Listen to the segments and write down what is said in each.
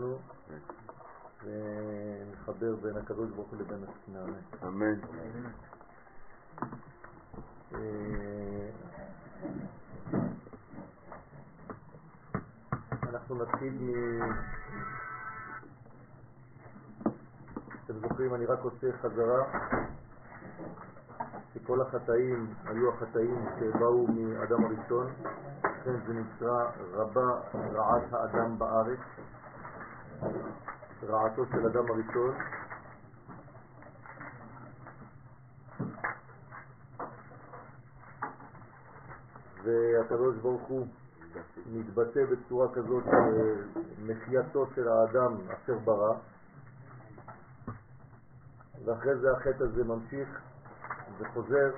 לנו ונחבר בין הקדוש ברוך הוא לבין הספינה. אמן. אה, אנחנו נתחיל מ... אתם זוכרים, אני רק עושה חזרה שכל החטאים היו החטאים שבאו מאדם הראשון, לכן זה נקרא רבה רעת האדם בארץ, רעתו של אדם הראשון. והקדוש ברוך הוא מתבטא בצורה כזאת מחייתו של האדם אשר ברא, ואחרי זה החטא הזה ממשיך וחוזר,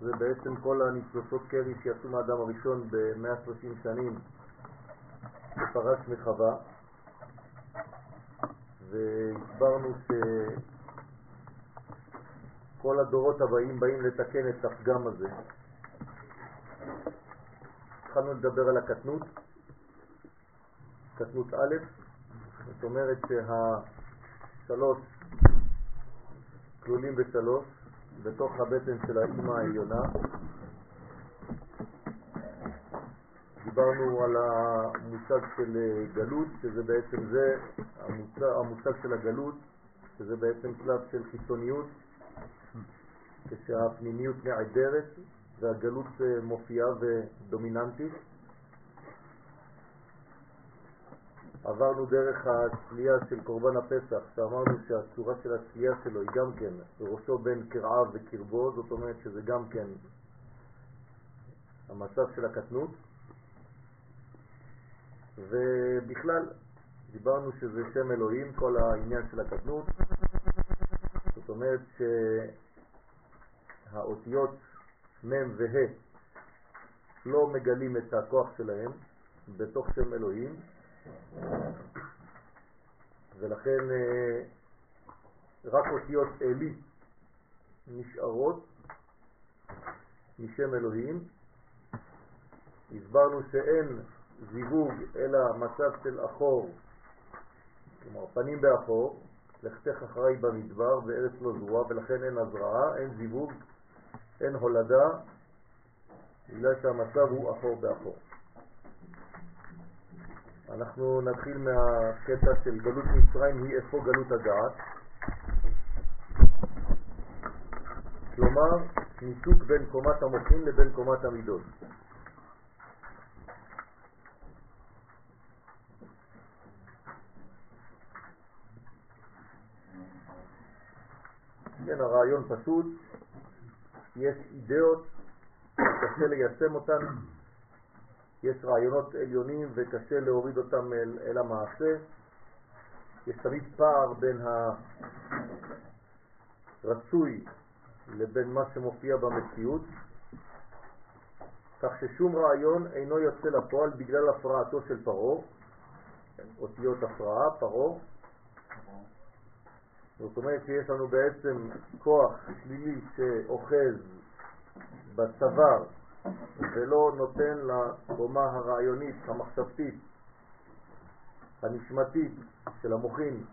זה בעצם כל הניצוצות קרי שיצאו מהאדם הראשון ב-130 שנים שפרש מחווה, והסברנו שכל הדורות הבאים באים לתקן את הפגם הזה. התחלנו לדבר על הקטנות, קטנות א', זאת אומרת שהשלוש כלולים בשלוש, בתוך הבטן של האימא העליונה. דיברנו על המושג של גלות, שזה בעצם זה, המושג, המושג של הגלות, שזה בעצם שלב של חיצוניות, כשהפנימיות נעדרת והגלות מופיעה ודומיננטית. עברנו דרך הצלייה של קורבן הפסח, שאמרנו שהצורה של הצלייה שלו היא גם כן ראשו בין קרעה וקרבו, זאת אומרת שזה גם כן המצב של הקטנות. ובכלל, דיברנו שזה שם אלוהים, כל העניין של הקטנות. זאת אומרת שהאותיות מ' וה' לא מגלים את הכוח שלהם בתוך שם אלוהים, ולכן רק אותיות אלי נשארות משם אלוהים. הסברנו שאין זיווג אלא מצב של אחור, כלומר פנים באחור, לכתך אחריי במדבר בארץ לא זרוע, ולכן אין הזרעה, אין זיווג, אין הולדה, בגלל שהמצב הוא אחור באחור. אנחנו נתחיל מהקטע של גלות מצרים, היא איפה גלות הדעת. כלומר, ניתוק בין קומת המוחין לבין קומת המידות. כן, הרעיון פשוט, יש אידאות, קשה ליישם אותן, יש רעיונות עליונים וקשה להוריד אותם אל, אל המעשה. יש תמיד פער בין הרצוי לבין מה שמופיע במציאות, כך ששום רעיון אינו יוצא לפועל בגלל הפרעתו של פרו, אותיות הפרעה, פרו. זאת אומרת שיש לנו בעצם כוח שלילי שאוחז בצוואר ולא נותן לקומה הרעיונית, המחשבתית, הנשמתית של המוחין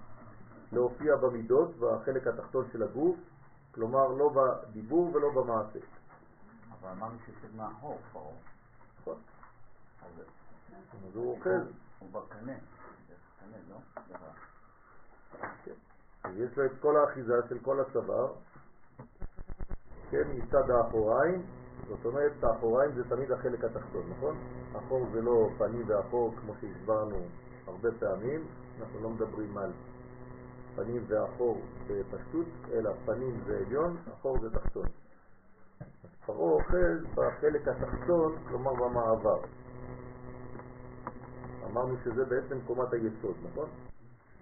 להופיע במידות והחלק התחתון של הגוף, כלומר לא בדיבור ולא במעשה. אבל אמרנו שזה מאחור, פרעה. נכון. אז הוא אוחז. הוא בקנה. קנה, לא? כן. יש לו את כל האחיזה של כל הצוואר, כן, מצד האחוריים, זאת אומרת, האחוריים זה תמיד החלק התחתון, נכון? אחור זה לא פנים ואחור כמו שהסברנו הרבה פעמים, אנחנו לא מדברים על פנים ואחור בפשטות, אלא פנים זה עליון, אחור זה תחתון. אז פרעה אוחז בחלק התחתון, כלומר במעבר. אמרנו שזה בעצם קומת היסוד, נכון?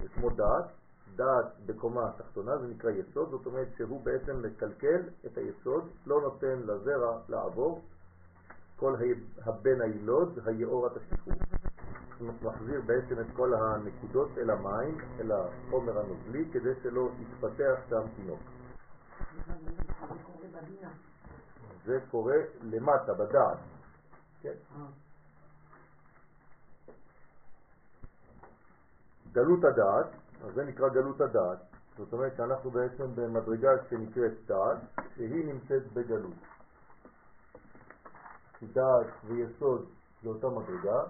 זה כמו דעת, דעת בקומה התחתונה זה נקרא יסוד, זאת אומרת שהוא בעצם מקלקל את היסוד, לא נותן לזרע לעבור, כל הבן הילוד, היאור התשליכו. מחזיר בעצם את כל הנקודות אל המים, אל החומר הנוזלי, כדי שלא יתפתח שם תינוק. זה קורה למטה, בדעת. כן. גלות הדעת, אז זה נקרא גלות הדעת. זאת אומרת שאנחנו בעצם במדרגה שנקראת דעת, שהיא נמצאת בגלות. דעת ויסוד זה אותה מדרגה,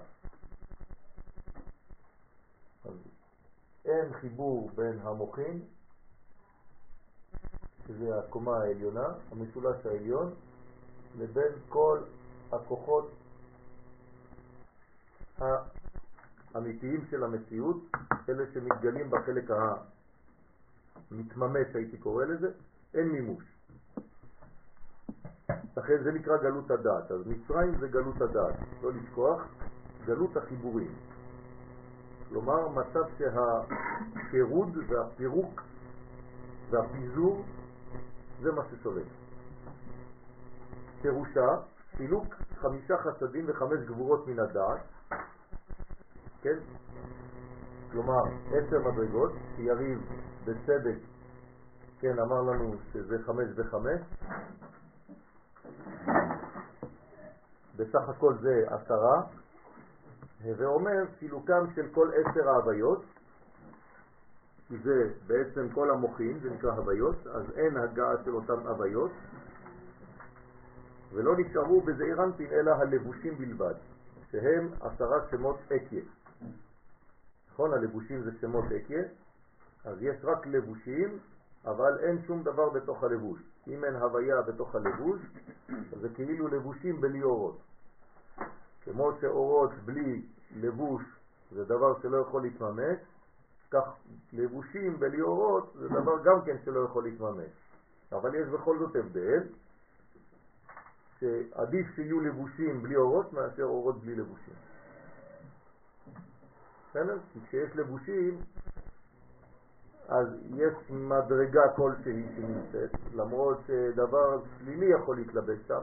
אז אין חיבור בין המוחין, שזה הקומה העליונה, המשולש העליון, לבין כל הכוחות האמיתיים של המציאות, אלה שמתגלים בחלק המתממש הייתי קורא לזה, אין מימוש. לכן זה נקרא גלות הדעת. אז מצרים זה גלות הדעת, לא לשכוח, גלות החיבורים. כלומר, מצב שהפירוד והפירוק והפיזור זה מה שסובל. פירושה, סילוק חמישה חסדים וחמש גבורות מן הדעת, כן? כלומר, עשר מדרגות, שיריב בצדק, כן, אמר לנו שזה חמש וחמש, בסך הכל זה עשרה, ואומר סילוקם של כל עשר ההוויות, כי זה בעצם כל המוחים, זה נקרא הוויות, אז אין הגעה של אותם הוויות, ולא נשארו בזעיר אלא הלבושים בלבד, שהם עשרה שמות אקיה. נכון? הלבושים זה שמות אקיה, אז יש רק לבושים, אבל אין שום דבר בתוך הלבוש. אם אין הוויה בתוך הלבוש, זה כאילו לבושים בלי אורות. כמו שאורות בלי לבוש זה דבר שלא יכול להתממש, כך לבושים בלי אורות זה דבר גם כן שלא יכול להתממש. אבל יש בכל זאת הבדל, שעדיף שיהיו לבושים בלי אורות מאשר אורות בלי לבושים. בסדר? כי כשיש לבושים, אז יש מדרגה כלשהי שנמצאת, למרות שדבר שלילי יכול להתלבש שם,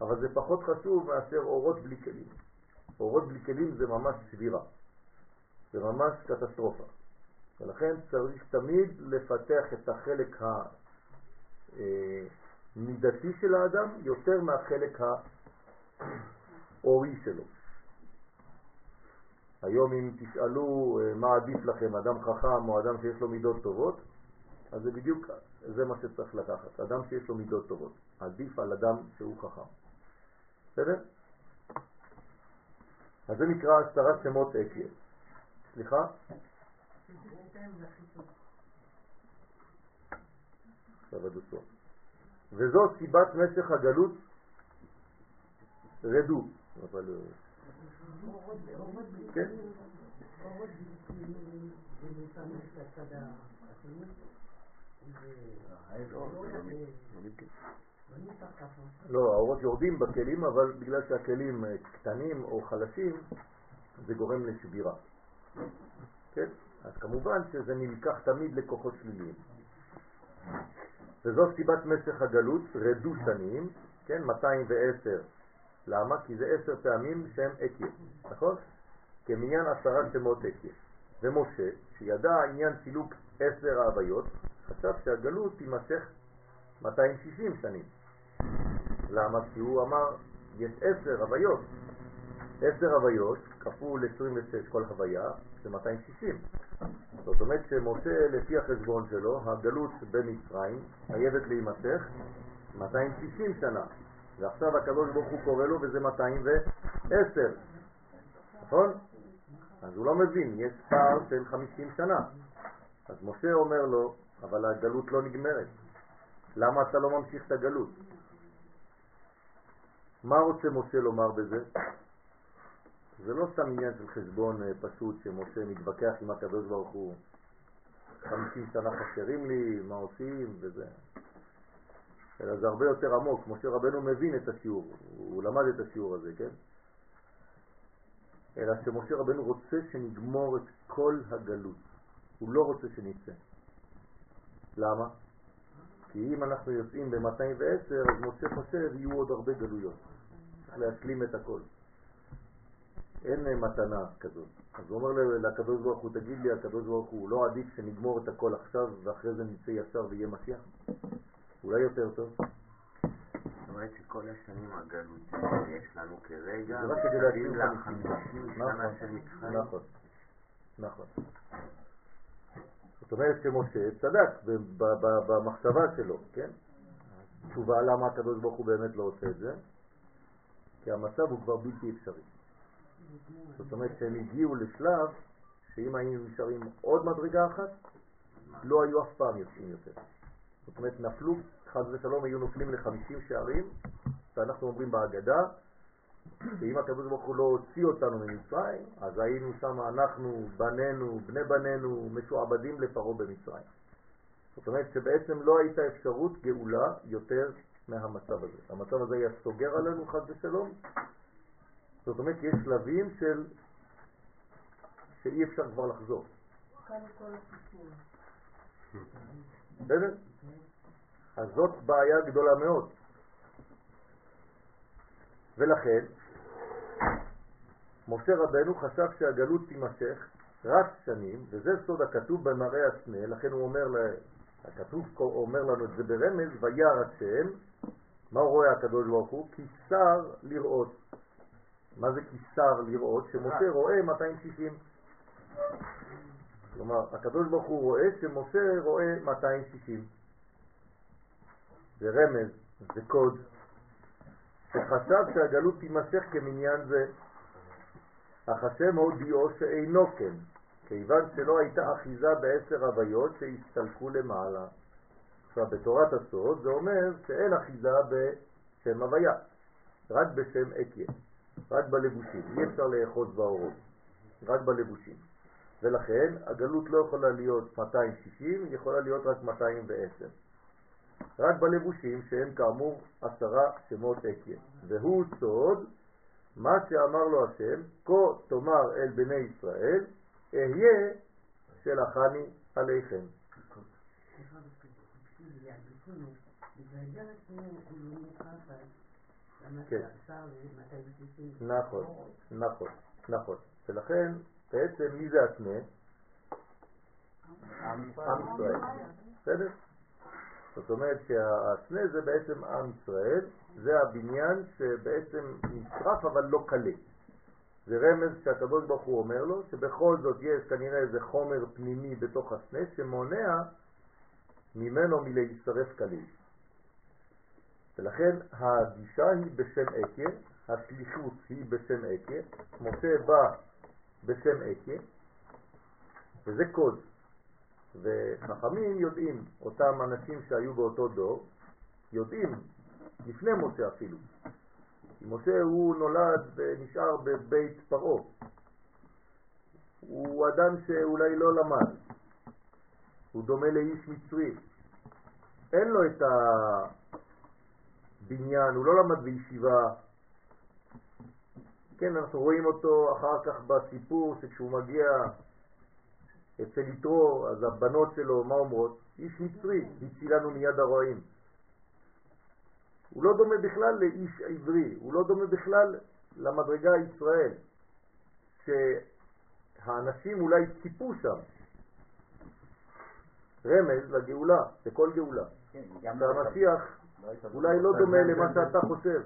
אבל זה פחות חשוב מאשר אורות בלי כלים. אורות בלי כלים זה ממש שבירה, זה ממש קטסטרופה. ולכן צריך תמיד לפתח את החלק המידתי של האדם יותר מהחלק האורי שלו. היום אם תשאלו אה, מה עדיף לכם, אדם חכם או אדם שיש לו מידות טובות, אז זה בדיוק, זה מה שצריך לקחת, אדם שיש לו מידות טובות, עדיף על אדם שהוא חכם. בסדר? אז זה נקרא עשרה שמות אקיה. סליחה? וזו סיבת משך הגלות רדו. אבל אה, כן. לא, האורות יורדים בכלים, אבל בגלל שהכלים קטנים או חלשים, זה גורם לשבירה. כן? אז כמובן שזה נלקח תמיד לכוחות שליליים. וזו סיבת משך הגלות, רדו שנים, כן? 210 למה? כי זה עשר פעמים שם אקיה, נכון? כמניין עשרה שמות אקיה. ומשה, שידע עניין סילוק עשר ההוויות, חשב שהגלות תימשך 260 שנים. למה? כי הוא אמר, יש עשר הוויות. עשר הוויות כפול 26 כל הוויה זה 260. זאת אומרת שמשה לפי החשבון שלו, הגלות במצרים חייבת להימשך 260 שנה. ועכשיו הקדוש ברוך הוא קורא לו וזה 210, נכון? אז הוא לא מבין, יש פער של 50 שנה. אז משה אומר לו, אבל הגלות לא נגמרת. למה אתה לא ממשיך את הגלות? מה רוצה משה לומר בזה? זה לא סתם עניין של חשבון אה, פשוט שמשה מתווכח עם הקדוש ברוך הוא 50 שנה חסרים לי, מה עושים וזה. אלא זה הרבה יותר עמוק. משה רבנו מבין את השיעור, הוא למד את השיעור הזה, כן? אלא שמשה רבנו רוצה שנגמור את כל הגלות. הוא לא רוצה שנצא. למה? כי אם אנחנו יוצאים ב-210, אז משה חושב יהיו עוד הרבה גלויות. צריך להשלים את הכל. אין מתנה כזאת. אז הוא אומר לקדוש ברוך הוא, תגיד לי, הקדוש ברוך הוא, לא עדיף שנגמור את הכל עכשיו ואחרי זה נצא ישר ויהיה משיח? אולי יותר טוב. זאת אומרת שכל השנים הגלותיים שיש לנו כרגע, זה רק כדי להגיד לחמישים שנה של מצרים. נכון, נכון. זאת אומרת שמשה צדק במחשבה שלו, כן? תשובה למה הקדוש ברוך הוא באמת לא עושה את זה? כי המצב הוא כבר בלתי אפשרי. זאת אומרת שהם הגיעו לשלב שאם היינו נשארים עוד מדרגה אחת, לא היו אף פעם יוצאים יותר. זאת אומרת, נפלו, חד ושלום היו נופלים לחמישים שערים, ואנחנו אומרים בהגדה, שאם הקדוש ברוך הוא לא הוציא אותנו ממצרים, אז היינו שם אנחנו, בנינו, בני בנינו, משועבדים לפרעה במצרים. זאת אומרת שבעצם לא הייתה אפשרות גאולה יותר מהמצב הזה. המצב הזה היה סוגר עלינו חד ושלום. זאת אומרת, יש שלבים של שאי אפשר כבר לחזור. בסדר? אז זאת בעיה גדולה מאוד. ולכן, משה רבנו חשב שהגלות תימשך רק שנים, וזה סוד הכתוב במראה הסנה, לכן הוא אומר, לה, הכתוב אומר לנו את זה ברמז, וירא השם, מה רואה הקדוש ברוך הוא? כיסר לראות. מה זה כיסר לראות? שמשה רואה 260. כלומר, הקדוש ברוך הוא רואה שמשה רואה 260. זה רמז, זה קוד, שחשב שהגלות תימשך כמניין זה, אך השם הודיעו שאינו כן, כיוון שלא הייתה אחיזה בעשר הוויות שהסתלקו למעלה. עכשיו, בתורת הסוד זה אומר שאין אחיזה בשם הוויה, רק בשם אקיה, רק בלבושים. אי אפשר לאחוז באורות, רק בלבושים. ולכן הגלות לא יכולה להיות 260, היא יכולה להיות רק 210. רק בלבושים שהם כאמור עשרה שמות אקיה. והוא סוד מה שאמר לו השם, כה תאמר אל בני ישראל, אהיה שלחני עליכם. כן. נכון, נכון, נכון. ולכן בעצם מי זה הסנה? עם ישראל. בסדר? זאת אומרת שהסנה זה בעצם עם ישראל, זה הבניין שבעצם נשרף אבל לא קלה. זה רמז שהקדוש ברוך הוא אומר לו שבכל זאת יש כנראה איזה חומר פנימי בתוך הסנה שמונע ממנו מלהישרף כליל. ולכן הגישה היא בשם אקה, השליחות היא בשם אקה, משה בא בשם אקה, וזה קוד. וחכמים יודעים, אותם אנשים שהיו באותו דור, יודעים, לפני משה אפילו. משה הוא נולד ונשאר בבית פרעה. הוא אדם שאולי לא למד, הוא דומה לאיש מצרי. אין לו את הבניין, הוא לא למד בישיבה. כן, אנחנו רואים אותו אחר כך בסיפור שכשהוא מגיע אצל יתרו, אז הבנות שלו, מה אומרות? איש מצרי, הצילנו מיד הרועים. הוא לא דומה בכלל לאיש עברי, הוא לא דומה בכלל למדרגה ישראל, שהאנשים אולי ציפו שם. רמז לגאולה, לכל גאולה. כן, והמשיח לא אולי לא דומה למה שאתה חושב.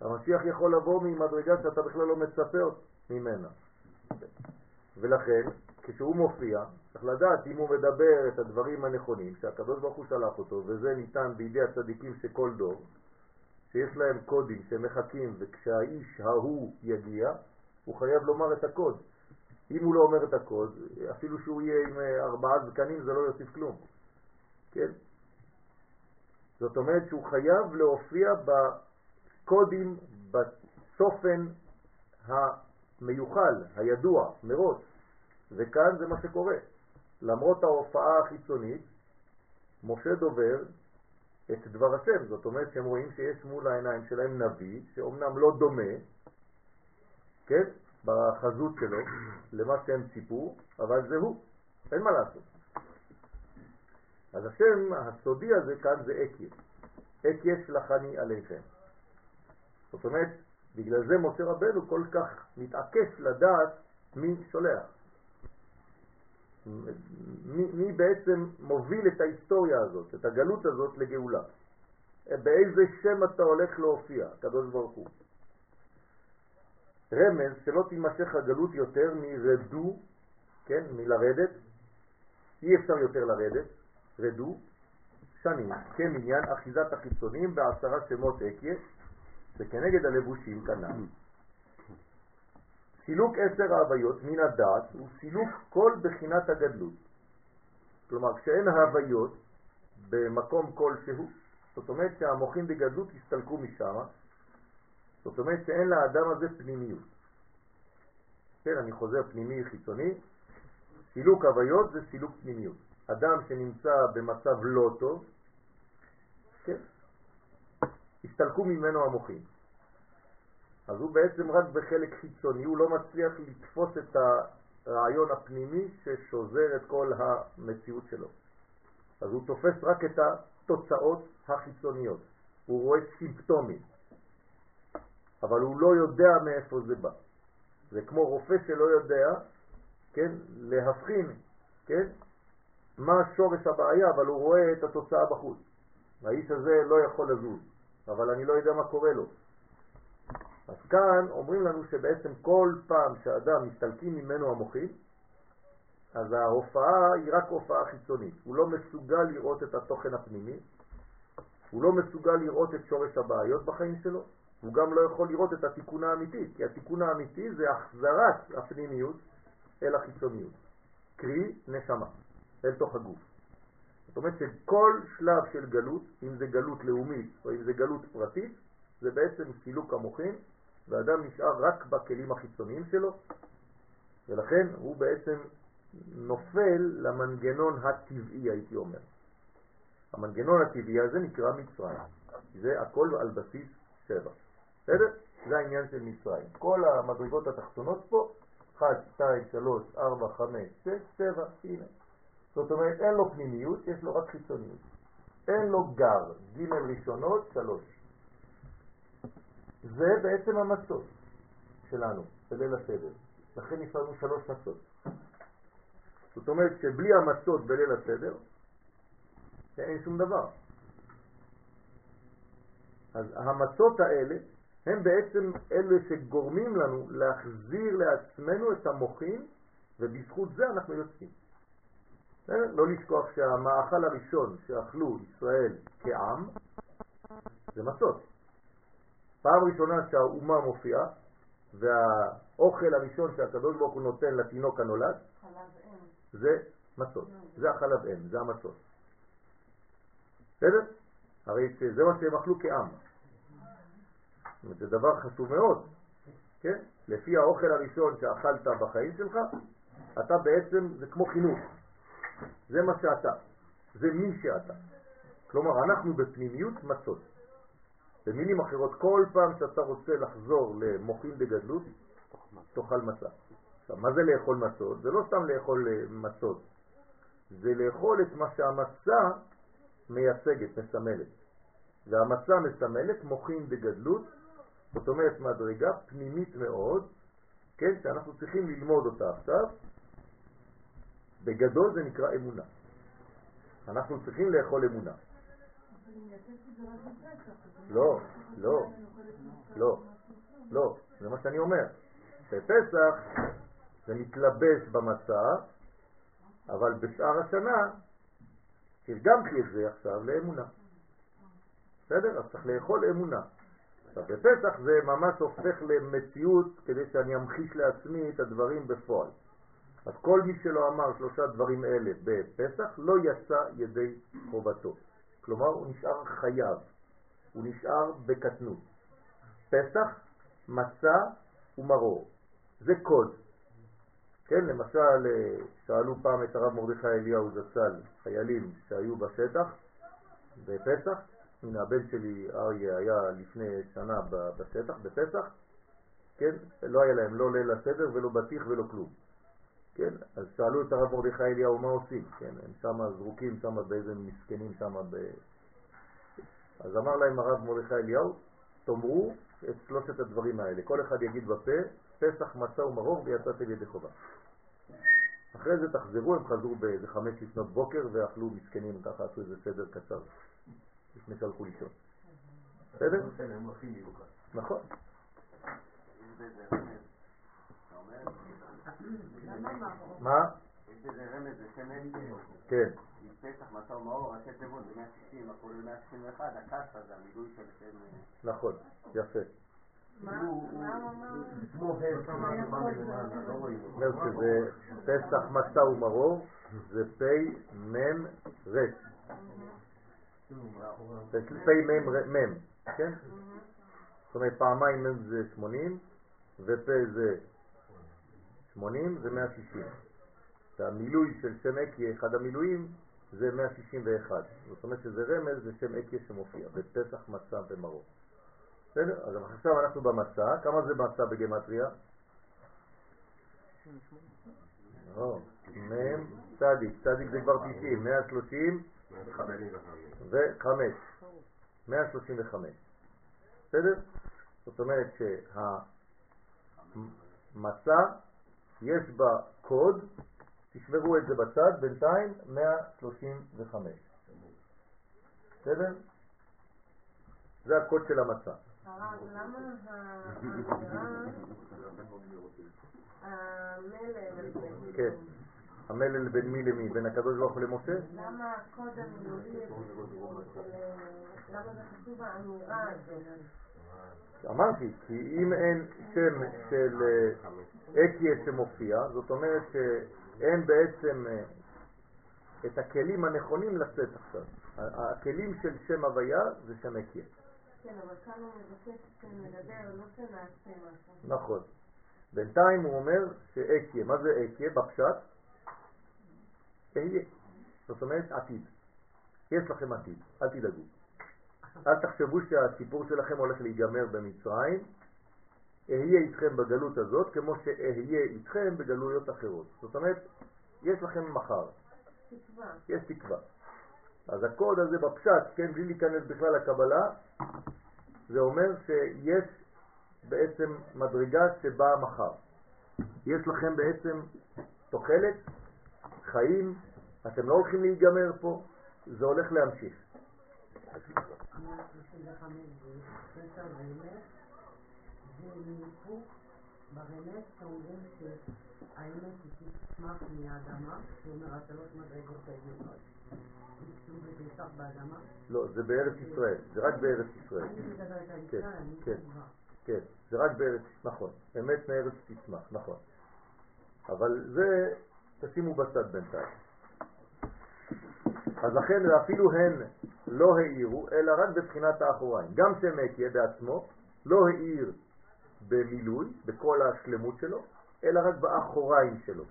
המשיח יכול לבוא ממדרגה שאתה בכלל לא מצפה ממנה. ולכן, כשהוא מופיע, צריך לדעת אם הוא מדבר את הדברים הנכונים, שהקדוש ברוך הוא שלח אותו, וזה ניתן בידי הצדיקים שכל דור, שיש להם קודים שמחכים, וכשהאיש ההוא יגיע, הוא חייב לומר את הקוד. אם הוא לא אומר את הקוד, אפילו שהוא יהיה עם אה, ארבעה זקנים, זה לא יוסיף כלום. כן? זאת אומרת שהוא חייב להופיע בקודים, בצופן המיוחל, הידוע, מראש. וכאן זה מה שקורה. למרות ההופעה החיצונית, משה דובר את דבר השם. זאת אומרת שהם רואים שיש מול העיניים שלהם נביא, שאומנם לא דומה, כן, בחזות שלו, למה שהם ציפו, אבל זה הוא, אין מה לעשות. אז השם הסודי הזה כאן זה אקיה. אקיה שלחני עליכם. זאת אומרת, בגלל זה משה רבנו כל כך מתעקש לדעת מי שולח. מי, מי בעצם מוביל את ההיסטוריה הזאת, את הגלות הזאת לגאולה. באיזה שם אתה הולך להופיע, הקדוש ברוך הוא. רמז שלא תימשך הגלות יותר מרדו, כן, מלרדת, אי אפשר יותר לרדת, רדו, שנים, כמניין אחיזת החיצונים בעשרה שמות אקיה, וכנגד הלבושים כנ"ל. סילוק עשר ההוויות מן הדעת הוא סילוק כל בחינת הגדלות. כלומר, כשאין ההוויות במקום כלשהו, זאת אומרת שהמוחים בגדלות הסתלקו משם, זאת אומרת שאין לאדם הזה פנימיות. כן, אני חוזר פנימי חיצוני, סילוק הוויות זה סילוק פנימיות. אדם שנמצא במצב לא טוב, כן, הסתלקו ממנו המוחים. אז הוא בעצם רק בחלק חיצוני, הוא לא מצליח לתפוס את הרעיון הפנימי ששוזר את כל המציאות שלו. אז הוא תופס רק את התוצאות החיצוניות, הוא רואה סימפטומים, אבל הוא לא יודע מאיפה זה בא. זה כמו רופא שלא יודע, כן, להבחין, כן, מה שורש הבעיה, אבל הוא רואה את התוצאה בחוץ. האיש הזה לא יכול לזוז, אבל אני לא יודע מה קורה לו. אז כאן אומרים לנו שבעצם כל פעם שאדם מסתלקים ממנו המוחים, אז ההופעה היא רק הופעה חיצונית. הוא לא מסוגל לראות את התוכן הפנימי, הוא לא מסוגל לראות את שורש הבעיות בחיים שלו, הוא גם לא יכול לראות את התיקון האמיתי, כי התיקון האמיתי זה החזרת הפנימיות אל החיצוניות, קרי נשמה, אל תוך הגוף. זאת אומרת שכל שלב של גלות, אם זה גלות לאומית או אם זה גלות פרטית, זה בעצם סילוק המוחים, ואדם נשאר רק בכלים החיצוניים שלו, ולכן הוא בעצם נופל למנגנון הטבעי, הייתי אומר. המנגנון הטבעי הזה נקרא מצרים. זה הכל על בסיס שבע. בסדר? זה העניין של מצרים. כל המדרגות התחתונות פה, 1, 2, 3, 4, 5, 6, 7, הנה. זאת אומרת, אין לו פנימיות, יש לו רק חיצוניות. אין לו גר, ג' ראשונות, 3. זה בעצם המצות שלנו, בליל הסדר. לכן יש לנו שלוש מצות. זאת אומרת שבלי המצות בליל הסדר, אין שום דבר. אז המצות האלה הם בעצם אלה שגורמים לנו להחזיר לעצמנו את המוחים, ובזכות זה אנחנו יוצאים. לא לשכוח שהמאכל הראשון שאכלו ישראל כעם זה מצות. פעם ראשונה שהאומה מופיעה, והאוכל הראשון שהקדוש ברוך הוא נותן לתינוק הנולד, זה מצות, זה החלב אם, זה המצות. בסדר? הרי זה מה שהם אכלו כעם. זה דבר חשוב מאוד, כן? לפי האוכל הראשון שאכלת בחיים שלך, אתה בעצם, זה כמו חינוך. זה מה שאתה, זה מי שאתה. כלומר, אנחנו בפנימיות מצות. במילים אחרות, כל פעם שאתה רוצה לחזור למוחים בגדלות, תאכל מצה. עכשיו, מה זה לאכול מצות? זה לא סתם לאכול אה, מצות, זה לאכול את מה שהמצה מייצגת, מסמלת. והמצה מסמלת מוחים בגדלות, זאת אומרת מדרגה פנימית מאוד, כן, שאנחנו צריכים ללמוד אותה עכשיו. בגדול זה נקרא אמונה. אנחנו צריכים לאכול אמונה. לא, לא, לא, לא, זה מה שאני אומר. בפסח זה מתלבש במצה, אבל בשאר השנה תרגמתי את זה עכשיו לאמונה. בסדר? אז צריך לאכול אמונה. עכשיו בפסח זה ממש הופך למציאות כדי שאני אמחיש לעצמי את הדברים בפועל. אז כל מי שלא אמר שלושה דברים אלה בפסח לא יצא ידי חובתו. כלומר הוא נשאר חייב, הוא נשאר בקטנות. פסח, מצה ומרור. זה קוד. כן, למשל, שאלו פעם את הרב מרדכי אליהו זצ"ל, חיילים שהיו בשטח בפסח, הנה הבן שלי אריה היה לפני שנה בשטח, בפסח, כן, לא היה להם לא ליל הסדר ולא בטיח ולא כלום. כן, אז שאלו את הרב מרדכי אליהו מה עושים, כן, הם שם זרוקים שם באיזה מסכנים שם ב... אז אמר להם הרב מרדכי אליהו, תאמרו את שלושת הדברים האלה, כל אחד יגיד בפה, פסח, מצה ומרור ויצאתם ידי חובה. אחרי זה תחזרו, הם חזרו באיזה חמש לפנות בוקר ואכלו מסכנים, ככה עשו איזה סדר קצר, לפני שהלכו לישון. בסדר? נכון. מה? יש איזה רמז עצם. כן. פסח, מסע ומאור, ראשי תיבות, זה 160, הכולל 161, הקסה זה המילוי של שם... נכון, יפה. אומר שזה פסח מסע ומרור, זה פ' מ' ר'. זה פ' מ' מ', כן? זאת אומרת פעמיים זה 80 ופ' זה 80 זה 160. והמילוי של שם אקיה, אחד המילואים, זה 161. זאת אומרת שזה רמז לשם אקיה שמופיע בפסח מצה ומרור. בסדר? אז עכשיו אנחנו במצה. כמה זה מצה בגמטריה? לא, מ' צדיק, צדיק זה כבר 90, 130 ו-5, 135. בסדר? זאת אומרת שהמצה יש בה קוד, תשמרו את זה בצד, בינתיים 135. בסדר? זה הקוד של המצה. למה המלל כן. המלל בין מי למי? בין הקדוש ברוך הוא למשה? למה הקוד המילולי למה זה חשוב האמירה הזאת? אמרתי, כי אם אין שם של אקיה שמופיע, זאת אומרת שאין בעצם אה, את הכלים הנכונים לצאת עכשיו. הכלים של שם הוויה זה שם אקיה. כן, אבל כאן הוא מבקש שנדבר, לא שנעשה משהו. נכון. בינתיים הוא אומר שאקיה, מה זה אקיה? בפשט? אהיה. זאת אומרת עתיד. יש לכם עתיד, אל תדאגו. אל תחשבו שהסיפור שלכם הולך להיגמר במצרים. אהיה איתכם בגלות הזאת כמו שאהיה איתכם בגלויות אחרות. זאת אומרת, יש לכם מחר. תקווה. יש תקווה. אז הקוד הזה בפשט, כן, בלי להיכנס בכלל לקבלה, זה אומר שיש בעצם מדרגה שבאה מחר. יש לכם בעצם תוחלת, חיים, אתם לא הולכים להיגמר פה, זה הולך להמשיך. ברמז שאומרים שהאמת היא תצמח מהאדמה, שאומר השלוש מדרגות העליונות. לא, זה בארץ ישראל, זה רק בארץ ישראל. אני מדברת על כן, ישראל, אני כן, כבר. כן, זה רק בארץ, נכון, אמת מארץ תצמח, נכון. אבל זה, תשימו בצד בינתיים. אז לכן אפילו הן לא העירו, אלא רק בבחינת האחוריים. גם שמקיה בעצמו לא העיר במילוי, בכל השלמות שלו, אלא רק באחוריים שלו.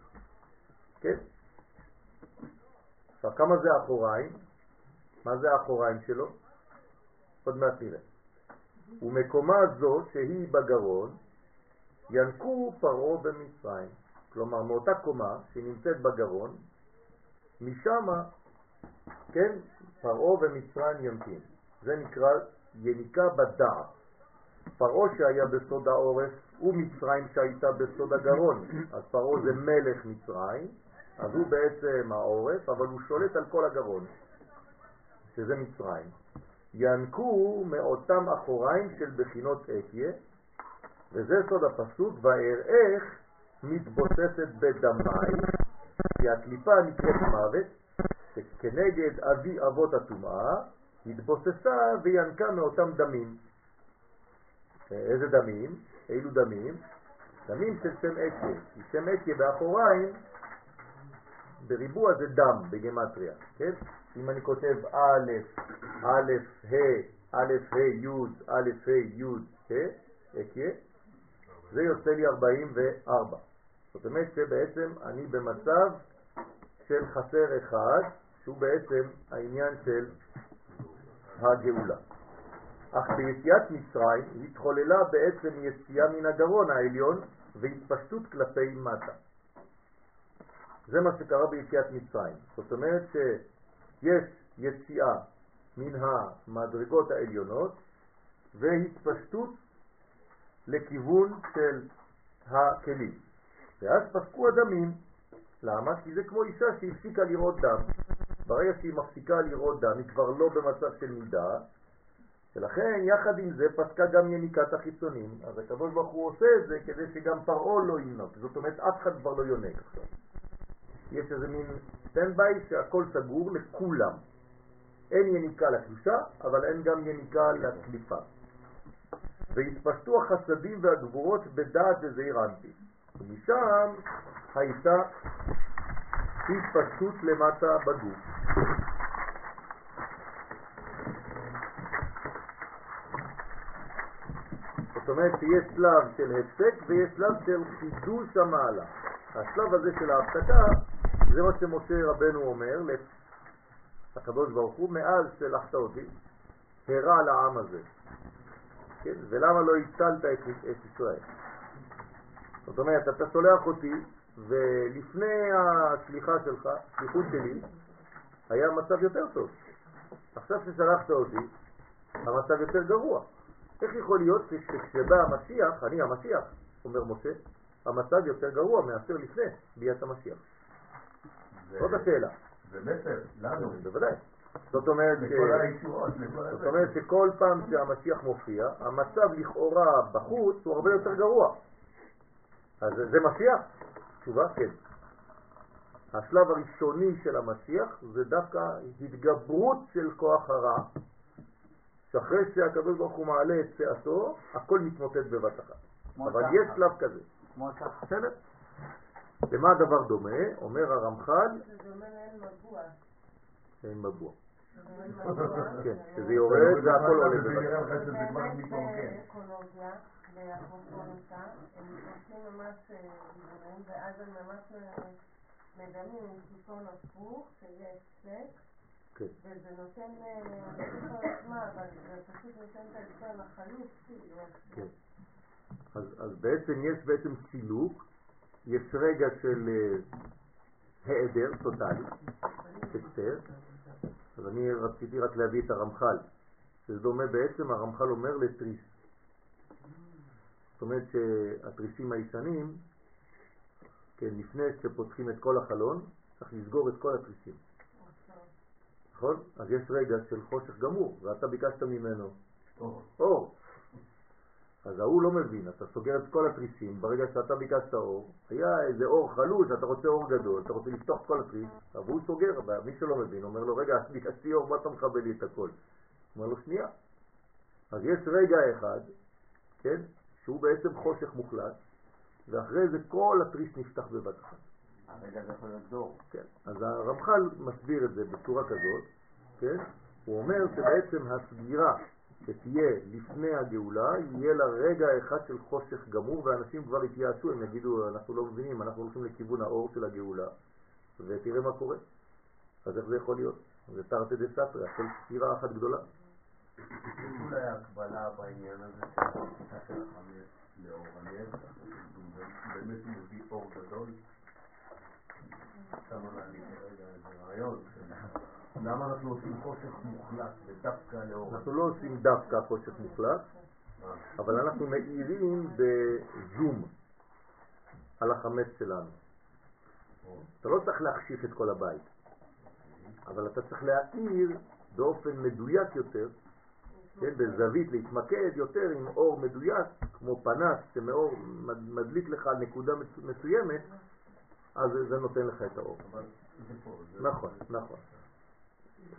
כן? עכשיו, כמה זה האחוריים? מה זה האחוריים שלו? עוד מעט נראה. ומקומה זו שהיא בגרון, ינקו פרעה במצרים. כלומר, מאותה קומה שנמצאת בגרון, משם, כן, פרעה ומצרים ינקים. זה נקרא יניקה בדעת. פרעה שהיה בסוד העורף ומצרים שהייתה בסוד הגרון. אז פרעה זה מלך מצרים, אז הוא בעצם העורף, אבל הוא שולט על כל הגרון, שזה מצרים. ינקו מאותם אחוריים של בחינות אקיה, וזה סוד הפסוק, ואראך מתבוססת בדמי, כי הקליפה נקראת מוות, שכנגד אבי אבות הטומאה, התבוססה וינקה מאותם דמים. איזה דמים? אילו דמים? דמים של שם אקיה, כי שם אקיה באחוריים בריבוע זה דם בגמטריה, כן? אם אני כותב א', א', ה', א', ה', י', א', ה', י', ה', אקיה, זה יוצא לי 44. זאת אומרת שבעצם אני במצב של חסר אחד, שהוא בעצם העניין של הגאולה. אך ביציאת מצרים התחוללה בעצם יציאה מן הגרון העליון והתפשטות כלפי מטה. זה מה שקרה ביציאת מצרים. זאת אומרת שיש יציאה מן המדרגות העליונות והתפשטות לכיוון של הכלים. ואז פסקו הדמים. למה? כי זה כמו אישה שהפסיקה לראות דם. ברגע שהיא מפסיקה לראות דם, היא כבר לא במצב של מידה, ולכן יחד עם זה פסקה גם יניקת החיצונים, אז הקדוש ברוך הוא עושה את זה כדי שגם פרעה לא ינוק, זאת אומרת אף אחד כבר לא יונק עכשיו. יש איזה מין סטנדביי שהכל סגור לכולם. אין יניקה לקדושה, אבל אין גם יניקה לקליפה. והתפשטו החסדים והגבורות בדעת וזעיר אנטי. ומשם הייתה התפשטות למטה בגוף. זאת אומרת שיש שלב של הפסק ויש שלב של חידוש המעלה. השלב הזה של ההפסקה זה מה שמשה רבנו אומר לקדוש ברוך הוא, מאז שלחת אותי, הרע לעם הזה. כן? ולמה לא הצלת את, את ישראל? זאת אומרת, אתה שולח אותי, ולפני השליחה שלך, שליחות שלי, היה מצב יותר טוב. עכשיו ששלחת אותי, המצב יותר גרוע. איך יכול להיות שכשבא המשיח, אני המשיח, אומר משה, המצב יותר גרוע מאשר לפני ביאת המשיח? זאת השאלה. זה מסר, לנו. בוודאי. זאת אומרת, לכל הישועות, זאת אומרת שכל פעם שהמשיח מופיע, המצב לכאורה בחוץ הוא הרבה יותר גרוע. אז זה משיח? תשובה כן. השלב הראשוני של המשיח זה דווקא התגברות של כוח הרע, שאחרי שהקדוש ברוך הוא מעלה את צעתו, הכל מתמוטט בבת אחת. אבל שחר. יש שלב כזה. כמו. בסדר? למה הדבר דומה? אומר הרמח"ל, אומר אין מבוע. אין מבוע. כן, שזה יורד והכל עולה זה בבת אחת. באמת מתרוקן. באקולוגיה, באפרופוניקה, הם עושים ממש אה, דיבורים, ואז הם ממש אה, מדמים עם קיפון הפוך, שיש סק, כן. וזה נותן, אבל זה פשוט נותן את לחלוץ, כאילו. כן. אז, אז בעצם יש בעצם סילוק, יש רגע של העדר טוטלי, הסתר, אז אני רציתי רק להביא את הרמח"ל, שזה דומה בעצם, הרמח"ל אומר לתריס. זאת אומרת שהתריסים הישנים, כן, לפני שפותחים את כל החלון, צריך לסגור את כל התריסים. נכון? אז יש רגע של חושך גמור, ואתה ביקשת ממנו. אור. אז ההוא לא מבין, אתה סוגר את כל התריסים, ברגע שאתה ביקשת אור, היה איזה אור חלוש, אתה רוצה אור גדול, אתה רוצה לפתוח את כל התריס, אבל הוא סוגר, מי שלא מבין, אומר לו, רגע, ביקשתי אור, מה אתה מכבה לי את הכל? אומר לו, שנייה. אז יש רגע אחד, כן, שהוא בעצם חושך מוחלט, ואחרי זה כל התריס נפתח בבת אחת. הרגע זה יכול להיות דור. כן. אז הרמח"ל מסביר את זה בצורה כזאת, כן? הוא אומר שבעצם הסגירה שתהיה לפני הגאולה, יהיה לה רגע אחד של חושך גמור, ואנשים כבר יתייאשו, הם יגידו, אנחנו לא מבינים, אנחנו הולכים לכיוון האור של הגאולה, ותראה מה קורה. אז איך זה יכול להיות? זה תרתי דה סתרי, הכל סגירה אחת גדולה. אולי הקבלה בעניין הזה של הכניסה של החמץ לאור הנר, הוא באמת מביא אור גדול. שמה לי כרגע איזה רעיון. למה אנחנו עושים חושך מוחלט ודווקא לאור אנחנו לא עושים דווקא חושך מוחלט, אבל אנחנו מאירים בזום על החמץ שלנו. אתה לא צריך להחשיך את כל הבית, אבל אתה צריך להאיר באופן מדויק יותר, כן, בזווית, להתמקד יותר עם אור מדויק, כמו פנס שמאור מד- מדליק לך על נקודה מסוימת, אז זה- נותן לך את האור. זה- נכון, נכון.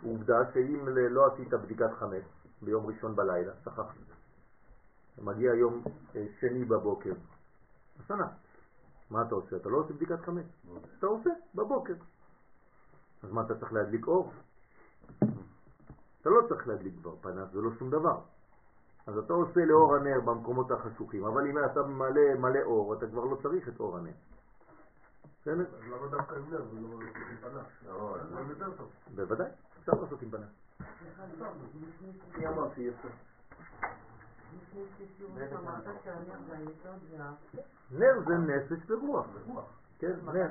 עובדה שאם לא עשית בדיקת חמץ ביום ראשון בלילה, שכחת. מגיע יום אה, שני בבוקר, השנה. מה אתה עושה? אתה לא עושה בדיקת חמץ. אתה עושה בבוקר. אז מה, אתה צריך להדליק אור? אתה לא צריך להדליק כבר פנס, זה לא שום דבר. אז אתה עושה לאור הנר במקומות החשוכים, אבל אם אתה מלא מלא אור, אתה כבר לא צריך את אור הנר. בסדר? אז למה דווקא עם נר ולא עם פנס? לא, טוב. בוודאי, אפשר לעשות עם פנס. מי. נר זה נפש ורוח. רוח. כן, נר.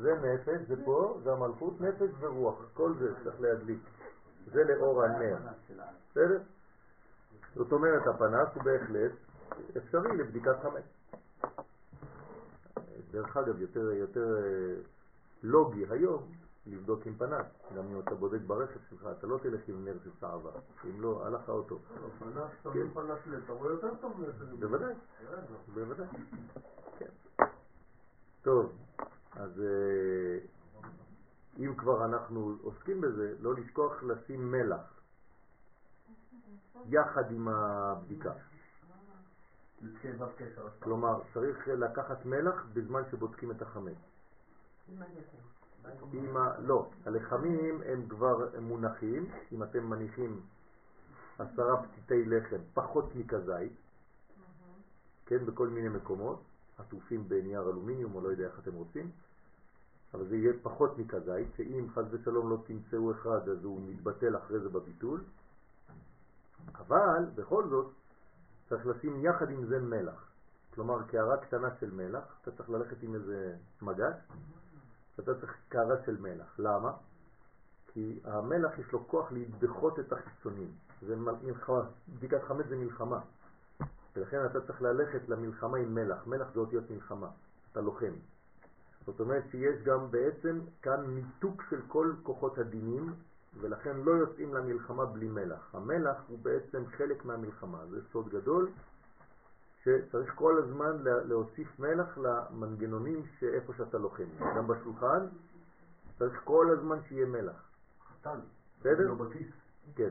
זה נפש, זה פה, זה המלכות, נפש ורוח. כל זה צריך להדליק. זה לאור הנר. בסדר? זאת אומרת, הפנס הוא בהחלט אפשרי לבדיקת חמץ. דרך אגב, יותר, יותר אה, לוגי היום לבדוק עם פנס. גם אם אתה בודק ברכב שלך, אתה לא תלך עם נר של שעבה. אם לא, הלך האוטו. פנס, כן. שמים פנס לב, אתה רואה יותר טוב מאשר... בוודאי, רגע. בוודאי. כן. טוב, אז אה, אם כבר אנחנו עוסקים בזה, לא לשכוח לשים מלח יחד עם הבדיקה. כלומר, צריך לקחת מלח בזמן שבודקים את החמץ. עם ה... לא, הלחמים הם כבר מונחים, אם אתם מניחים עשרה פתיתי לחם פחות מכזית, כן, בכל מיני מקומות, עטופים בנייר אלומיניום או לא יודע איך אתם רוצים, אבל זה יהיה פחות מכזית, שאם חס ושלום לא תמצאו אחד אז הוא מתבטל אחרי זה בביטול, אבל בכל זאת צריך לשים יחד עם זה מלח. כלומר, קערה קטנה של מלח, אתה צריך ללכת עם איזה מגש, אתה צריך קערה של מלח. למה? כי המלח יש לו כוח להדחות את החיצונים. זה מלחמה, בדיקת חמץ זה מלחמה. ולכן אתה צריך ללכת למלחמה עם מלח. מלח זה אותיות מלחמה, אתה לוחם. זאת אומרת שיש גם בעצם כאן ניתוק של כל כוחות הדינים, ולכן לא יוצאים למלחמה בלי מלח. המלח הוא בעצם חלק מהמלחמה, זה סוד גדול, שצריך כל הזמן לה- להוסיף מלח למנגנונים שאיפה שאתה לוחם. גם בשולחן צריך כל הזמן שיהיה מלח. בסדר? לא בכיס. כן.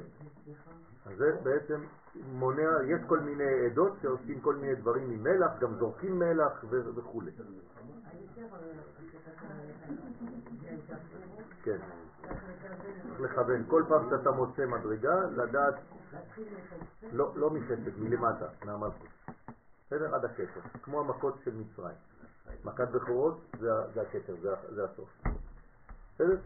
אז זה בעצם מונע, יש כל מיני עדות שעושים כל מיני דברים עם מלח, גם זורקים מלח וכו'. כן. צריך לכוון. כל פעם שאתה מוצא מדרגה, לדעת. לא, לא מחסד, מלמטה, מהמלכות. בסדר? עד הכתר. כמו המכות של מצרים. מכת בכורות זה, הכתר, זה הסוף. בסדר?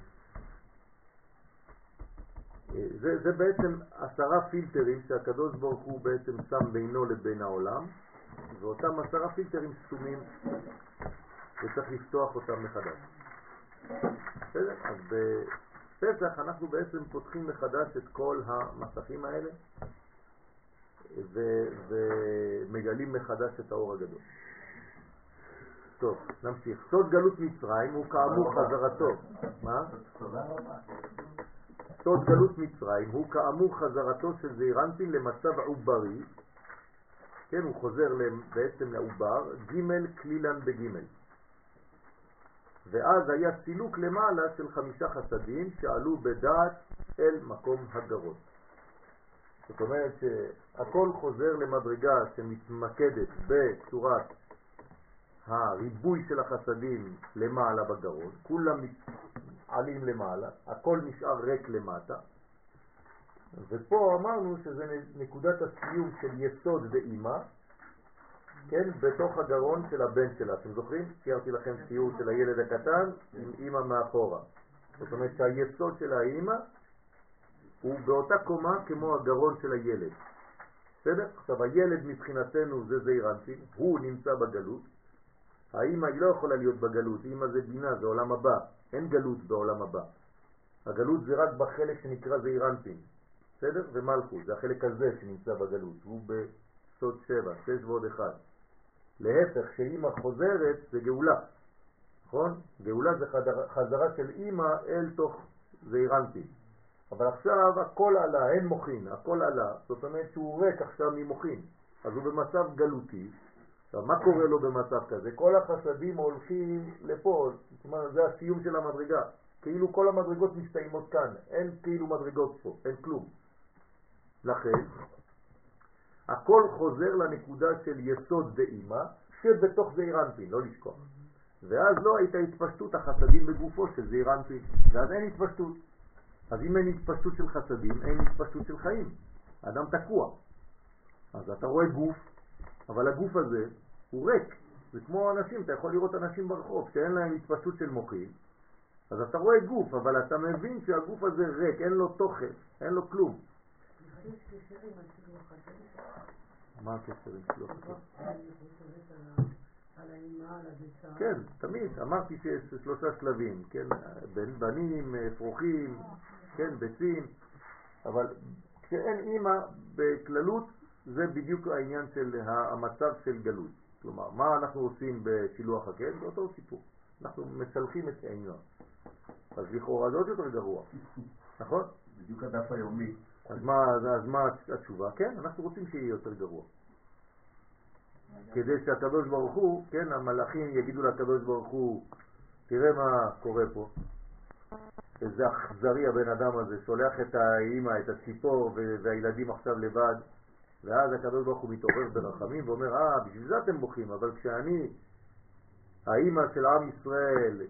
זה, זה בעצם עשרה פילטרים שהקדוש ברוך הוא בעצם שם בינו לבין העולם, ואותם עשרה פילטרים סתומים, וצריך לפתוח אותם מחדש. בסדר? אז בפסח אנחנו בעצם פותחים מחדש את כל המסכים האלה, ו- ומגלים מחדש את האור הגדול. טוב, נמשיך. סוד גלות מצרים הוא כאמור חזרתו. מה? תודה רבה. סוד גלות מצרים הוא כאמור חזרתו של זעירנטין למצב עוברי, כן, הוא חוזר בעצם לעובר, ג' כלילן בג'. ואז היה סילוק למעלה של חמישה חסדים שעלו בדעת אל מקום הגרות. זאת אומרת שהכל חוזר למדרגה שמתמקדת בצורת הריבוי של החסדים למעלה בגרון, כולם עלים למעלה, הכל נשאר ריק למטה, ופה אמרנו שזה נקודת הסיום של יסוד ואימא, כן, בתוך הגרון של הבן שלה. אתם זוכרים? ציירתי לכם ציור של הילד הקטן עם אימא מאחורה. זאת אומרת שהיסוד של האימא הוא באותה קומה כמו הגרון של הילד. בסדר? עכשיו הילד מבחינתנו זה זעירנטין, הוא נמצא בגלות. האימא היא לא יכולה להיות בגלות, אימא זה בינה, זה עולם הבא. אין גלות בעולם הבא. הגלות זה רק בחלק שנקרא זעירנטין. בסדר? ומלכות, זה החלק הזה שנמצא בגלות, הוא בסוד שבע, שש ועוד אחד. להפך, שאימא חוזרת זה גאולה, נכון? גאולה זה חדר, חזרה של אימא אל תוך זעירנטין. אבל עכשיו הכל עלה, אין מוכין, הכל עלה, זאת אומרת שהוא ריק עכשיו ממוכין, אז הוא במצב גלותי. עכשיו, מה קורה לו במצב כזה? כל החסדים הולכים לפה, אומרת, זה הסיום של המדרגה. כאילו כל המדרגות מסתיימות כאן, אין כאילו מדרגות פה, אין כלום. לכן, הכל חוזר לנקודה של יסוד ואימא, שבתוך זעירנטין, לא לשכוח. ואז לא הייתה התפשטות החסדים בגופו של זעירנטין, ואז אין התפשטות. אז אם אין התפשטות של חסדים, אין התפשטות של חיים. האדם תקוע. אז אתה רואה גוף, אבל הגוף הזה הוא ריק. זה כמו אנשים, אתה יכול לראות אנשים ברחוב שאין להם התפשטות של מוחים, אז אתה רואה גוף, אבל אתה מבין שהגוף הזה ריק, אין לו תוכן, אין לו כלום. מה הקשר עם שלוח כבר הכסף? אני חושבת על ה- על האימא, על הביצה. כן, תמיד, אמרתי שיש שלושה שלבים, כן, בנים, אפרוחים, כן, ביצים, אבל כשאין אימא בכללות, זה בדיוק העניין של המצב של גלות. כלומר, מה אנחנו עושים בשילוח הקן? זה אותו סיפור. אנחנו מצלחים את האימא. אז לכאורה זה עוד יותר גרוע, נכון? בדיוק הדף היומי. אז מה, אז מה התשובה? כן, אנחנו רוצים שיהיה יותר גרוע. כדי שהקדוש ברוך הוא, כן, המלאכים יגידו לקדוש ברוך הוא, תראה מה קורה פה. איזה אכזרי הבן אדם הזה, שולח את האימא, את הציפור והילדים עכשיו לבד, ואז הקדוש ברוך הוא מתעורר ברחמים ואומר, אה, בשביל זה אתם בוכים, אבל כשאני, האימא של עם ישראל,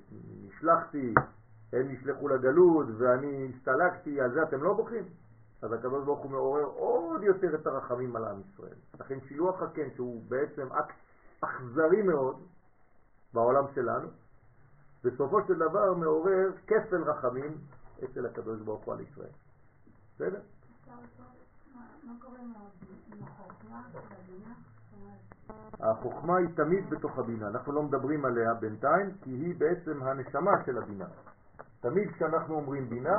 נשלחתי, הם נשלחו לגלות ואני הסתלקתי, על זה אתם לא בוכים? אז הקדוש ברוך הוא מעורר עוד יותר את הרחמים על עם ישראל. לכן שילוח הקן, שהוא בעצם אקט אכזרי מאוד בעולם שלנו, בסופו של דבר מעורר כפל רחמים אצל הקדוש ברוך הוא על ישראל. בסדר? החוכמה היא תמיד בתוך הבינה, אנחנו לא מדברים עליה בינתיים כי היא בעצם הנשמה של הבינה. תמיד כשאנחנו אומרים בינה,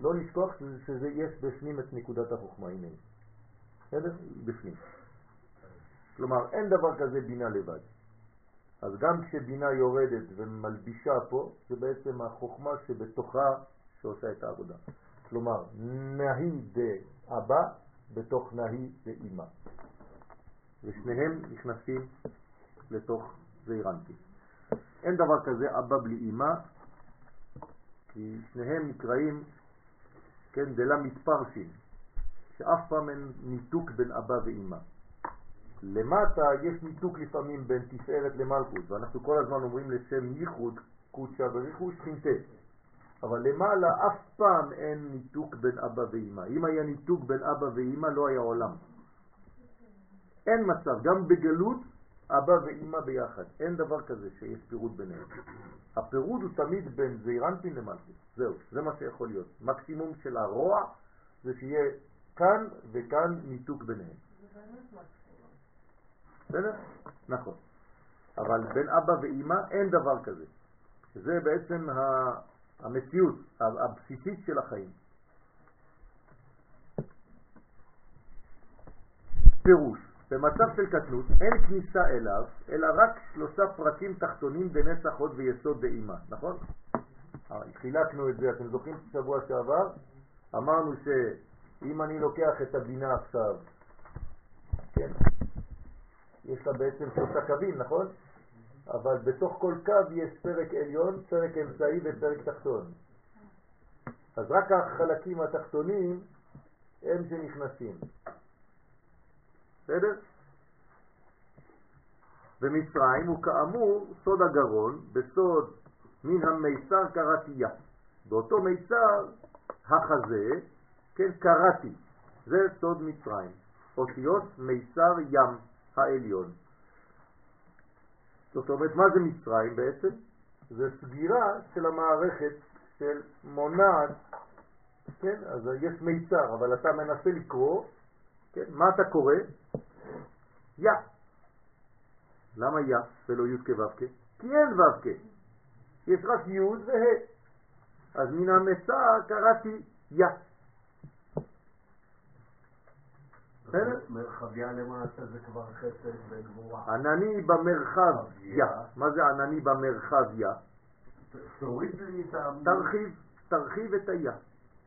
לא לשכוח שזה יש בפנים את נקודת החוכמה, הנה. בסדר? בפנים. כלומר, אין דבר כזה בינה לבד. אז גם כשבינה יורדת ומלבישה פה, זה בעצם החוכמה שבתוכה שעושה את העבודה. כלומר, נהי דאבא בתוך נהי דאמא. ושניהם נכנסים לתוך זעירנטי. אין דבר כזה אבא בלי אמא, כי שניהם נקראים, כן, דלה מתפרשים, שאף פעם אין ניתוק בין אבא ואמא. למטה יש ניתוק לפעמים בין תפארת למלכות, ואנחנו כל הזמן אומרים לשם ייחוד, קודשה וריחוש חינטה. אבל למעלה אף פעם אין ניתוק בין אבא ואמא. אם היה ניתוק בין אבא ואמא לא היה עולם. אין מצב, גם בגלות אבא ואמא ביחד. אין דבר כזה שיש פירוד ביניהם. הפירוד הוא תמיד בין זעירנטין למלכות. זהו, זה מה שיכול להיות. מקסימום של הרוע זה שיהיה כאן וכאן ניתוק ביניהם. בסדר? נכון. אבל בין אבא ואימא אין דבר כזה. זה בעצם המציאות הבסיסית של החיים. פירוש, במצב של קטנות אין כניסה אליו, אלא רק שלושה פרקים תחתונים בנצח הוד ויסוד באימא, נכון? חילקנו את זה, אתם זוכרים שבוע שעבר? אמרנו שאם אני לוקח את הבינה עכשיו, כן, יש לה בעצם שלושה קווים, נכון? אבל בתוך כל קו יש פרק עליון, פרק אמצעי ופרק תחתון. אז רק החלקים התחתונים הם שנכנסים. בסדר? במצרים הוא כאמור סוד הגרון, בסוד מן המיצר קראתייה. באותו מיצר החזה, כן, קראתי. זה סוד מצרים. אותיות מיצר ים. העליון. זאת אומרת, מה זה מצרים בעצם? זה סגירה של המערכת של מונעת, כן? אז יש מיצר, אבל אתה מנסה לקרוא, כן? מה אתה קורא? יא. למה יא ולא י' כו' כי אין ו' יש רק י' וה'. אז מן המצר קראתי יא. בסדר? מרחביה למעשה זה כבר חסד וגבורה. ענני במרחביה. מה זה ענני במרחביה? תרחיב, תרחיב את היה.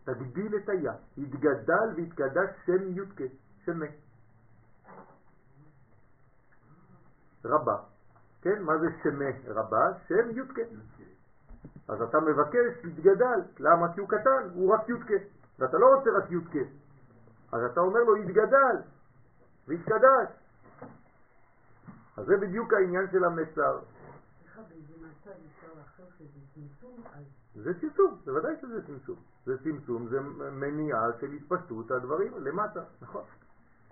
תגדיל את היה. התגדל והתקדש שם יודקה, שמה. רבה. כן? מה זה שמה רבה? שם יודקה. אז אתה מבקש להתגדל. למה? כי הוא קטן, הוא רק יודקה. ואתה לא רוצה רק יודקה. אז אתה אומר לו, יתגדל ויתקדש. אז זה בדיוק העניין של המצר. זה צמצום, בוודאי שזה צמצום. זה צמצום, זה מניעה של התפשטות הדברים למטה, נכון.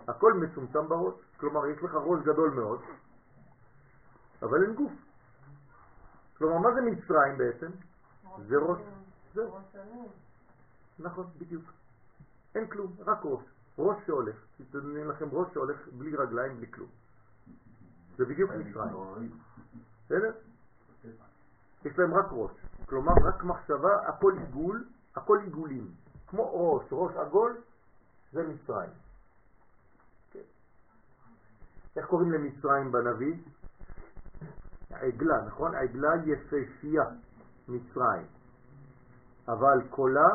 הכל מצומצם בראש, כלומר יש לך ראש גדול מאוד, אבל אין גוף. כלומר, מה זה מצרים בעצם? זה ראש. זהו. נכון, בדיוק. אין כלום, רק ראש. ראש שהולך. תתנו לכם ראש שהולך בלי רגליים, בלי כלום. זה בדיוק מצרים. בסדר? יש להם רק ראש. כלומר, רק מחשבה, הכל עיגול, הכל עיגולים. כמו ראש, ראש עגול, זה מצרים. כן. איך קוראים למצרים בנביא? עגלה, נכון? עגלה יפהפייה, מצרים. אבל קולה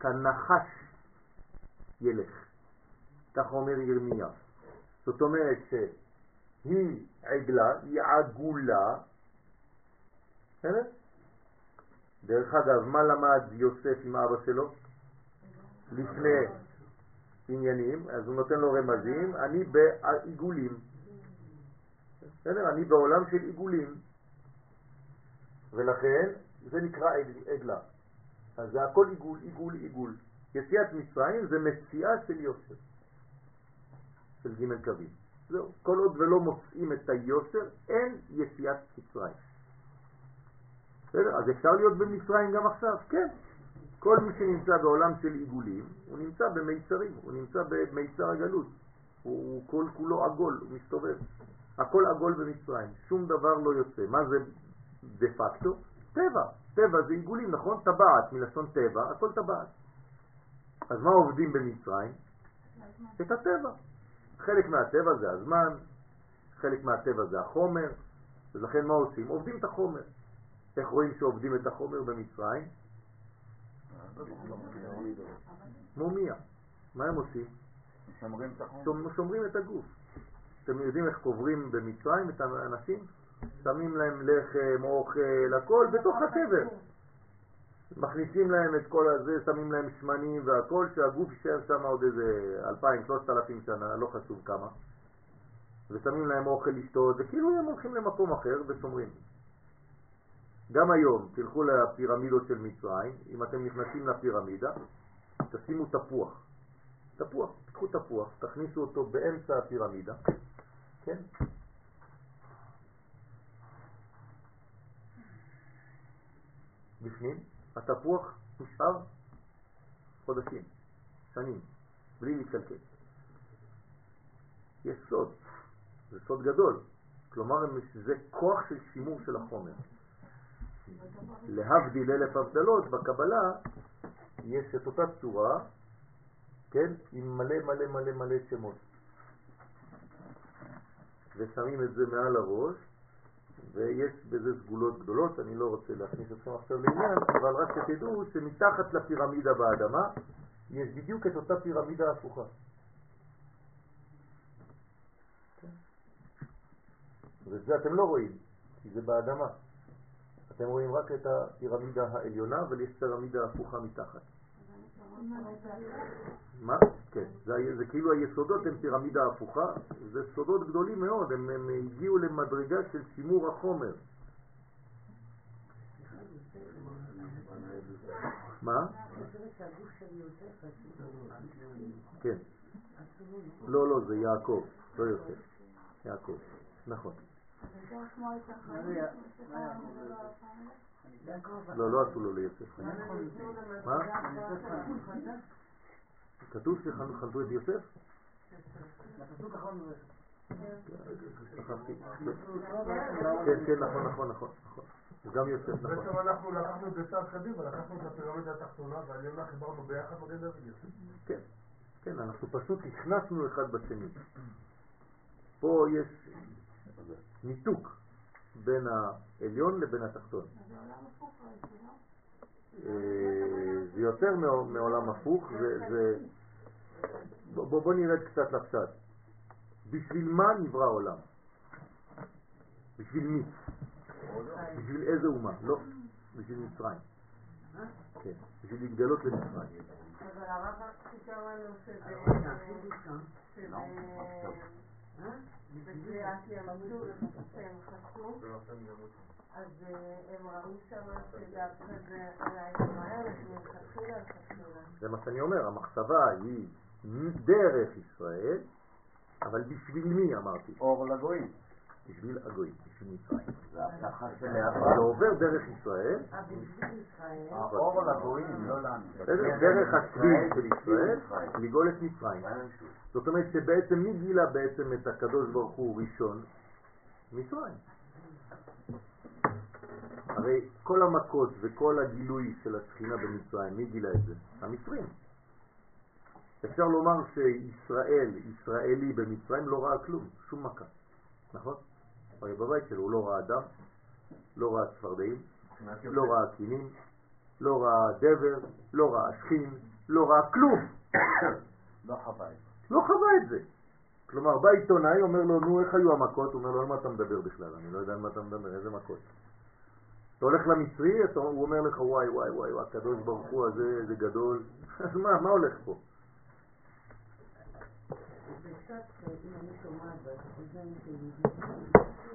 כנחש ילך. כך אומר ירמיה. זאת אומרת שהיא עגלה, היא עגולה? דרך אגב, מה למד יוסף עם אבא שלו? לפני עניינים, אז הוא נותן לו רמזים, אני בעיגולים. בסדר? אני בעולם של עיגולים. ולכן זה נקרא עגלה. אז זה הכל עיגול, עיגול, עיגול. יציאת מצרים זה מציאה של יוסף, של ג' קווים. זהו, כל עוד ולא מוצאים את היוסר, אין יציאת מצרים. בסדר? אז אפשר להיות במצרים גם עכשיו? כן. כל מי שנמצא בעולם של עיגולים, הוא נמצא במיצרים, הוא נמצא במיצר הגלות. הוא, הוא כל כולו עגול, הוא מסתובב. הכל עגול במצרים, שום דבר לא יוצא. מה זה דה פקטו? טבע. טבע זה עיגולים, נכון? טבעת, מלשון טבע, הכל טבעת. אז מה עובדים במצרים? את הטבע. חלק מהטבע זה הזמן, חלק מהטבע זה החומר, ולכן מה עושים? עובדים את החומר. איך רואים שעובדים את החומר במצרים? מומיה. מה הם עושים? שומרים את החומר. שומרים את הגוף. אתם יודעים איך קוברים במצרים את האנשים? שמים להם לחם, אוכל, הכל בתוך הקבר. מכניסים להם את כל הזה, שמים להם שמנים והכל, שהגוף יישאר שם עוד איזה אלפיים, שלושת אלפים שנה, לא חשוב כמה. ושמים להם אוכל לשתות, וכאילו הם הולכים למקום אחר ושומרים. גם היום, תלכו לפירמידות של מצרים, אם אתם נכנסים לפירמידה, תשימו תפוח. תפוח, תקחו תפוח, תכניסו אותו באמצע הפירמידה, כן? בפנים, התפוח נשאר חודשים, שנים, בלי להתקלקל. יש סוד, זה סוד גדול, כלומר זה כוח של שימור של החומר. להבדיל אלף הבדלות, בקבלה יש את אותה צורה, כן, עם מלא מלא מלא מלא שמות. ושמים את זה מעל הראש, ויש בזה סגולות גדולות, אני לא רוצה להכניס אתכם עכשיו לעניין, אבל רק שתדעו שמתחת לפירמידה באדמה יש בדיוק את אותה פירמידה הפוכה. וזה אתם לא רואים, כי זה באדמה. אתם רואים רק את הפירמידה העליונה, אבל יש פירמידה הפוכה מתחת. מה? כן, זה, זה כאילו היסודות הם פירמידה הפוכה, זה סודות גדולים מאוד, הם, הם הגיעו למדרגה של שימור החומר. מה? כן. לא, לא, זה יעקב, לא יוסף. יעקב, נכון. לא, לא עשו לו ליוסף. מה? כתוב שחנתו את יוסף? כן, כן, נכון, נכון, נכון. גם יוסף, נכון. בעצם אנחנו לקחנו את זה צעד קדימה, לקחנו את הפירמידה התחתונה והעליונה חיברנו ביחד מגן דוד יוסף. כן, כן, אנחנו פשוט הכנסנו אחד בשני. פה יש ניתוק בין העליון לבין התחתון. זה יותר מעולם הפוך, בוא נרד קצת לפשט. בשביל מה נברא העולם? בשביל מי? בשביל איזה אומה? לא, בשביל מצרים. כן, בשביל להתגלות למצרים. אבל הרב סיפר לנו שזה... שהם אז הם ראו שם שדווקא זה עליי מהר, מלכתחילה לכתחילה. זה מה שאני אומר, המחשבה היא דרך ישראל, אבל בשביל מי אמרתי? אור לגויים. בשביל הגויים, מצרים. זה. עובר דרך ישראל, האור לגויים, לא לנו. דרך השביל של ישראל, לגאול את מצרים. זאת אומרת שבעצם מי גילה בעצם את הקדוש ברוך הוא ראשון? מצרים. הרי כל המכות וכל הגילוי של השכינה במצרים, מי גילה את זה? המצרים. אפשר לומר שישראל, ישראלי במצרים לא ראה כלום, שום מכה, נכון? הרי בבית שלו הוא לא ראה אדם, לא ראה צפרדעים, לא ראה קינים, לא ראה דבר, לא ראה שכין, לא ראה כלום. לא חווה את זה. לא חווה את זה. כלומר, בא עיתונאי, אומר לו, נו, איך היו המכות? הוא אומר לו, על מה אתה מדבר בכלל? אני לא יודע על מה אתה מדבר, איזה מכות. אתה הולך למצרי, אתה, הוא אומר לך, וואי, וואי, וואי, וואי, הקדוש ברוך הוא הזה, זה גדול. אז מה, מה הולך פה? זה קצת, אם אני שומעת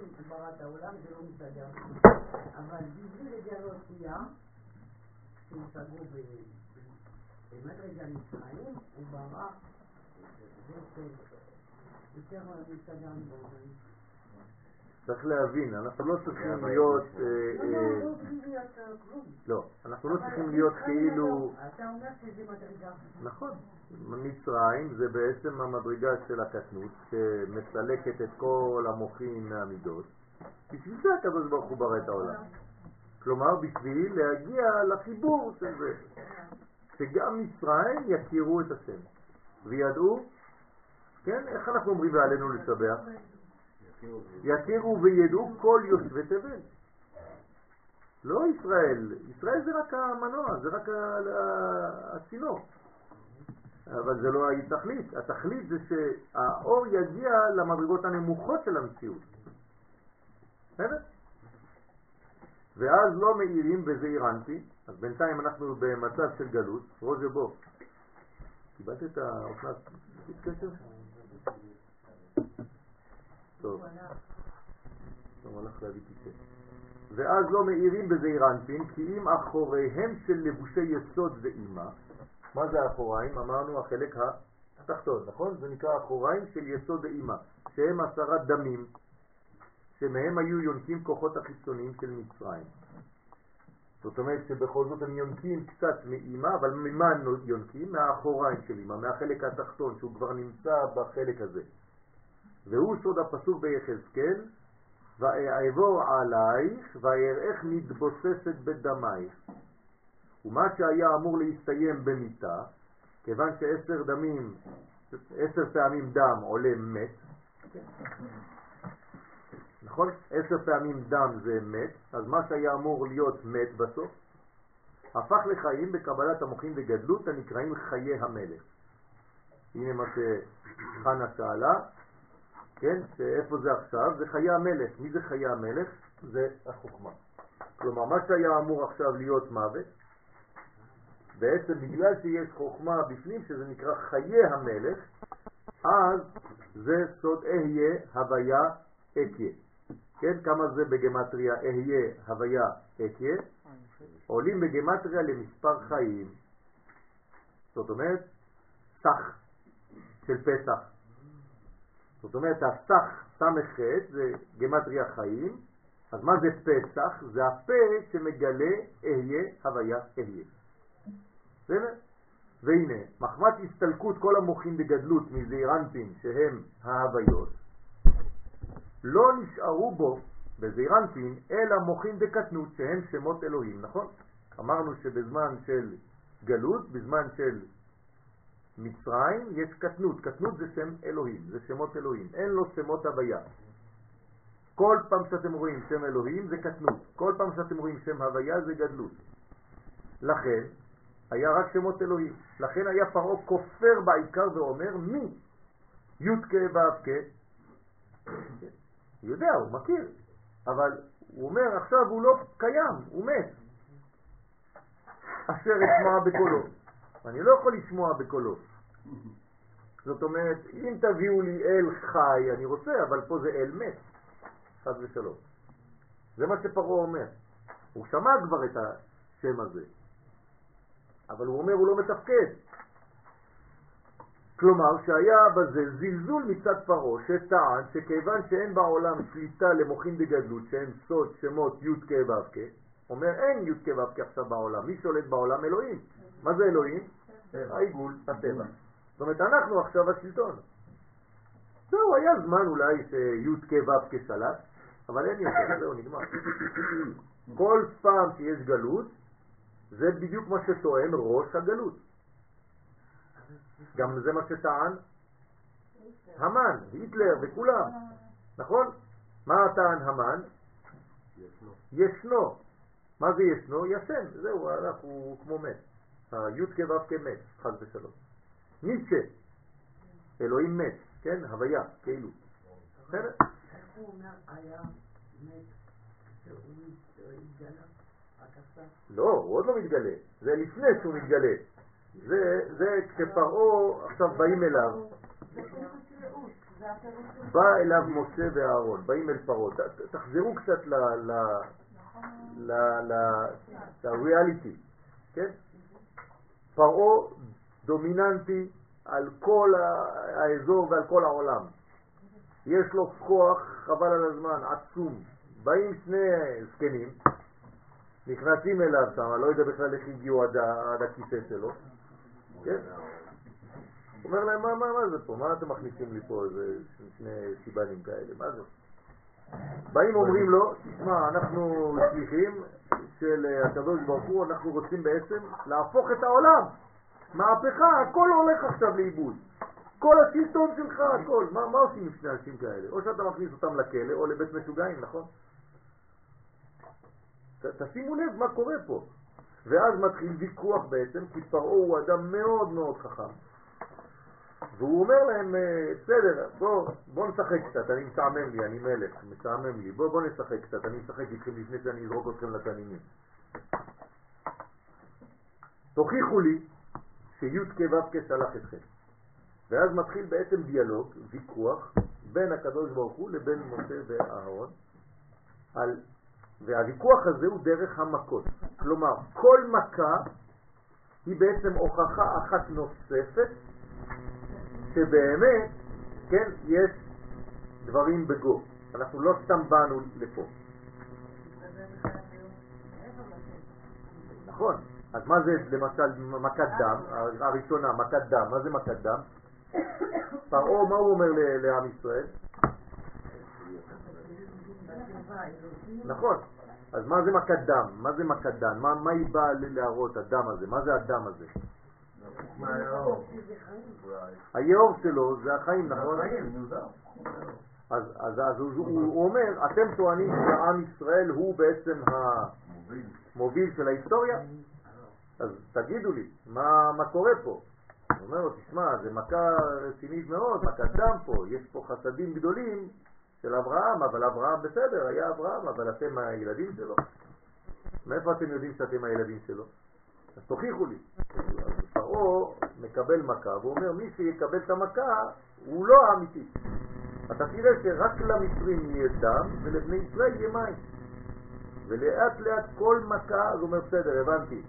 באוזן שלי, הוא ברא את העולם, זה לא מסתדר. אבל בשביל לגלות ים, שהם סגרו במדרגה מצרים, הוא ברא, יותר מסתדר באוזן. צריך להבין, אנחנו לא צריכים להיות, אה, לא, לא, אה, לא להיות אה. לא, אנחנו לא צריכים להיות כאילו, לא, אתה אומר שזה מדרגה. נכון, מצרים זה בעצם המדרגה של הקטנות שמסלקת את כל המוחים מהמידות. בשביל זה הקדוש ברוך הוא ברא את העולם. כלומר, בשביל להגיע לחיבור של זה. שגם מצרים יכירו את השם וידעו, כן, איך אנחנו אומרים ועלינו לשבח? יכירו וידעו כל יושבי תבל. לא ישראל, ישראל זה רק המנוע, זה רק הצינור. אבל זה לא התכלית, התכלית זה שהאור יגיע למדרגות הנמוכות של המציאות. בסדר? ואז לא מאירים בזעיר אנפי, אז בינתיים אנחנו במצב של גלות, רוז'ה בוא. קיבלת את האופנת קשר? טוב. הוא הלך להביא כיסא. ואז לא מאירים בזעיר אנפין, כי אם אחוריהם של לבושי יסוד ואימה, מה זה האחוריים? אמרנו החלק התחתון, נכון? זה נקרא אחוריים של יסוד ואימה, שהם עשרה דמים, שמהם היו יונקים כוחות החיצוניים של מצרים. זאת אומרת שבכל זאת הם יונקים קצת מאימה, אבל ממה הם יונקים? מהאחוריים של אימה, מהחלק התחתון, שהוא כבר נמצא בחלק הזה. והוא סוד הפסוק ביחזקאל, ואעבור עלייך ואראך מתבוססת בדמייך. ומה שהיה אמור להסתיים במיטה, כיוון שעשר דמים, עשר פעמים דם עולה מת, נכון? עשר פעמים דם זה מת, אז מה שהיה אמור להיות מת בסוף, הפך לחיים בקבלת המוחים וגדלות הנקראים חיי המלך. הנה מה שחנה שאלה, כן? שאיפה זה עכשיו? זה חיי המלך. מי זה חיי המלך? זה החוכמה. כלומר, מה שהיה אמור עכשיו להיות מוות, בעצם בגלל שיש חוכמה בפנים, שזה נקרא חיי המלך, אז זה סוד אהיה הוויה אקיה. כן, כמה זה בגמטריה אהיה הוויה אקיה? עולים בגמטריה למספר חיים. זאת אומרת, סך של פסח. זאת אומרת, הסך ס"ח זה גמטריה חיים, אז מה זה פסח? זה הפה שמגלה אהיה הוויה אהיה. בסדר? והנה, מחמת הסתלקות כל המוחים בגדלות מזעירנטים שהם ההוויות, לא נשארו בו בזעירנטים אלא מוחים בקטנות שהם שמות אלוהים, נכון? אמרנו שבזמן של גלות, בזמן של מצרים יש קטנות, קטנות זה שם אלוהים, זה שמות אלוהים, אין לו שמות הוויה. כל פעם שאתם רואים שם אלוהים זה קטנות, כל פעם שאתם רואים שם הוויה זה גדלות. לכן היה רק שמות אלוהים, לכן היה פרעה כופר בעיקר ואומר מי י' כ' ו' כ', הוא יודע, הוא מכיר, אבל הוא אומר עכשיו הוא לא קיים, הוא מת. אשר אשמע בקולו. אני לא יכול לשמוע בקולו. זאת אומרת, אם תביאו לי אל חי, אני רוצה, אבל פה זה אל מת, חד ושלום. זה מה שפרעה אומר. הוא שמע כבר את השם הזה, אבל הוא אומר הוא לא מתפקד. כלומר שהיה בזה זלזול מצד פרעה שטען שכיוון שאין בעולם שליטה למוחים בגדלות שהם סוד שמות י' כ' ו' כ', אומר אין י' כ' ו' כ' עכשיו בעולם, מי שולט בעולם? אלוהים. מה זה אלוהים? העיגול, הטבע. זאת אומרת אנחנו עכשיו השלטון. זהו, היה זמן אולי שי' כ' ו' כ' שלט, אבל אין יותר, זהו נגמר. כל פעם שיש גלות זה בדיוק מה שטוען ראש הגלות. גם זה מה שטען המן, היטלר וכולם, נכון? מה טען המן? ישנו. מה זה ישנו? ישן, זהו, הלך, הוא כמו מת. הי' כו' כמת, חס ושלום. ניטשה, אלוהים מת, כן? הוויה, כאילו. בסדר? איך הוא אומר היה מת התגלה? לא, הוא עוד לא מתגלה. זה לפני שהוא מתגלה. זה, זה כשפרעה עכשיו באים אליו. בא אליו משה ואהרון, באים אל פרעה. תחזרו קצת ל... ל... ל... ל... כן? פרעה דומיננטי על כל האזור ועל כל העולם. יש לו כוח, חבל על הזמן, עצום. באים שני זקנים, נכנסים אליו שם, לא יודע בכלל איך הגיעו עד, עד הכיסא שלו, כן? אומר להם, מה, מה, מה זה פה? מה אתם מכניסים לי פה איזה שני סיבנים כאלה? מה זה? באים אומרים לו, תשמע, אנחנו שליחים של אה, הקדוש ברוך הוא, אנחנו רוצים בעצם להפוך את העולם. מהפכה, הכל הולך עכשיו לאיבוד. כל השלטון שלך, הכל. מה, מה עושים עם שני אנשים כאלה? או שאתה מכניס אותם לכלא או לבית משוגעים, נכון? ת, תשימו לב מה קורה פה. ואז מתחיל ויכוח בעצם, כי פרעה הוא אדם מאוד מאוד חכם. והוא אומר להם, אה, בסדר, בוא, בוא נשחק קצת, אני משעמם לי, אני מלך, משעמם לי, בוא, בוא נשחק קצת, אני אשחק איתכם לפני שאני אזרוק אתכם לתנינים. תוכיחו לי שי' כו' כשלח אתכם. ואז מתחיל בעצם דיאלוג, ויכוח, בין הקדוש ברוך הוא לבין משה ואהרון, על, והוויכוח הזה הוא דרך המכות. כלומר, כל מכה היא בעצם הוכחה אחת נוספת שבאמת, כן, יש דברים בגו. אנחנו לא סתם באנו לפה. נכון. אז מה זה למשל מכת דם, הראשונה, מכת דם, מה זה מכת דם? פרעה, מה הוא אומר לעם ישראל? נכון. אז מה זה מכת דם? מה זה מכת דם? מה, מה היא באה להראות, הדם הזה? מה זה הדם הזה? היאור שלו זה החיים, נכון? אז, אז, אז הוא, אומר, אתם טוענים שעם ישראל הוא בעצם מוביל. המוביל של ההיסטוריה? אז תגידו לי, מה, מה קורה פה? הוא אומר לו, תשמע, זה מכה רצינית מאוד, מכת דם פה, יש פה חסדים גדולים של אברהם, אבל אברהם בסדר, היה אברהם, אבל אתם הילדים שלו. מאיפה אתם יודעים שאתם הילדים שלו? אז תוכיחו לי. אז פרעה מקבל מכה, והוא אומר, מי שיקבל את המכה הוא לא האמיתי. אתה תראה שרק למצרים יהיה דם, ולבני ישראל יהיה מים. ולאט לאט כל מכה, אז הוא אומר, בסדר, הבנתי.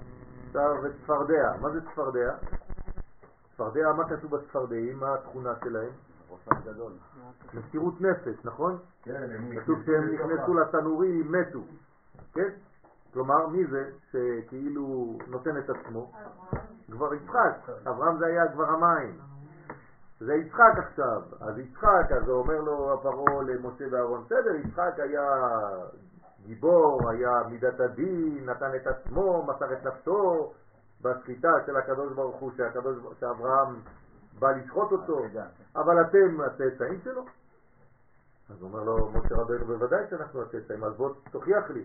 עכשיו צפרדע, מה זה צפרדע? צפרדע, מה כתוב בצפרדעים? מה התכונה שלהם? מסירות נפש, נכון? כן, הם כתוב שהם נכנסו לתנורים, מתו, כן? כלומר, מי זה שכאילו נותן את עצמו? כבר יצחק, אברהם זה היה כבר המים. זה יצחק עכשיו, אז יצחק, אז הוא אומר לו פרעה למשה ואהרון, בסדר, יצחק היה גיבור, היה מידת הדין, נתן את עצמו, מסר את נפשו בסחיטה של הקדוש ברוך הוא, שהקדוש, שאברהם בא לשחוט אותו, אבל אתם הצאצאים שלו? אז הוא אומר לו, משה רבנו, בוודאי שאנחנו הצאצאים, אז בוא תוכיח לי.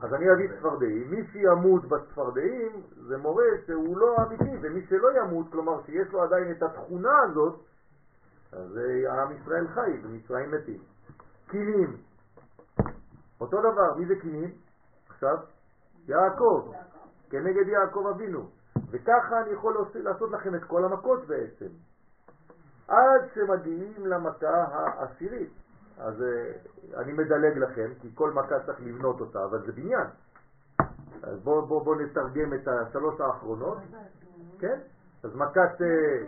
אז אני אביא צפרדעים, מי שימות בצפרדעים זה מורה שהוא לא אמיתי, ומי שלא ימות, כלומר שיש לו עדיין את התכונה הזאת, אז אה, עם ישראל חי ומצרים מתים. קינים, אותו דבר, מי זה קינים? עכשיו, יעקב, כנגד יעקב אבינו. וככה אני יכול לעשות לכם את כל המכות בעצם. עד שמגיעים למכה העשירית. אז אה, אני מדלג לכם, כי כל מכה צריך לבנות אותה, אבל זה בניין. אז בואו בוא, בוא נתרגם את השלוש האחרונות, כן? אז מכת... אה,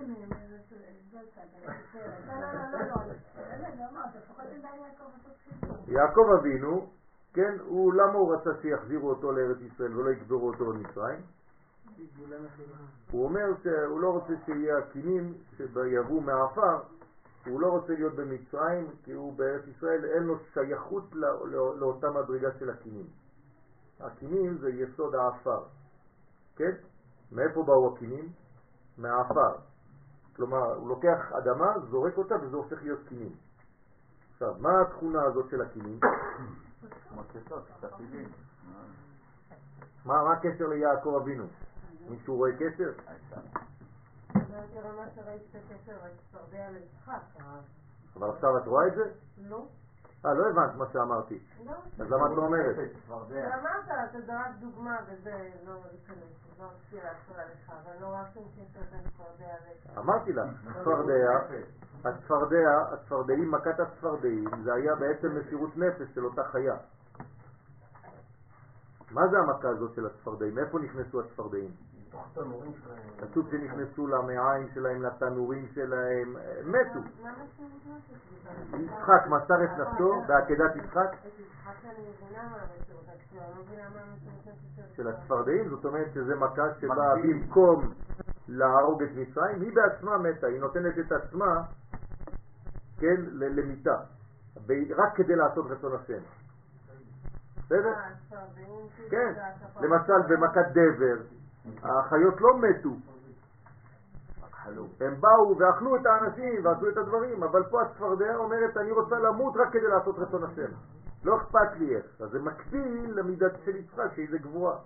יעקב אבינו, כן, הוא, למה הוא רצה שיחזירו אותו לארץ ישראל ולא יקברו אותו במצרים? הוא אומר שהוא לא רוצה שיהיה הקינים שיבואו מהעפר, הוא לא רוצה להיות במצרים כי הוא בארץ ישראל, אין לו שייכות לא, לא, לאותה מדרגה של הקינים. הקינים זה יסוד העפר, כן? מאיפה באו הקינים? מהעפר. כלומר, הוא לוקח אדמה, זורק אותה וזה הופך להיות קינים. עכשיו, מה התכונה הזאת של הקינים? מה הקשר ליעקב אבינו? מישהו רואה קשר? אבל עכשיו את רואה את זה? לא. אה, לא הבנת מה שאמרתי. לא. אז למה את לא אומרת? ואמרת, אתה זרק דוגמה וזה לא ייכנס, לא רציתי להפריע לך, אבל לא צפרדע. אמרתי לך, הצפרדע, הצפרדע, הצפרדעים, מכת הצפרדעים, זה היה בעצם מסירות נפש של אותה חיה. מה זה המכה הזאת של הצפרדעים? מאיפה נכנסו הצפרדעים? כתוב שנכנסו למעיים שלהם, לתנורים שלהם, הם מתו. יצחק מסר את נפשו בעקדת יצחק? של הצפרדעים, זאת אומרת שזה מכה שבאה במקום להרוג את מצרים, היא בעצמה מתה, היא נותנת את עצמה, כן, למיתה, רק כדי לעשות רצון השם. בסדר? אה, כאילו, כן. למשל במכת דבר, החיות לא מתו. הם באו ואכלו את האנשים ועשו את הדברים, אבל פה הצפרדע אומרת אני רוצה למות רק כדי לעשות רצון השם. לא אכפת לי איך. אז זה מקביל למידת של יצחק, שהיא זה גבוהה.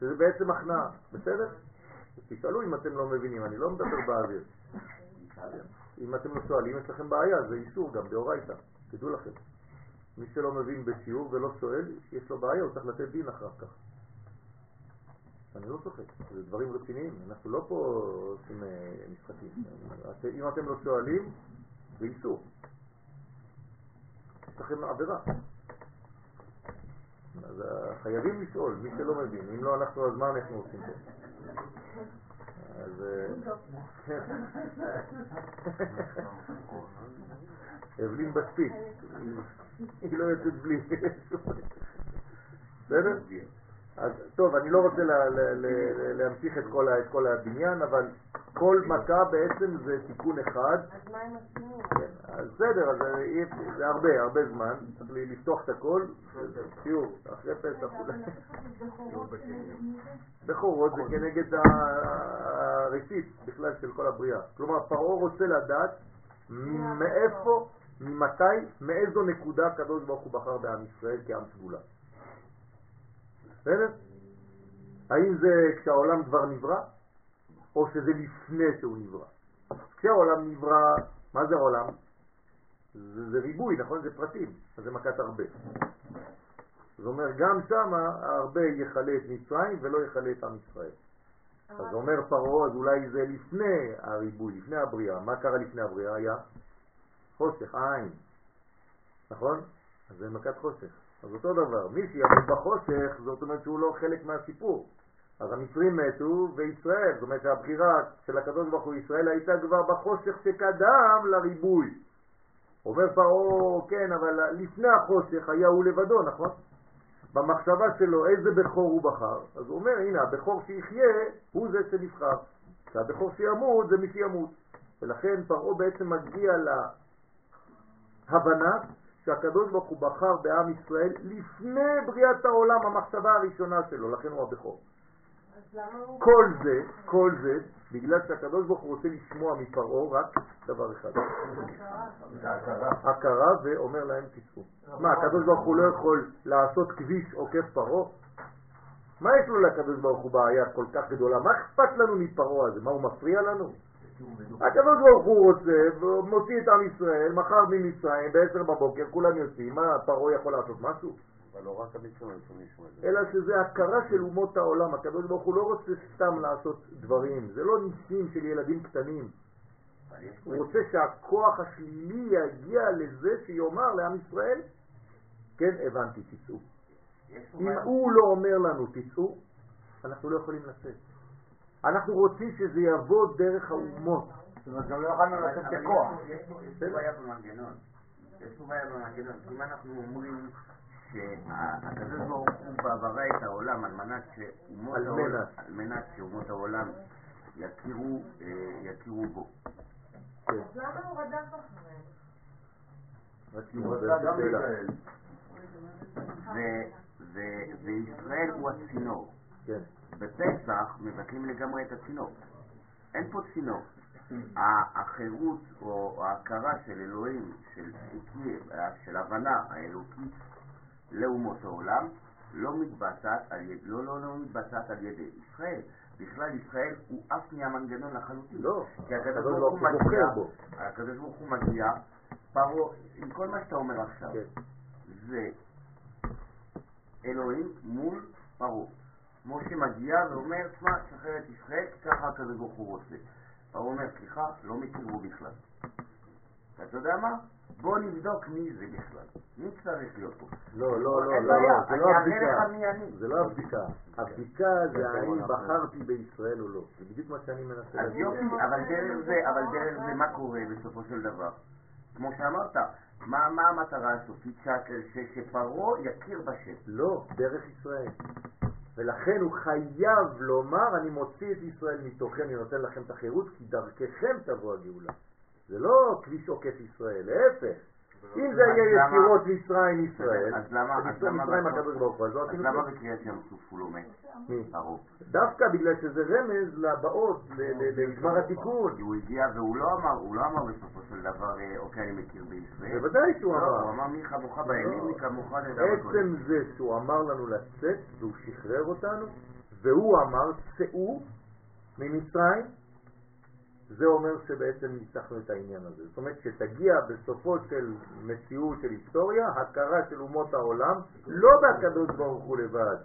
שזה בעצם הכנעה, בסדר? תשאלו אם אתם לא מבינים, אני לא מדבר באוויר. אם אתם לא שואלים, יש לכם בעיה, זה איסור גם דאורייתא, תדעו לכם. מי שלא מבין בשיעור ולא שואל, יש לו בעיה, הוא צריך לתת דין אחר כך. אני לא צוחק, זה דברים רציניים, אנחנו לא פה עושים אה, משחקים. אם אתם לא שואלים, זה איסור. יש לכם עבירה. אז אה, חייבים לשאול, מי שלא מבין. אם לא אנחנו, אז מה אנחנו עושים פה? אז... אה, אבלין בספיק, היא לא יוצאת בלי. בסדר? אז טוב, אני לא רוצה לה- לה- לה- להמשיך את כל את כל הבניין, אבל כל מכה בעצם זה תיקון אחד. אז מה הם? כן, אז בסדר, אז זה הרבה, הרבה זמן, צריך לפתוח את הכל, שיעור, אחרי פסח. בכורות זה כנגד הראשית בכלל של כל הבריאה. כלומר, פרעה רוצה לדעת מאיפה, ממתי, מאיזו נקודה הקדוש ברוך הוא בחר בעם ישראל כעם סגולה. בסדר? האם זה כשהעולם כבר נברא, או שזה לפני שהוא נברא? כשהעולם נברא, מה זה עולם? זה, זה ריבוי, נכון? זה פרטים, אז זה מכת הרבה. זאת אומרת, גם שם הרבה יכלה את מצרים ולא יכלה את עם ישראל. אז אומר פרעה, אז אולי זה לפני הריבוי, לפני הבריאה. מה קרה לפני הבריאה? היה חושך, עין. נכון? אז זה מכת חושך. אז אותו דבר, מי שימות בחושך, זאת אומרת שהוא לא חלק מהסיפור. אז המצרים מתו וישראל, זאת אומרת שהבחירה של הקדוש ברוך הוא ישראל הייתה כבר בחושך שקדם לריבוי. אומר פרעה, כן, אבל לפני החושך היה הוא לבדו, נכון? במחשבה שלו איזה בכור הוא בחר, אז הוא אומר, הנה, הבכור שיחיה הוא זה שנבחר, והבכור שימות זה מי שימות. ולכן פרעה בעצם מגיע להבנה שהקדוש ברוך הוא בחר בעם ישראל לפני בריאת העולם, המחשבה הראשונה שלו, לכן הוא הבכור. אז למה הוא... כל זה, כל זה, בגלל שהקדוש ברוך הוא רוצה לשמוע מפרעה רק דבר אחד, הכרה, ואומר להם תצאו. מה, הקדוש ברוך הוא לא יכול לעשות כביש עוקף פרעה? מה יש לו לקדוש ברוך הוא בעיה כל כך גדולה? מה אכפת לנו מפרעה הזה? מה, הוא מפריע לנו? הקדוש ברוך הוא רוצה, מוציא את עם ישראל, מחר ממצרים, בעשר בבוקר, כולם יוצאים, מה, פרעה יכול לעשות משהו? אבל לא רק המצרים. אלא שזה הכרה של אומות העולם. הקדוש ברוך הוא לא רוצה סתם לעשות דברים, זה לא ניסים של ילדים קטנים. הוא רוצה שהכוח השלילי יגיע לזה שיאמר לעם ישראל, כן, הבנתי, תצאו. אם. הוא לא אומר לנו תצאו, אנחנו לא יכולים לצאת. אנחנו רוצים שזה יבוא דרך האומות. זאת אומרת, גם לא יכולנו אבל בכוח. יש פה- בעיה במנגנון. יש פה בעיה במנגנון. אם אנחנו אומרים שהקדוש ברוך הוא בא ברא את העולם על מנת שאומות העולם, מנת. על מנת שאומות העולם יכירו, אה, יכירו בו. כן, אז למה הוא רדף אחריהם? זה גם ו- וישראל הוא הצינור. כן, בפסח מבטלים לגמרי את הצינור. אין פה צינור. ה- החירות או ההכרה של אלוהים, של, הכיר- של הבנה האלוקית לאומות העולם, לא מתבצעת על ידי, לא, לא, לא מתבצעת על ידי ישראל. בכלל ישראל הוא עף מהמנגנון לחלוטין. לא, כי הקדוש ברוך הוא מגיע. הקדוש ברוך הוא מגיע, פרעה, עם כל מה שאתה אומר עכשיו, כן. זה אלוהים מול פרעה. משה מגיע ואומר, שמע, שחרר את ישראל, ככה הקדוש ברוך הוא רוצה. פרעה אומר, סליחה, לא מכיר בו בכלל. אתה יודע מה? בוא נבדוק מי זה בכלל. מי צריך להיות פה? לא, לא, לא, לא, לא, זה אני לא הבדיקה. זה לא הבדיקה. הבדיקה זה האם בחרתי בישראל או לא. זה בדיוק מה שאני מנסה אז להגיד. יופי, אבל דרך זה, אבל דרך זה מה קורה בסופו של דבר? כמו שאמרת, מה, מה המטרה הסופית? שפרעה יכיר בשם. לא, דרך ישראל. ולכן הוא חייב לומר, אני מוציא את ישראל מתוכם, אני נותן לכם את החירות, כי דרככם תבוא הגאולה. זה לא כביש עוקף ישראל, להפך. אם זה יהיה ישירות מצרים ישראל, אז למה, לא. בקריאת ים סוף הוא לא מת? דווקא בגלל שזה רמז לבאות, ל- ל- לגמר התיקון. כי הוא הגיע והוא לא אמר, הוא לא אמר בסופו של דבר, אה, אוקיי, אני מכיר בישראל. בוודאי שהוא לא, הוא אמר. אמר מי כמוך באלים, מי כמוך נדע בקודש. עצם זה שהוא אמר לנו לצאת והוא שחרר אותנו, והוא אמר צאו ממצרים, זה אומר שבעצם ניצחנו את העניין הזה. זאת אומרת שתגיע בסופו של מציאות של היסטוריה, הכרה של אומות העולם, לא בקדוש ברוך הוא לבד,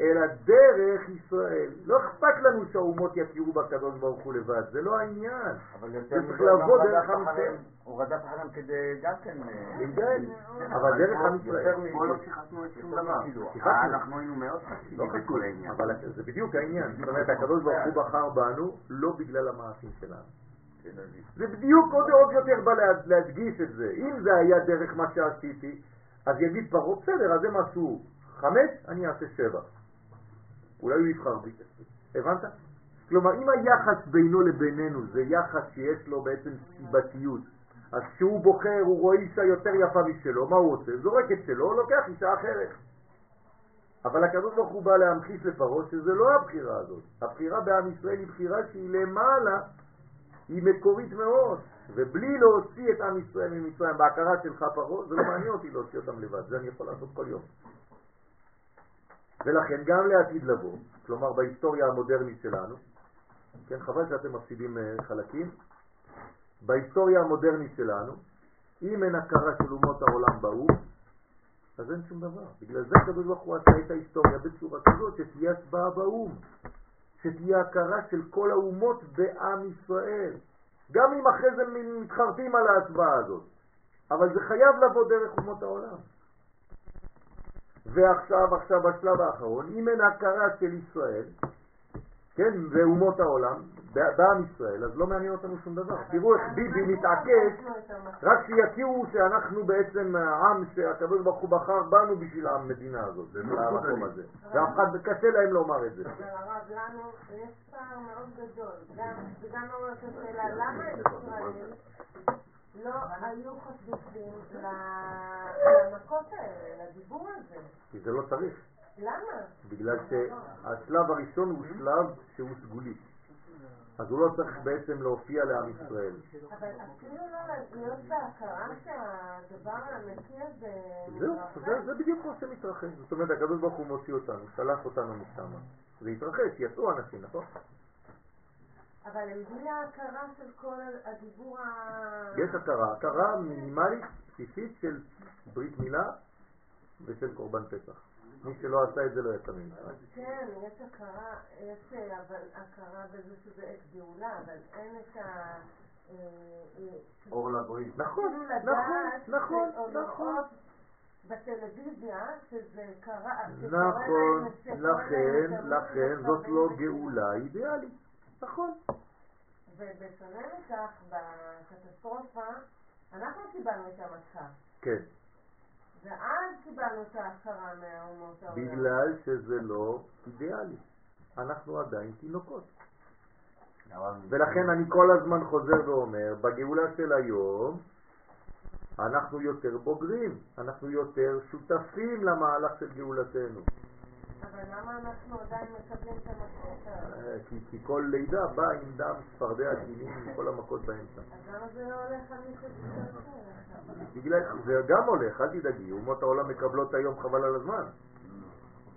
אלא דרך ישראל. לא אכפת לנו שהאומות יכירו בקדוש ברוך הוא לבד, זה לא העניין. אבל זה יותר צריך מזה, הוא דרך רדף עם אחריהם, ישראל. הוא רדף אחריהם כדי גם כן... אה, להתגאל, אבל דרך עם ישראל. פה לא שיחקנו את שום דבר. שיחקנו. אה, אנחנו היינו מאוד לא חסידים חשוב, בכל העניין. אבל זה בדיוק העניין. זאת אומרת, הקדוש ברוך הוא בחר בנו לא בגלל המעשים שלנו. זה בדיוק עוד יותר בא לה- להדגיש את זה. אם זה היה דרך מה שעשיתי, אז יגיד פרעה, בסדר, אז הם עשו חמש, אני אעשה שבע. אולי הוא יבחר בי. הבנת? כלומר, אם היחס בינו לבינינו זה יחס שיש לו בעצם סיבתיות, אז כשהוא בוחר, הוא רואה אישה יותר יפה משלו, מה הוא עושה? זורק את שלו, לוקח אישה אחרת. אבל הקדוש ברוך הוא בא להמחיש לפרעה שזה לא הבחירה הזאת. הבחירה בעם ישראל היא בחירה שהיא למעלה, היא מקורית מאוד. ובלי להוציא את עם ישראל ממצרים, בהכרה שלך פרעה, זה לא מעניין אותי להוציא אותם לבד, זה אני יכול לעשות כל יום. ולכן גם לעתיד לבוא, כלומר בהיסטוריה המודרנית שלנו, כן, חבל שאתם מפסידים אה, חלקים, בהיסטוריה המודרנית שלנו, אם אין הכרה של אומות העולם באו"ם, אז אין שום דבר. בגלל זה הקדוש ברוך הוא עשה את ההיסטוריה בצורה כזאת שתהיה הצבעה באו"ם, שתהיה הכרה של כל האומות בעם ישראל. גם אם אחרי זה מתחרטים על ההצבעה הזאת. אבל זה חייב לבוא דרך אומות העולם. ועכשיו, עכשיו, בשלב האחרון, אם אין הכרה של ישראל, כן, ואומות העולם, ב- בעם ישראל, אז לא מעניין אותנו שום דבר. תראו איך ביבי מתעקש רק שיכירו שאנחנו בעצם העם שהקדוש ברוך הוא בחר בנו בשביל המדינה הזאת, המקום הזה. ואף אחד, קשה להם לומר את זה. אבל הרב, לנו יש פער מאוד גדול. גם, וגם מעורר את השאלה, למה ישראל לא היו חשופים למכות האלה, לדיבור הזה? כי זה לא צריך. למה? בגלל שהשלב הראשון הוא שלב שהוא סגולי. אז הוא לא צריך בעצם להופיע לעם ישראל. אבל אפילו לא להיות בהכרה שהדבר הנקי הזה מתרחש. זה, זה בדיוק כמו שמתרחש. זאת אומרת, הקדוש ברוך הוא מוציא אותנו, שלח אותנו משם. זה התרחש, יצאו אנשים, נכון? אבל הם בלי ההכרה של כל הדיבור ה... יש הכרה, הכרה מינימלית, בסיסית של ברית מילה ושל קורבן פסח. מי שלא עשה את זה לא יצא ממצרים. כן, יש הכרה, יש אה, הכרה בזה שזה עת גאולה, אבל אין את ה... אה, אה, אור לברית. נכון, לדעת נכון, נכון, נכון. לראות בטלוויזיה שזה קרה, נכון, לכן, לכן זאת לא גאולה אידיאלית. נכון. ובשונה מכך, בקטסטרופה, אנחנו קיבלנו את המכה, כן, ואז קיבלנו את ההכרה מהאומות העולם. בגלל שזה לא אידיאלי. אנחנו עדיין תינוקות. ולכן אני כל הזמן חוזר ואומר, בגאולה של היום אנחנו יותר בוגרים, אנחנו יותר שותפים למהלך של גאולתנו. אבל למה אנחנו עדיין מקבלים את המכות האלה? אה, כי, כי כל לידה באה עם דם, צפרדע, קינים, עם כל המכות באמצע. אז למה זה לא הולך על מי שצריך? בגלל, זה גם הולך, אל תדאגי, אומות העולם מקבלות היום חבל על הזמן.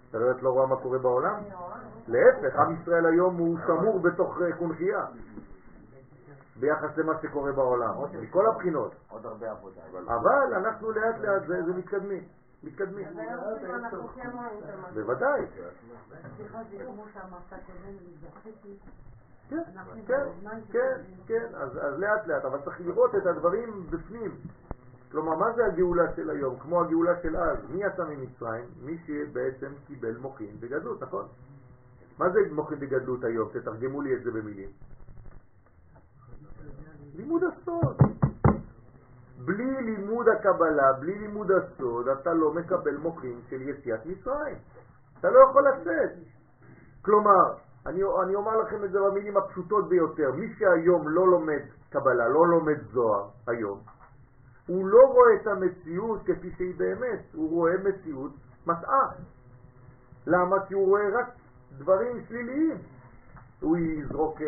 אתה לא- את לא רואה מה קורה בעולם? אני רואה. להפך, עם ישראל היום הוא שמור בתוך אה, קונכייה ביחס למה שקורה בעולם, מכל הבחינות. עוד הרבה עבודה. אבל אנחנו לאט לאט זה, זה מתקדמים, מתקדמים. כאילו כן. בוודאי. כן, כן, כן, שחווים. כן, אז, אז לאט לאט, אבל צריך לראות את הדברים בפנים. כלומר, מה זה הגאולה של היום? כמו הגאולה של אז. מי יצא ממצרים? מי שבעצם קיבל מוחין וגדלות, נכון? מה זה מוחין וגדלות היום? תתרגמו לי את זה במילים. לימוד הסוד. בלי לימוד הקבלה, בלי לימוד הסוד, אתה לא מקבל מוחין של יציאת מצרים. אתה לא יכול לצאת. כלומר, אני, אני אומר לכם את זה במילים הפשוטות ביותר, מי שהיום לא לומד קבלה, לא לומד זוהר היום, הוא לא רואה את המציאות כפי שהיא באמת, הוא רואה מציאות מטעה. למה? כי הוא רואה רק דברים שליליים. הוא יזרוק אה,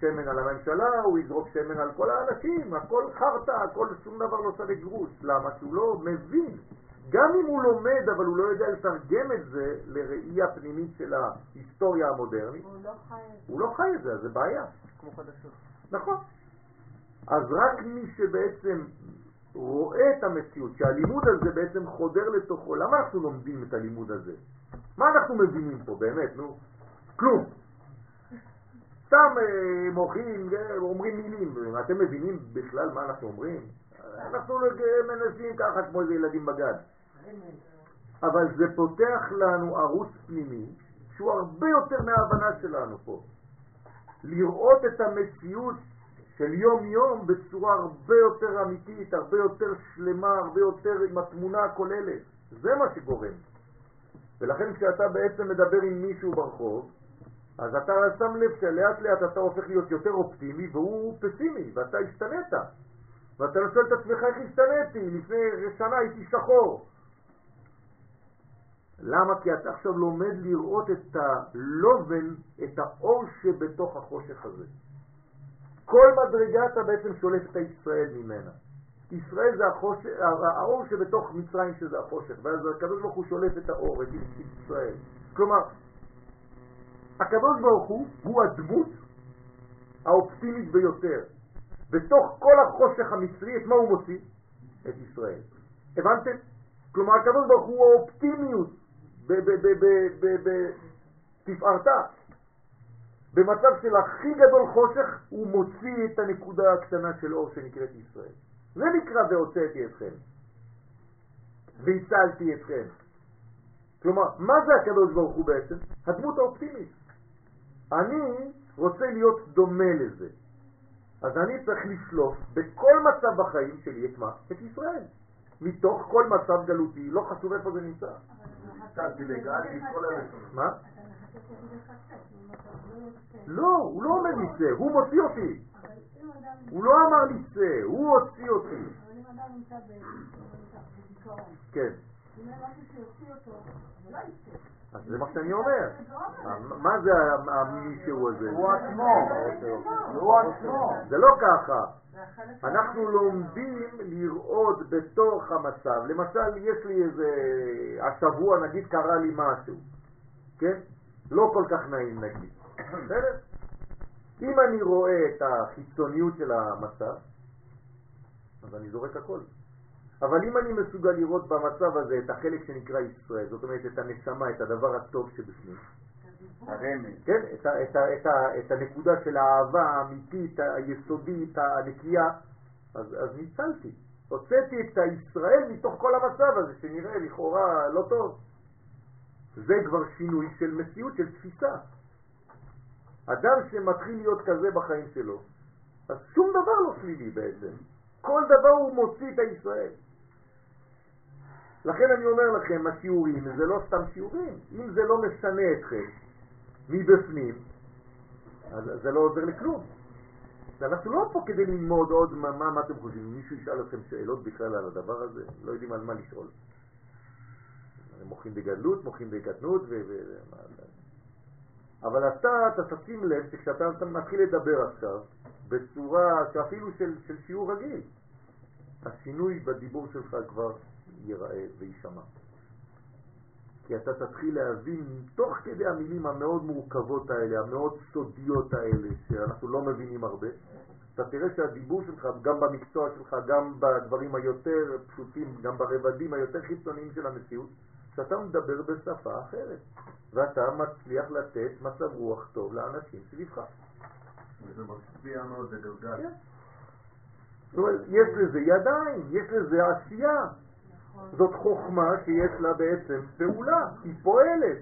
שמן על הממשלה, הוא יזרוק שמן על כל האנשים, הכל חרטא, הכל שום דבר לא שווה גרוש. למה? כי הוא לא מבין. גם אם הוא לומד, אבל הוא לא יודע לתרגם את זה לראייה פנימית של ההיסטוריה המודרנית, הוא לא חי את זה. הוא לא חי את זה, אז זה בעיה. כמו חדשות. נכון. אז רק מי שבעצם רואה את המציאות, שהלימוד הזה בעצם חודר לתוכו, למה אנחנו לומדים את הלימוד הזה? מה אנחנו מבינים פה באמת, נו? כלום. סתם אה, מוחים, אה, אומרים מילים, אתם מבינים בכלל מה אנחנו אומרים? אנחנו מנסים ככה כמו איזה ילדים בגן. אבל זה פותח לנו ערוץ פנימי שהוא הרבה יותר מההבנה שלנו פה. לראות את המציאות של יום יום בצורה הרבה יותר אמיתית, הרבה יותר שלמה, הרבה יותר עם התמונה הכוללת. זה מה שגורם. ולכן כשאתה בעצם מדבר עם מישהו ברחוב, אז אתה שם לב שלאט לאט אתה הופך להיות יותר אופטימי והוא פסימי, ואתה השתנית. ואתה שואל את עצמך איך השתניתי, לפני שנה הייתי שחור. למה? כי אתה עכשיו לומד לראות את הלובן, את האור שבתוך החושך הזה. כל מדרגה אתה בעצם שולף את הישראל ממנה. ישראל זה החושך, האור שבתוך מצרים שזה החושך, ואז הוא שולף את האור, את ישראל. כלומר, הקדוש ברוך הוא הוא הדמות האופטימית ביותר. בתוך כל החושך המצרי, את מה הוא מוציא? את ישראל. הבנתם? כלומר, הקדוש ברוך הוא האופטימיות בתפארתה. במצב של הכי גדול חושך, הוא מוציא את הנקודה הקטנה של אור שנקראת ישראל. זה נקרא והוצאתי אתכם. והצלתי אתכם. כלומר, מה זה הקדוש ברוך הוא בעצם? הדמות האופטימית. אני רוצה להיות דומה לזה. אז אני צריך לשלוף בכל מצב בחיים שלי את מה? את ישראל. מתוך כל מצב גלותי, לא חשוב איפה זה נמצא. מה? לא, הוא לא אומר לי צא, הוא מוציא אותי. הוא לא אמר לי צא, הוא הוציא אותי. אבל אם אדם נמצא בדיכאון, כן, אם אין משהו שיוציא אותו, זה לא יצא. אז זה מה שאני אומר. מה זה המישהו הזה? הוא עצמו. הוא עצמו. זה לא ככה. אנחנו לומדים לראות בתוך המצב. למשל, יש לי איזה, השבוע נגיד קרה לי משהו, כן? לא כל כך נעים נגיד. בסדר? אם אני רואה את החיצוניות של המצב, אז אני זורק הכל. אבל אם אני מסוגל לראות במצב הזה את החלק שנקרא ישראל, זאת אומרת את הנשמה, את הדבר הטוב שבפנים. כן? את, את, את, את הנקודה של האהבה האמיתית, היסודית, הנקייה, אז, אז ניצלתי. הוצאתי את הישראל מתוך כל המצב הזה שנראה לכאורה לא טוב. זה כבר שינוי של מציאות, של תפיסה. אדם שמתחיל להיות כזה בחיים שלו, אז שום דבר לא שלילי בעצם. כל דבר הוא מוציא את הישראל. לכן אני אומר לכם, השיעורים זה לא סתם שיעורים. אם זה לא משנה אתכם מבפנים, אז זה לא עוזר לכלום. אנחנו לא פה כדי ללמוד עוד מה, מה, מה אתם חושבים. מישהו ישאל אתכם שאלות בכלל על הדבר הזה? לא יודעים על מה לשאול. מוחים בגדלות, מוחים בקטנות, ו... ו... אבל אתה, אתה תשים לב שכשאתה אתה מתחיל לדבר עכשיו, בצורה שאפילו של, של שיעור רגיל, השינוי בדיבור שלך כבר ייראה ויישמע. כי אתה תתחיל להבין תוך כדי המילים המאוד מורכבות האלה, המאוד סודיות האלה, שאנחנו לא מבינים הרבה, אתה תראה שהדיבור שלך, גם במקצוע שלך, גם בדברים היותר פשוטים, גם ברבדים היותר חיצוניים של המציאות, שאתה מדבר בשפה אחרת, ואתה מצליח לתת מצב רוח טוב לאנשים סביבך. וזה משפיע מאוד, זה גלגל. כן. יש לזה ידיים, יש לזה עשייה. זאת חוכמה שיש לה בעצם פעולה, היא פועלת.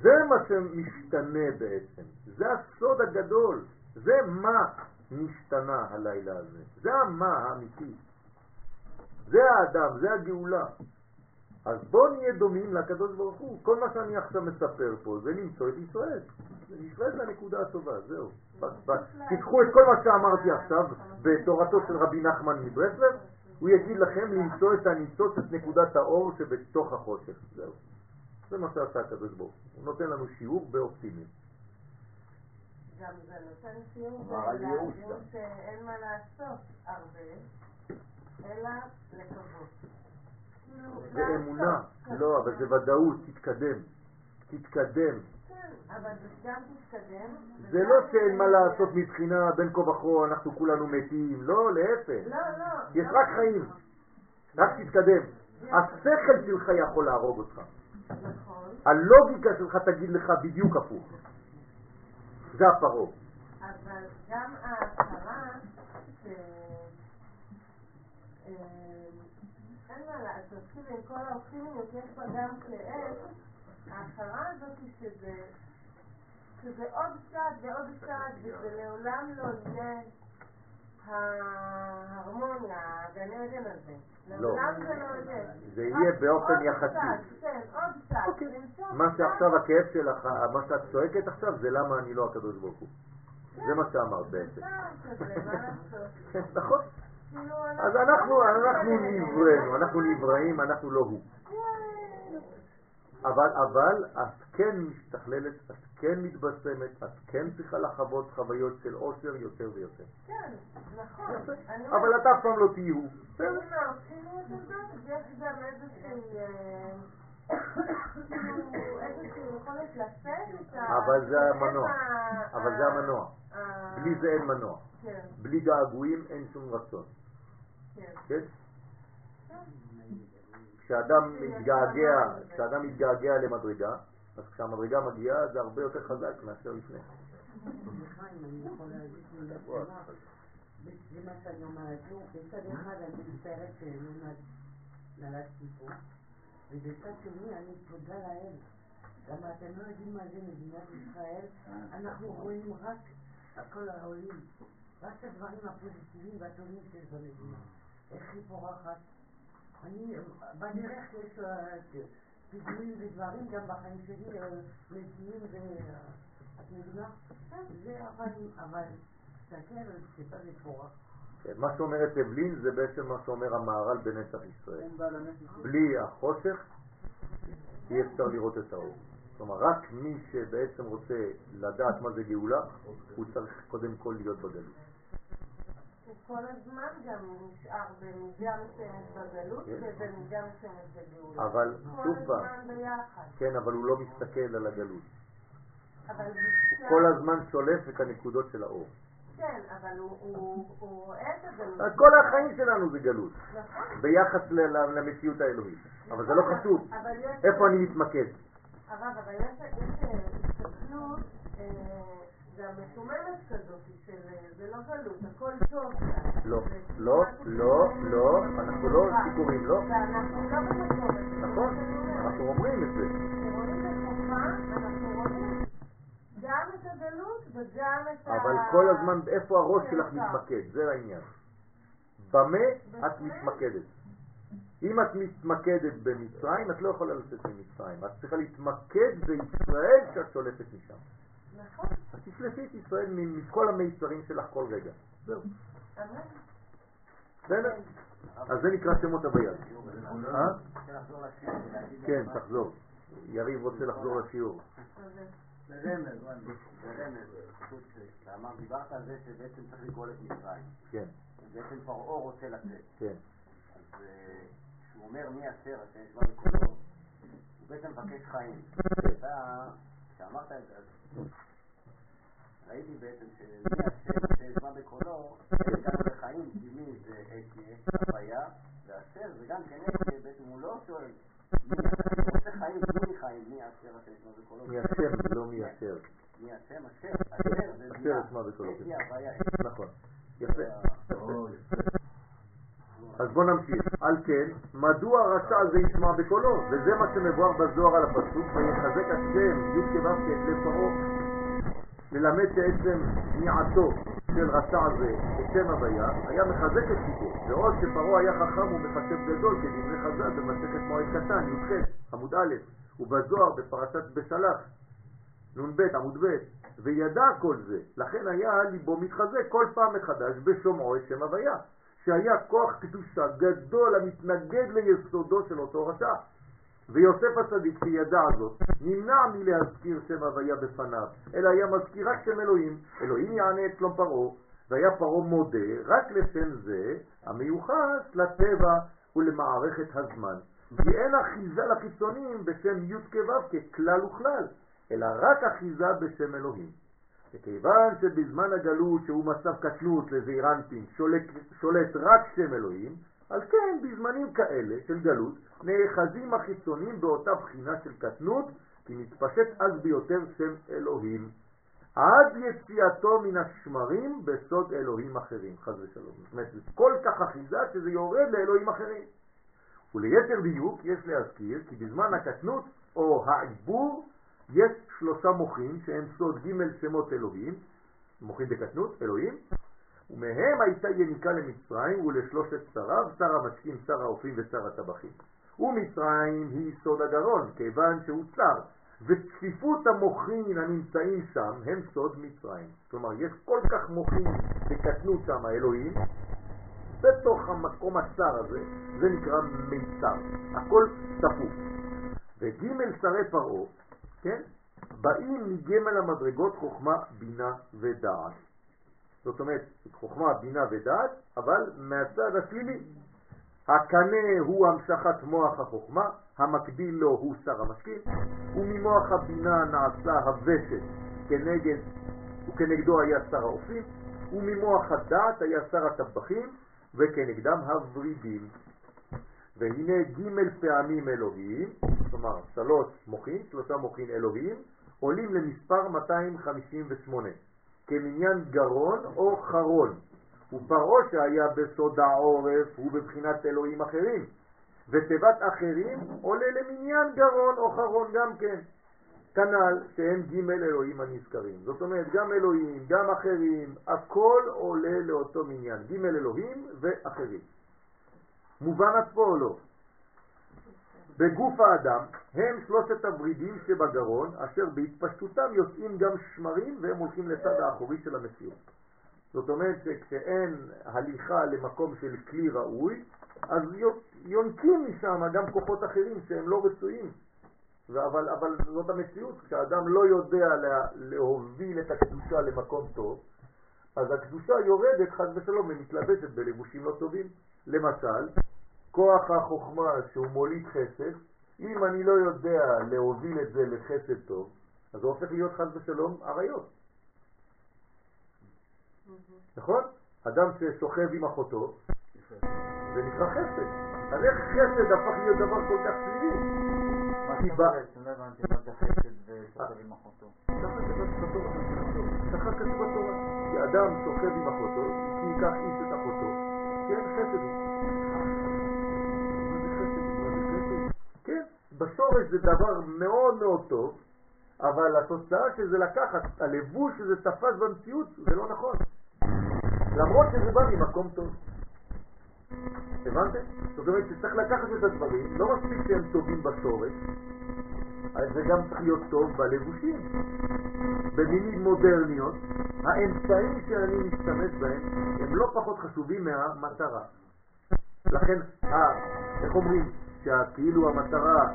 זה מה שמשתנה בעצם, זה הסוד הגדול, זה מה נשתנה הלילה הזה, זה המה האמיתי, זה האדם, זה הגאולה. אז בואו נהיה דומים לקדוש ברוך הוא. כל מה שאני עכשיו מספר פה זה למצוא את ישראל. ישראל זה הנקודה הטובה, זהו. ב- תיקחו את כל מה שאמרתי עכשיו בתורתו של רבי נחמן מברסלב, הוא יגיד לכם למצוא את הניצוץ, את נקודת האור שבתוך החושך. זהו. זה מה שעשה הקדוש ברוך הוא. נותן לנו שיעור באופטימיות. גם זה נותן שיעור גם. שאין מה לעשות הרבה, אלא לקוות. כאילו, זה לעשות. אמונה. לא, אבל זה ודאות, תתקדם. תתקדם. כן, אבל גם תתקדם. זה לא שאין מה. לעשות מבחינה בין כה וכה, אנחנו כולנו מתים. לא, להפך. לא, לא. יש לא. רק חיים. רק תתקדם. השכל שלך יכול להרוג אותך. נכון, הלוגיקה שלך תגיד לך בדיוק הפוך. זה הפרעה. אבל גם ההכרה ש... אה, אין מה לעשות, כאילו עם כל האופטימיות יש בה גם כאב, ההכרה הזאת היא שזה, שזה עוד צעד ועוד צעד, וזה לעולם לא יהיה ההרמוניה, הגן עדן הזה. לא. לעולם זה לא יהיה. זה יהיה באופן יחסי. כן, עוד צעד. אוקיי. מה. שעכשיו הכאב שלך, מה שאת צועקת עכשיו, זה למה אני לא הקדוש ברוך הוא. זה מה שאמרת בעצם. כן, נכון. כאילו, אז אנחנו, אנחנו נבראנו, אנחנו נבראים, אנחנו לא הוא. אבל, אבל את כן משתכללת, את כן מתבשמת, את כן צריכה לחוות חוויות של עושר יותר ויותר. כן, נכון. אבל את אף פעם לא תהיו. בסדר. אה. אבל זה המנוע. אבל זה המנוע. ה- בלי זה אין מנוע. כן, בלי געגועים אין שום רצון. כן. כשאדם מתגעגע, כשאדם מתגעגע למדרגה, אז כשהמדרגה מגיעה זה הרבה יותר חזק מאשר לפני. זה מה שאני אומרת. נו, בצד אחד אני מצטערת שלא נולדתי פה, ובצד שני אני תודה לאל. למה אתם לא יודעים מה זה מדינת ישראל? אנחנו רואים רק כל העולים, רק את הדברים הפוזיטיביים והטובים שיש במדינה. איך היא פורחת. אני, בדרך יש אה, פיגועים ודברים גם בחיים שלי, אה, מתים ו... את מבינה? זה אבל, אבל, תסתכל, pas des פורח. כן, מה שאומרת אבלין זה בעצם מה שאומר המהר"ל בנצח ישראל. בלי החושך אי אפשר לראות את האור. כלומר, רק מי שבעצם רוצה לדעת מה זה גאולה, הוא צריך קודם כל להיות בגלות. כל הזמן גם נשאר במידה מסוימת בגלות כן. ובמידה מסוימת בגאולה. אבל שוב פעם. כן, אבל הוא לא מסתכל על הגלות. אבל הוא כל הזמן שולף את הנקודות של האור. כן, אבל הוא- רואה את הגלות. כל החיים שלנו זה גלות, נכון. ביחס למציאות האלוהית. אבל זה לא חשוב. איפה אני מתמקד? הרב, אבל יש יש, אה, הסתכלות אה, גם משוממת כזאת של אה, זה לא גלות, הכל טוב. לא, לא, לא, לא. אנחנו לא סיפורים, לא. ואנחנו לא במקום. נכון. אנחנו אומרים את זה. גם את הגלות וגם את ה... אבל כל הזמן איפה הראש כן, שלך. מתמקד, זה העניין. במה את מתמקדת? אם את מתמקדת במצרים, את לא יכולה לצאת ממצרים. את צריכה להתמקד בישראל שאת שולפת משם. נכון, אז תשלפי את ישראל מ- מכל המיצרים שלך כל רגע. זהו. אמן. בסדר? אז זה נקרא שמות הביד. אה? כן, תחזור. יריב רוצה לחזור לשיעור. זה- זה רמז, זה רמז, פשוט, שאמר, דיברת על זה שבעצם צריך לגאול את מצרים. כן, בעצם פרעה רוצה לצאת. כן. אז אה, שהוא אומר מי אשר השם ישמע בקולו, הוא בעצם מבקש חיים. אתה, כשאמרת את זה, אז ראיתי בעצם אשר השם ישמע בקולו, הגענו לחיים, כי מי זה אקיה, הוויה, ואשר זה גם כן אקיה, בעצם הוא לא שואל מי אשר, אשר השם ישמע בקולו. מי השם, לא מי אשר. מי השם, אשר, אשר זה אשר בנייה, ישמע בקולו. הוויה, נכון. יפה. אז בוא נמשיך. על כן, מדוע רשע זה ישמע בקולו? וזה מה שמבואר בזוהר על הפסוק, ויחזק השם י' כו' כאת לב פרעה. ללמד שעצם שמיעתו של רשע זה את שם הוויה, היה מחזק את ליבו, ועוד שפרעה היה חכם ומחשב גדול כדברי חז"ל במסכת מועד קטן, י"ח, עמוד א', ובזוהר בפרשת בשלח, נ"ב, עמוד ב', וידע כל זה, לכן היה ליבו מתחזק כל פעם מחדש בשומעו את שם הוויה, שהיה כוח קדושה גדול המתנגד ליסודו של אותו רשע. ויוסף הצדיק שידע זאת, נמנע מלהזכיר שם הוויה בפניו, אלא היה מזכיר רק שם אלוהים, אלוהים יענה את שלום פרעה, והיה פרעה מודה רק לשם זה המיוחס לטבע ולמערכת הזמן. כי אין אחיזה לחיצונים בשם י' כו' ככלל וכלל, אלא רק אחיזה בשם אלוהים. וכיוון שבזמן הגלות שהוא מצב קטנות לזעירנטים שולט, שולט רק שם אלוהים, על כן בזמנים כאלה של גלות נאחזים החיצונים באותה בחינה של קטנות כי מתפשט אז ביותר שם אלוהים עד יציאתו מן השמרים בסוד אלוהים אחרים, חז ושלום. זאת אומרת, זה כל כך אחיזה שזה יורד לאלוהים אחרים. וליתר דיוק יש להזכיר כי בזמן הקטנות או העיבור יש שלושה מוחים שהם סוד ג' שמות אלוהים, מוחים בקטנות, אלוהים, ומהם הייתה יניקה למצרים ולשלושת שריו, שר המשקים, שר האופים ושר הטבחים. ומצרים היא סוד הגרון, כיוון שהוא צר, וצפיפות המוחין הנמצאים שם הם סוד מצרים. כלומר, יש כל כך מוחין בקטנות שם, האלוהים, בתוך המקום הצר הזה, זה נקרא מיצר. הכל צפוף. וג' שרי פרעה, כן, באים מגמל המדרגות חוכמה, בינה ודעת. זאת אומרת, חוכמה, בינה ודעת, אבל מהצד השלילי. הקנה הוא המשכת מוח החוכמה, המקביל לו הוא שר המשקים, וממוח הבינה נעשה הוושת כנגד, וכנגדו היה שר האופים, וממוח הדעת היה שר הטבחים, וכנגדם הוורידים. והנה ג' פעמים אלוהים, כלומר שלוש מוחין, שלושה מוחין אלוהים, עולים למספר 258, כמניין גרון או חרון. ופרעה שהיה בסוד העורף הוא בבחינת אלוהים אחרים, ותיבת אחרים עולה למניין גרון או חרון גם כן. כנ"ל שהם ג' אלוהים הנזכרים. זאת אומרת, גם אלוהים, גם אחרים, הכל עולה לאותו מניין. ג' אלוהים ואחרים. מובן פה או לא? בגוף האדם הם שלושת הוורידים שבגרון, אשר בהתפשטותם יוצאים גם שמרים והם הולכים לצד האחורי של המציאות. זאת אומרת שכשאין הליכה למקום של כלי ראוי, אז יונקים משם גם כוחות אחרים שהם לא רצויים. אבל, אבל זאת המציאות, כשאדם לא יודע לה, להוביל את הקדושה למקום טוב, אז הקדושה יורדת חד ושלום ומתלבשת בלבושים לא טובים. למשל, כוח החוכמה שהוא מוליד חסד, אם אני לא יודע להוביל את זה לחסד טוב, אז הוא הופך להיות חד ושלום עריות. נכון? אדם ששוכב עם אחותו, זה נקרא חסד. אז איך חסד הפך להיות דבר כל כך שלילי? כי בא... לא הבנתי מה זה חסד ושוכב עם אחותו. ככה כתוב בתורה. ככה כתוב בתורה. כי אדם שוכב עם אחותו, כי ייקח איש את אחותו, כן, חסד הוא. כן, בשורש זה דבר מאוד מאוד טוב, אבל התוצאה שזה לקחת, הלבוש שזה תפס במציאות, זה לא נכון. למרות שזה בא ממקום טוב. הבנתם? זאת אומרת שצריך לקחת את הדברים, לא מספיק שהם טובים בשורש, אז זה גם צריך להיות טוב בלבושים. במילים מודרניות, האמצעים שאני משתמש בהם הם לא פחות חשובים מהמטרה. לכן, אה, איך אומרים, שכאילו המטרה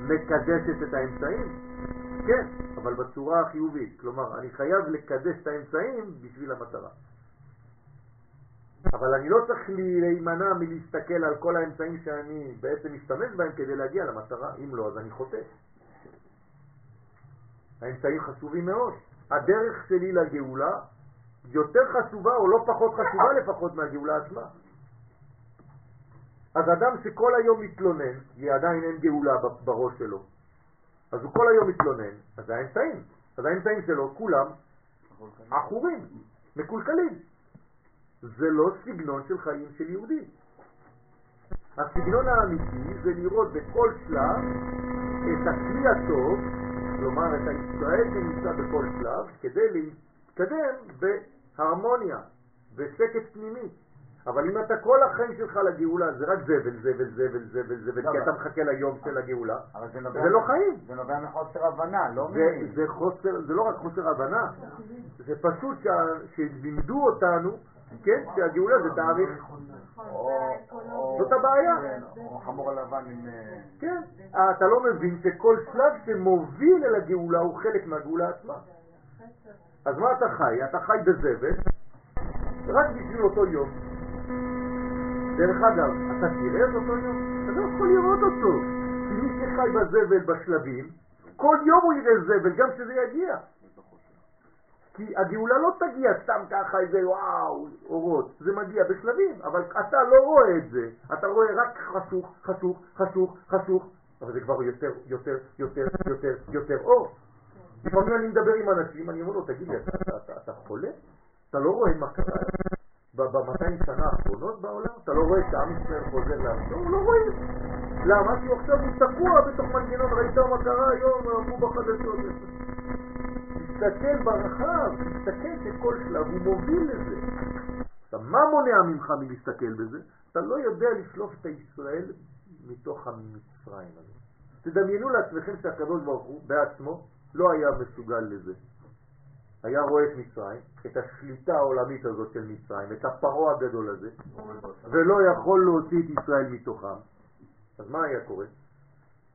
מקדשת את האמצעים? כן, אבל בצורה החיובית. כלומר, אני חייב לקדש את האמצעים בשביל המטרה. אבל אני לא צריך להימנע מלהסתכל על כל האמצעים שאני בעצם משתמש בהם כדי להגיע למטרה. אם לא, אז אני חוטא. האמצעים חשובים מאוד. הדרך שלי לגאולה יותר חשובה או לא פחות חשובה לפחות מהגאולה עצמה. אז אדם שכל היום מתלונן, כי עדיין אין גאולה בראש שלו, אז הוא כל היום מתלונן, אז זה האמצעים. אז האמצעים שלו כולם עכורים, מקולקלים. זה לא סגנון של חיים של יהודי. הסגנון האמיתי זה לראות בכל שלב את הכלי הטוב, כלומר את הישראל שנמצא בכל שלב, כדי להתקדם בהרמוניה, ושקט פנימי. אבל אם אתה כל החיים שלך לגאולה זה רק זבל, זבל, זבל, זבל, זבל, לא, כי אתה אבל- מחכה ליום של הגאולה, אבל זה נובע... זה לא חיים. זה נובע מחוסר הבנה, לא זה, מ... זה חוסר, זה לא רק חוסר הבנה, זה פשוט שלימדו אותנו, כן, שהגאולה זה תאריך, או- זאת הבעיה. כן, או חמור הלבן עם... אה, כן, אתה לא מבין שכל שלב שמוביל אל הגאולה הוא חלק מהגאולה עצמה. אז מה אתה חי? אתה חי בזבל, רק בשביל אותו יום. דרך אגב, אתה תראה את אותו יום? אתה לא יכול לראות אותו. כי מי שחי בזבל בשלבים, כל יום הוא יראה זבל, גם כשזה יגיע. כי הגאולה לא תגיע סתם ככה איזה וואו, אורות, זה מגיע בשלבים, אבל אתה לא רואה את זה, אתה רואה רק חשוך, חשוך, חשוך, חשוך, אבל זה כבר יותר, יותר, יותר, יותר, יותר אור. לפעמים אני מדבר עם אנשים, אני אומר לו, תגיד לי, אתה, חולה? אתה לא רואה מה קרה ב-200 שנה האחרונות בעולם? אתה לא רואה שעם ישראל חוזר לארצו? לא רואה. למה? כי עכשיו הוא תקוע בתוך מנגנון, ראית מה קרה היום, אמרו בחדשות. תסתכל ברחב, תסתכל שכל שלב הוא מוביל לזה. עכשיו, מה מונע ממך מלהסתכל בזה? אתה לא יודע לשלוף את הישראל מתוך המצרים הזה. תדמיינו לעצמכם שהקדוש ברוך הוא בעצמו לא היה מסוגל לזה. היה רואה את מצרים, את השליטה העולמית הזאת של מצרים, את הפרעה הגדול הזה, ולא יכול להוציא את ישראל מתוכם. אז מה היה קורה?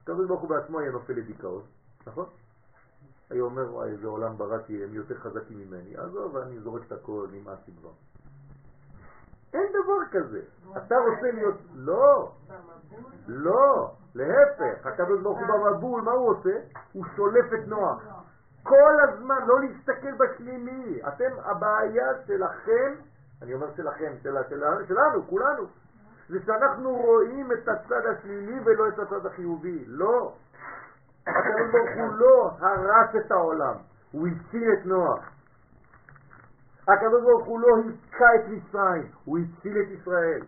הקדוש ברוך הוא בעצמו היה נופל לדיכאון, נכון? היה אומר, וואי, איזה עולם בראתי, הם יותר חזקים ממני. עזוב, אני זורק את הכל, נמאס לי כבר. אין דבר כזה. אתה רוצה להיות... לא, לא, להפך. הקדוש ברוך הוא במבול, מה הוא עושה? הוא שולף את נוח. כל הזמן, לא להסתכל בשלילי. אתם, הבעיה שלכם, אני אומר שלכם, של, של, שלנו, כולנו, זה שאנחנו רואים את הצד השלילי ולא את הצד החיובי. לא. הקדוש ברוך הוא לא הרס את העולם, הוא הציל את נוח. הקדוש ברוך הוא לא היכה את מצרים, הוא הציל את ישראל.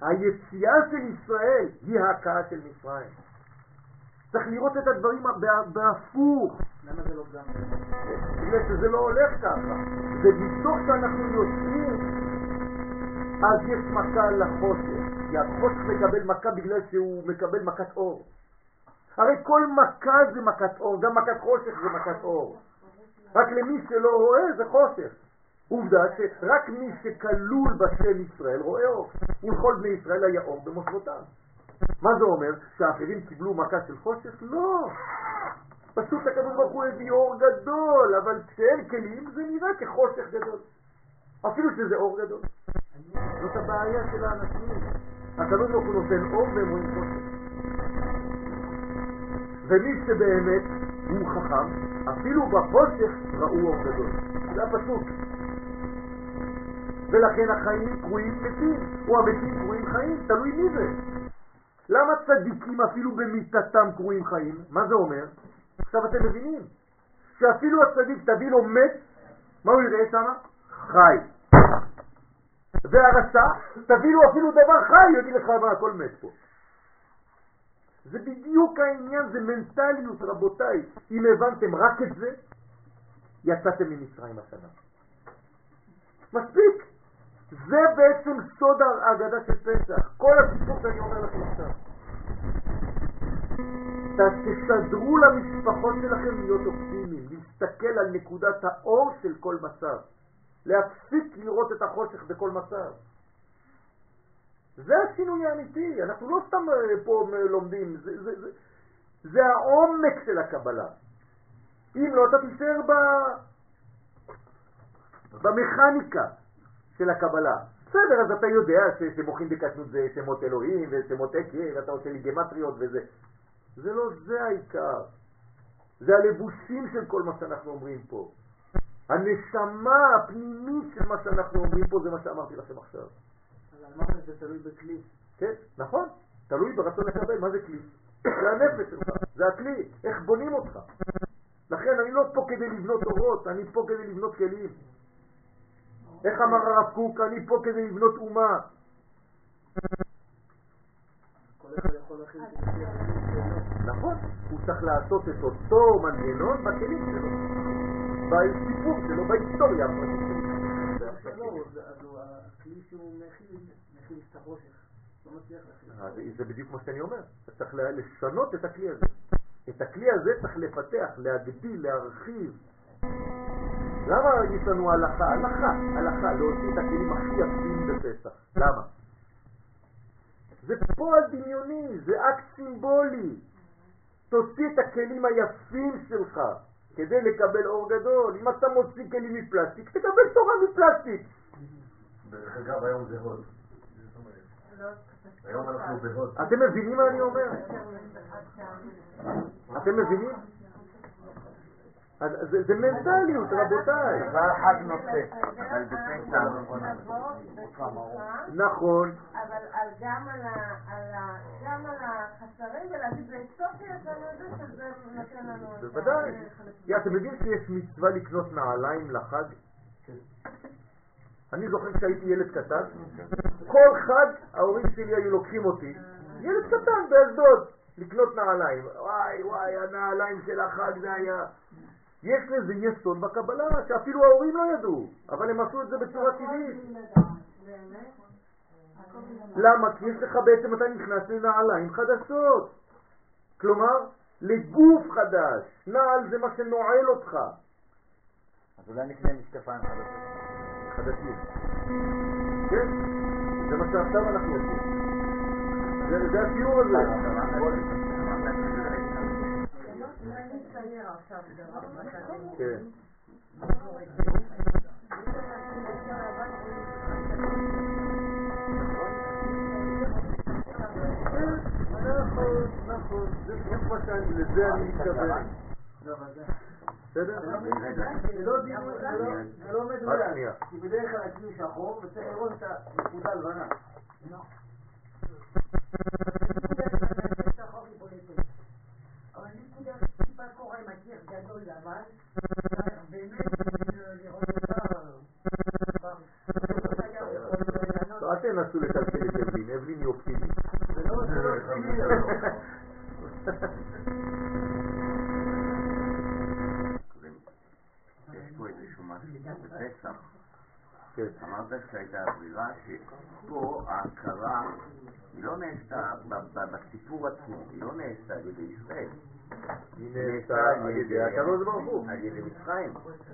היציאה של ישראל היא ההכאה של מצרים. צריך לראות את הדברים בה- בהפוך, למה זה לא גם... בגלל שזה לא הולך ככה. זה מתוך שאנחנו יוצאים, אז יש מכה לחושך. כי החושך מקבל מכה בגלל שהוא מקבל מכת אור. הרי כל מכה זה מכת אור, גם מכת חושך זה מכת אור. רק למי שלא רואה זה חושך. עובדה שרק מי שכלול בשם ישראל רואה אור. ולכל בני ישראל היה אור במושבותם. מה זה אומר? שהאחרים קיבלו מכה של חושך? לא. פשוט הקדוש ברוך הוא הביא אור גדול, אבל כשאין כלים זה נראה כחושך גדול. אפילו שזה אור גדול. זאת הבעיה של האנשים. הקדוש ברוך הוא נותן אור והם רואים חושך. ומי שבאמת הוא חכם, אפילו בחושך ראו אור גדול. זה הפסוק. ולכן החיים קרויים מתים, או המתים קרויים חיים, תלוי מי זה. למה צדיקים אפילו במיטתם קרויים חיים? מה זה אומר? עכשיו אתם מבינים שאפילו הצדיק תביא לו מת, מה הוא יראה שם? חי. והרשע, תביא לו אפילו דבר חי, הוא יגיד לך מה הכל מת פה. זה בדיוק העניין, זה מנטליות, רבותיי. אם הבנתם רק את זה, יצאתם ממצרים השנה. מספיק. זה בעצם סוד ההגדה של פסח. כל הסיפור שאני אומר לכם עכשיו. תסדרו למשפחות שלכם להיות אופטימיים, להסתכל על נקודת האור של כל מצב, להפסיק לראות את החושך בכל מצב. זה השינוי האמיתי, אנחנו לא סתם אה, פה אה, לומדים, זה, זה, זה, זה העומק של הקבלה. אם לא, אתה תישאר. במכניקה. של הקבלה. בסדר, אז אתה יודע ש- שמוחים בקטנות זה שמות אלוהים ושמות עקב, ואתה עושה לי גמטריות וזה. זה לא זה העיקר. זה הלבושים של כל מה שאנחנו אומרים פה. הנשמה הפנימית של מה שאנחנו אומרים פה זה מה שאמרתי לכם עכשיו. אז אמרת שזה תלוי בכלי. כן, נכון, תלוי ברצון לקבל, מה זה כלי? זה הנפש שלך, זה הכלי, איך בונים אותך. לכן אני לא פה כדי לבנות אורות, אני פה כדי לבנות כלים. איך אמר הרב קוק, אני פה כדי לבנות אומה. נכון, הוא צריך לעשות את אותו מנגנון בכלים שלו, בסיפור שלו, בהיסטוריה הפרטית שלו. אז הוא- הכלי שהוא מכיל, מכיל את החושך. לא. אז זה בדיוק מה שאני אומר, צריך לשנות את הכלי הזה. את הכלי הזה צריך לפתח, להגדיל, להרחיב. למה יש לנו הלכה? הלכה, הלכה, להוציא את הכלים הכי יפים בפסח. למה? זה פועל דמיוני, זה אקט סימבולי. תוציא את הכלים היפים שלך כדי לקבל אור גדול. אם אתה מוציא כלים מפלסטיק, תקבל תורה מפלסטיק. דרך אגב, היום זה הוד. היום אנחנו בהוד. אתם מבינים מה אני אומר? אתם מבינים? אז זה, זה מנטליות, רבותיי. דבר אחד נושא. נכון, אבל על- גם על החסרים ולהגיד בסוף יש לנו את זה שזה נותן לנו בוודאי. אתם יודעים שיש מצווה לקנות נעליים לחג? אני זוכר כשהייתי ילד קטן, כל חג ההורים שלי היו לוקחים אותי, ילד קטן באשדוד, לקנות נעליים. וואי וואי, הנעליים של החג זה היה... יש לזה יסוד בקבלה, שאפילו ההורים לא ידעו, אבל הם עשו את זה בצורה טבעית. למה? כי יש לך בעצם, אתה נכנס לנעליים חדשות. כלומר, לגוף חדש. נעל זה מה שנועל אותך. אז אולי נקנה משקפיים חדשים. חדשים. כן? זה מה שעכשיו אנחנו עושים. זה, זה השיעור הזה. אני אצייר עכשיו דבר, מה שאתם כן. נכון, נכון, זה בדיוק מה שאני, לזה אני מתכוון. לא, אבל זה- בסדר? זה לא דיון, זה לא- זה לא רק מדויק. שנייה. כי בדרך כלל הכלי שחור וצריך לראות את הנקודה הלבנה. אבל נקודה טיפה קורה עם הקיר גדול צריך באמת לראות אותה. אל תנסו לקלקל את אבלין, אבלין היא אופטימית. זה לא זה אופטימי, זה. יש פה איזשהו משהו בפסח. כן. אמרת שהייתה אווירה שפה ההכרה היא לא נעשתה בסיפור עצמו, היא לא נעשתה על ידי ישראל. היא נעשתה על ידי הקדוש ברוך הוא. על ידי מצרים.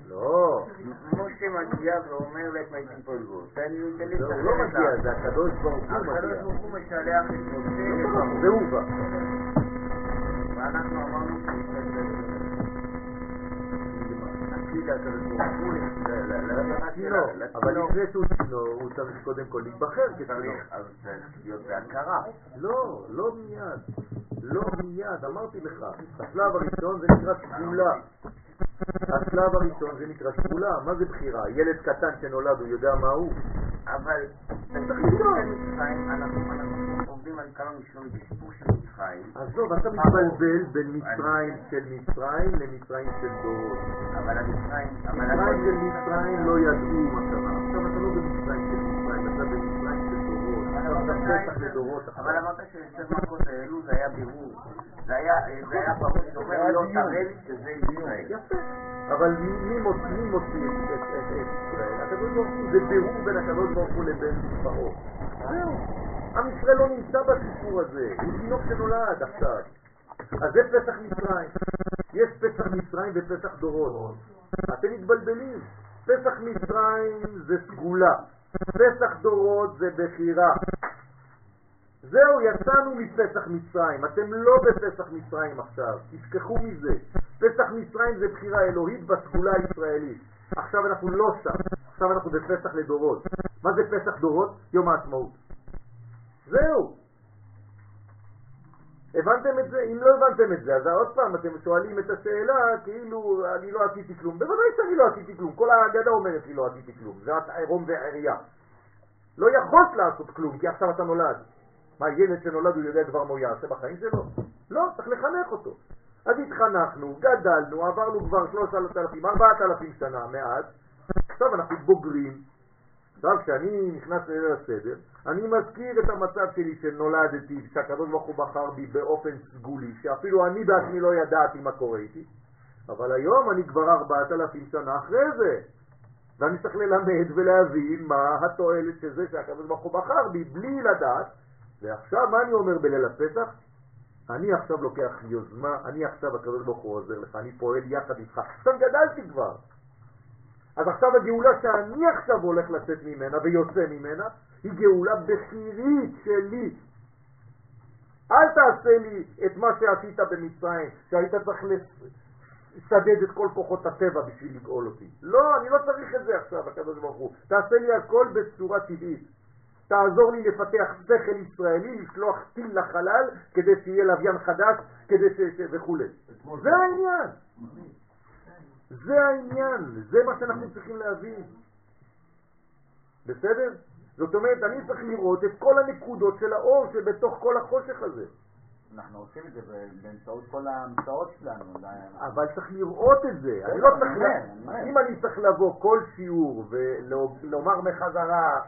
לא, משה מגיע ואומר להם הייתי פה לגור. תן לי כלים זה הוא לא מגיע, זה הקדוש ברוך הוא הקדוש מגיע. ברוך הוא משלח את משה, זה הוא בא. ואנחנו אמרנו נקליד הקדוש ברוך הוא צינור, אבל לפני שהוא צינור, הוא צריך קודם כל להיבחר כצינור. צריך להיות בהכרה. לא, לא מיד. לא מיד, אמרתי לך. השלב הראשון זה נקרא סגולה. השלב הראשון זה נקרא סגולה. מה זה בחירה? ילד קטן שנולד, הוא יודע מה הוא? אבל צריך לבדוק. מצרים, אנחנו אנחנו עובדים על כמה מישורים בסיפור של מצרים, עזוב, אתה מתבלבל בין מצרים של מצרים למצרים של דורות. אבל המצרים, מצרים של מצרים לא ידעו מה קרה. עכשיו אתה לא במצרים של מצרים, אתה במצרים של דורות. אבל אמרת שעשר מכות האלו זה היה בירור. זה היה ברור שאומר לא תראה לי שזה ישראל. יפה. אבל מי מוציא את ישראל? הקדוש ברוך הוא, זה בירור בין הקדוש ברוך הוא לבין פרעה. זהו. עם ישראל לא נמצא בסיפור הזה, הוא תינוק שנולד עכשיו. אז זה פסח מצרים. יש פסח מצרים ופסח דורות. אתם מתבלבלים. פסח מצרים זה סגולה. פסח דורות זה בחירה. זהו, יצאנו מפסח מצרים. אתם לא בפסח מצרים עכשיו. תשכחו מזה. פסח מצרים זה בחירה אלוהית בסגולה הישראלית. עכשיו אנחנו לא שם. עכשיו אנחנו בפסח לדורות. מה זה פסח דורות? יום העצמאות. זהו. הבנתם את זה? אם לא הבנתם את זה, אז עוד פעם אתם שואלים את השאלה כאילו אני לא עשיתי כלום. בוודאי שאני לא עשיתי כלום, כל ההגדה אומרת לי לא עשיתי כלום, זה רק עירום ועירייה. לא יכולת לעשות כלום, כי עכשיו אתה נולד. מה, ילד שנולד הוא יודע כבר מה הוא יעשה בחיים שלו? לא, צריך לחנך אותו. אז התחנכנו, גדלנו, עברנו כבר 3,000, 4,000 שנה מאז, עכשיו אנחנו בוגרים. עכשיו כשאני נכנס לליל הסדר, אני מזכיר את המצב שלי שנולדתי, שהקדוש ברוך הוא בחר בי באופן סגולי, שאפילו אני בעצמי לא ידעתי מה קורה איתי, אבל היום אני כבר 4,000 שנה אחרי זה, ואני צריך ללמד ולהבין מה התועלת של זה שהקדוש ברוך הוא בחר בי בלי לדעת, ועכשיו מה אני אומר בליל הפסח? אני עכשיו לוקח יוזמה, אני עכשיו הקדוש ברוך הוא עוזר לך, אני פועל יחד איתך. עכשיו גדלתי כבר. אז עכשיו הגאולה שאני עכשיו הולך לצאת ממנה ויוצא ממנה, היא גאולה בחירית שלי. אל תעשה לי את מה שעשית במצרים, שהיית צריך לסדד את כל כוחות הטבע בשביל לגאול אותי. לא, אני לא צריך את זה עכשיו, הקדוש ברוך הוא. תעשה לי הכל בצורה טבעית. תעזור לי לפתח שכל ישראלי, לשלוח טיל לחלל, כדי שיהיה לוויין חדש, כדי ש... ש... וכו'. זה העניין. זה העניין, זה מה שאנחנו צריכים להבין. בסדר? זאת אומרת, אני צריך לראות את כל הנקודות של האור שבתוך כל החושך הזה. אנחנו עושים את זה באמצעות כל ההמצאות שלנו. אבל צריך לראות את זה. אני לא צריך... אם אני צריך לבוא כל שיעור ולומר מחזרה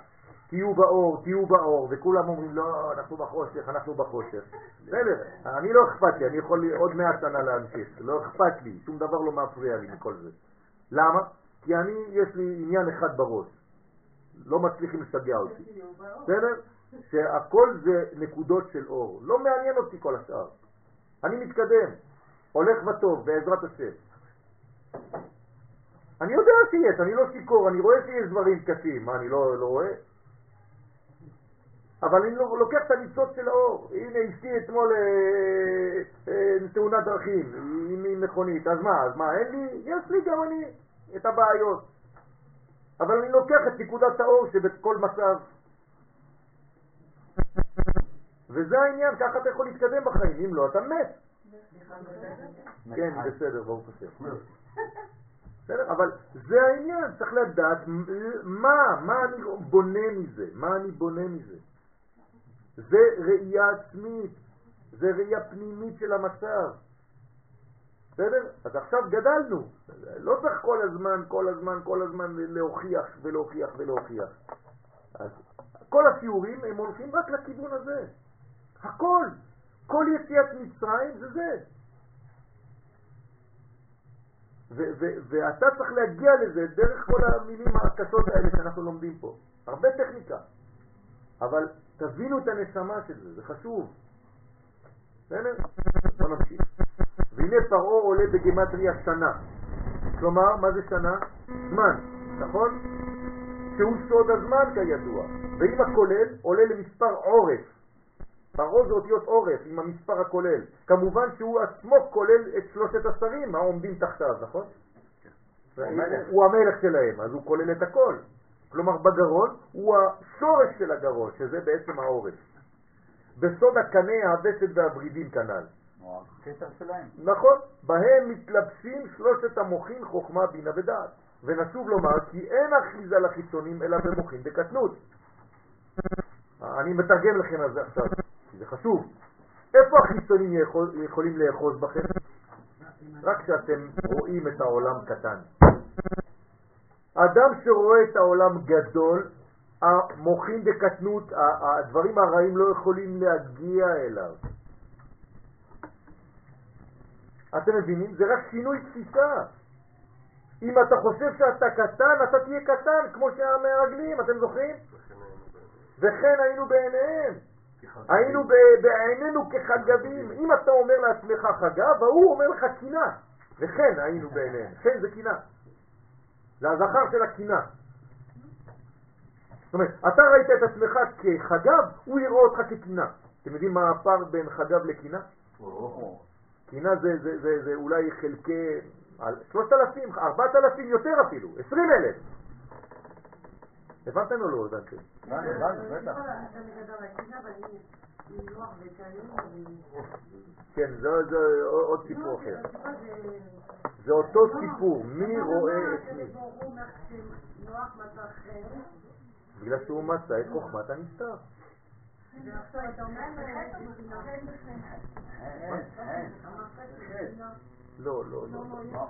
תהיו באור, תהיו באור, וכולם אומרים לא, אנחנו בחושך, אנחנו בחושך. בסדר, אני לא אכפת לי, אני יכול עוד מאה שנה להמשיך, לא אכפת לי, שום דבר לא מפריע לי מכל זה. למה? כי אני, יש לי עניין אחד בראש, לא מצליחים לשגע אותי. בסדר? שהכל זה נקודות של אור, לא מעניין אותי כל השאר. אני מתקדם, הולך וטוב, בעזרת השם. אני יודע שיש, אני לא שיכור, אני רואה שיש דברים קשים, מה, אני לא, לא רואה? אבל אני לוקח את הניצוץ של האור. הנה אשתי אתמול אה, אה, תאונת דרכים עם מכונית, אז מה, אז מה, אין לי? יש לי גם אני את הבעיות. אבל אני לוקח את נקודת האור שבכל מצב. וזה העניין, ככה אתה יכול להתקדם בחיים, אם לא, אתה מת. כן, בסדר, ברוך השם. בסדר? אבל זה העניין, צריך לדעת מה, מה אני בונה מזה, מה אני בונה מזה. זה ראייה עצמית, זה ראייה פנימית של המצב. בסדר? אז עכשיו גדלנו. לא צריך כל הזמן, כל הזמן, כל הזמן להוכיח ולהוכיח ולהוכיח. אז כל השיעורים הם הולכים רק לכיוון הזה. הכל. כל יציאת מצרים זה זה. ואתה צריך להגיע לזה דרך כל המילים הקשות האלה שאנחנו לומדים פה. הרבה טכניקה. אבל תבינו את הנשמה של זה, זה חשוב. בסדר? בוא נמשיך. והנה פרעה עולה בגמטריה שנה. כלומר, מה זה שנה? זמן, נכון? שהוא סוד הזמן כידוע. ואם הכולל עולה למספר עורף. פרעה זה אותיות עורף עם המספר הכולל. כמובן שהוא עצמו כולל את שלושת השרים העומדים תחתיו, נכון? הוא המלך שלהם, אז הוא כולל את הכל. כלומר בגרון הוא השורש של הגרון, שזה בעצם העורף. בסוד הקנה, הווסת והברידים כנ"ל. נכון, בהם מתלבשים שלושת המוחים חוכמה, בינה ודעת. ונשוב לומר כי אין אחיזה לחיצונים אלא במוחים בקטנות. אני מתרגם לכם על זה עכשיו, כי זה חשוב. איפה החיצונים יכול, יכולים לאחוז בכם? רק כשאתם רואים את העולם קטן. אדם שרואה את העולם גדול, המוחים בקטנות, הדברים הרעים לא יכולים להגיע אליו. אתם מבינים? זה רק שינוי תפיסה. אם אתה חושב שאתה קטן, אתה תהיה קטן, כמו שהמרגלים, אתם זוכרים? וכן היינו בעיניהם. היינו בעינינו כחגבים. אם אתה אומר לעצמך חגב, ההוא אומר לך קינה. וכן היינו בעיניהם. כן זה קינה. זה הזכר של הקינה. זאת אומרת, אתה ראית את עצמך כחגב, הוא יראה אותך כקינה. אתם יודעים מה הפער בין חגב לקינה? קינה זה, זה, זה, זה אולי חלקי שלושת אלפים, ארבעת אלפים יותר אפילו, עשרים אלף. הבנתם או לא הבנתם? הבנו, בטח. כן, זה זה עוד סיפור אחר. זה אותו סיפור, מי רואה את מי? בגלל שהוא מצא את חוכמת הנסתר. לא, לא, לא.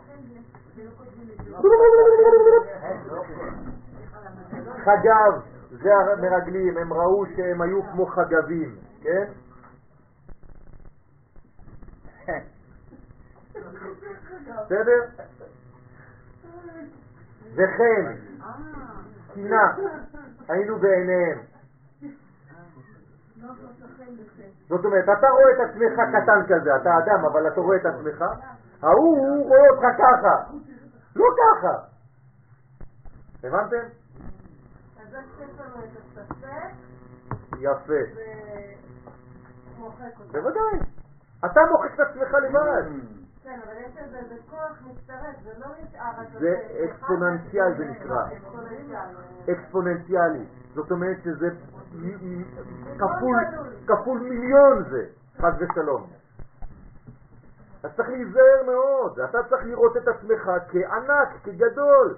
חגב, זה המרגלים, הם ראו שהם היו כמו חגבים, כן? בסדר? וכן, קינה, היינו בעיניהם. זאת אומרת, אתה רואה את עצמך קטן כזה, אתה אדם, אבל אתה רואה את עצמך, ההוא הוא רואה אותך ככה, לא ככה. הבנתם? לנו את הספק יפה. ומוחק אותו. בוודאי. אתה מוחק את עצמך לבד. כן, אבל יש לזה איזה כוח מצטרף, זה לא נשאר. זה. אקספוננציאל זה נקרא. אקספוננציאל. אקספוננציאלי. זאת אומרת שזה כפול מיליון זה, חס ושלום. אז צריך להיזהר מאוד, אתה צריך לראות את עצמך כענק, כגדול.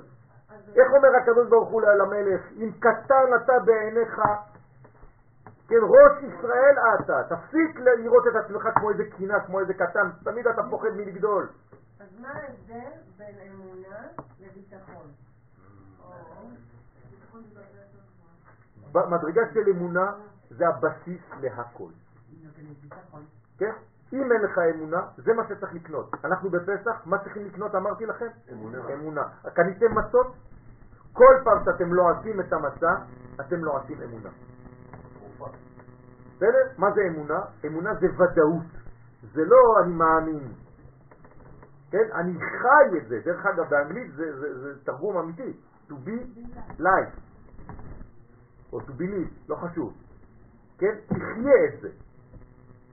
איך אומר הקדוש ברוך הוא למלך, אם קטן אתה בעיניך, כן, ראש ישראל אתה, תפסיק לראות את עצמך כמו איזה קינה, כמו איזה קטן, תמיד אתה פוחד מלגדול. אז מה ההבדל בין אמונה לביטחון? במדרגה של אמונה זה הבסיס להכל. כן? אם אין לך אמונה, זה מה שצריך לקנות. אנחנו בפסח, מה צריכים לקנות? אמרתי לכם? אמונה. אמונה. קניתם מצות? כל פעם שאתם לא עושים את המצה, אתם לא עושים אמונה. בסדר? מה זה אמונה? אמונה זה ודאות. זה לא אני מאמין. כן? אני חי את זה. דרך אגב, באנגלית זה, זה, זה תרגום אמיתי. To be life. או to believe, לא חשוב. כן? תחיה את זה.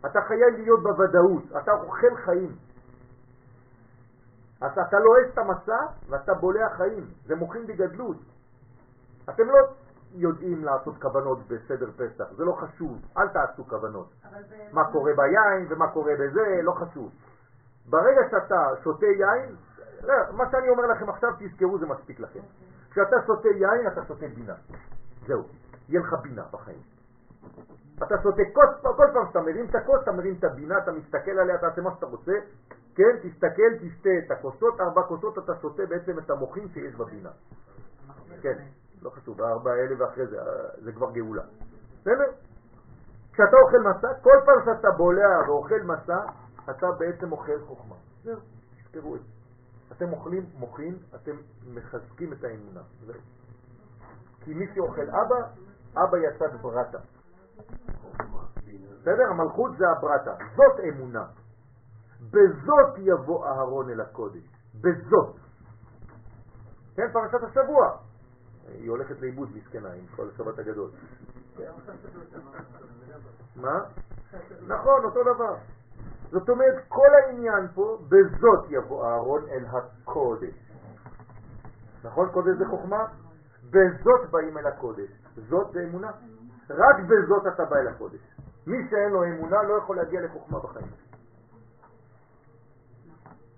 אתה חייב להיות בוודאות, אתה אוכל חיים. אז אתה לועס את המסע ואתה בולע חיים, זה מוחים בגדלות. אתם לא יודעים לעשות כוונות בסדר פסח, זה לא חשוב, אל תעשו כוונות. ב- מה קורה ביין ומה קורה בזה, לא חשוב. ברגע שאתה שותה יין, לא, מה שאני אומר לכם עכשיו תזכרו זה מספיק לכם. כשאתה שותה יין אתה שותה בינה. זהו, יהיה לך בינה בחיים. אתה שותה כוס, כל פעם שאתה מרים את הכוס, אתה מרים את הבינה, אתה מסתכל עליה, אתה עושה מה שאתה רוצה, כן, תסתכל, תשתה את הכוסות, ארבע כוסות, אתה שותה בעצם את המוחים שיש בבינה. כן, לא חשוב, הארבע האלה ואחרי זה, זה כבר גאולה. בסדר? כשאתה אוכל מסע, כל פעם שאתה בולע ואוכל מסע, אתה בעצם אוכל חוכמה. זהו, תזכרו את זה. אתם אוכלים מוחין, אתם מחזקים את האמונה. כי מי שאוכל אבא, אבא יצא ברטה. בסדר? המלכות זה הברטה. זאת אמונה. בזאת יבוא אהרון אל הקודש. בזאת. כן, פרשת השבוע. היא הולכת לאיבוד מסכנה עם כל השבת הגדול. מה? נכון, אותו דבר. זאת אומרת, כל העניין פה, בזאת יבוא אהרון אל הקודש. נכון? קודש זה חוכמה? בזאת באים אל הקודש. זאת זה אמונה. רק בזאת אתה בא אל הקודש. מי שאין לו אמונה לא יכול להגיע לחוכמה בחיים.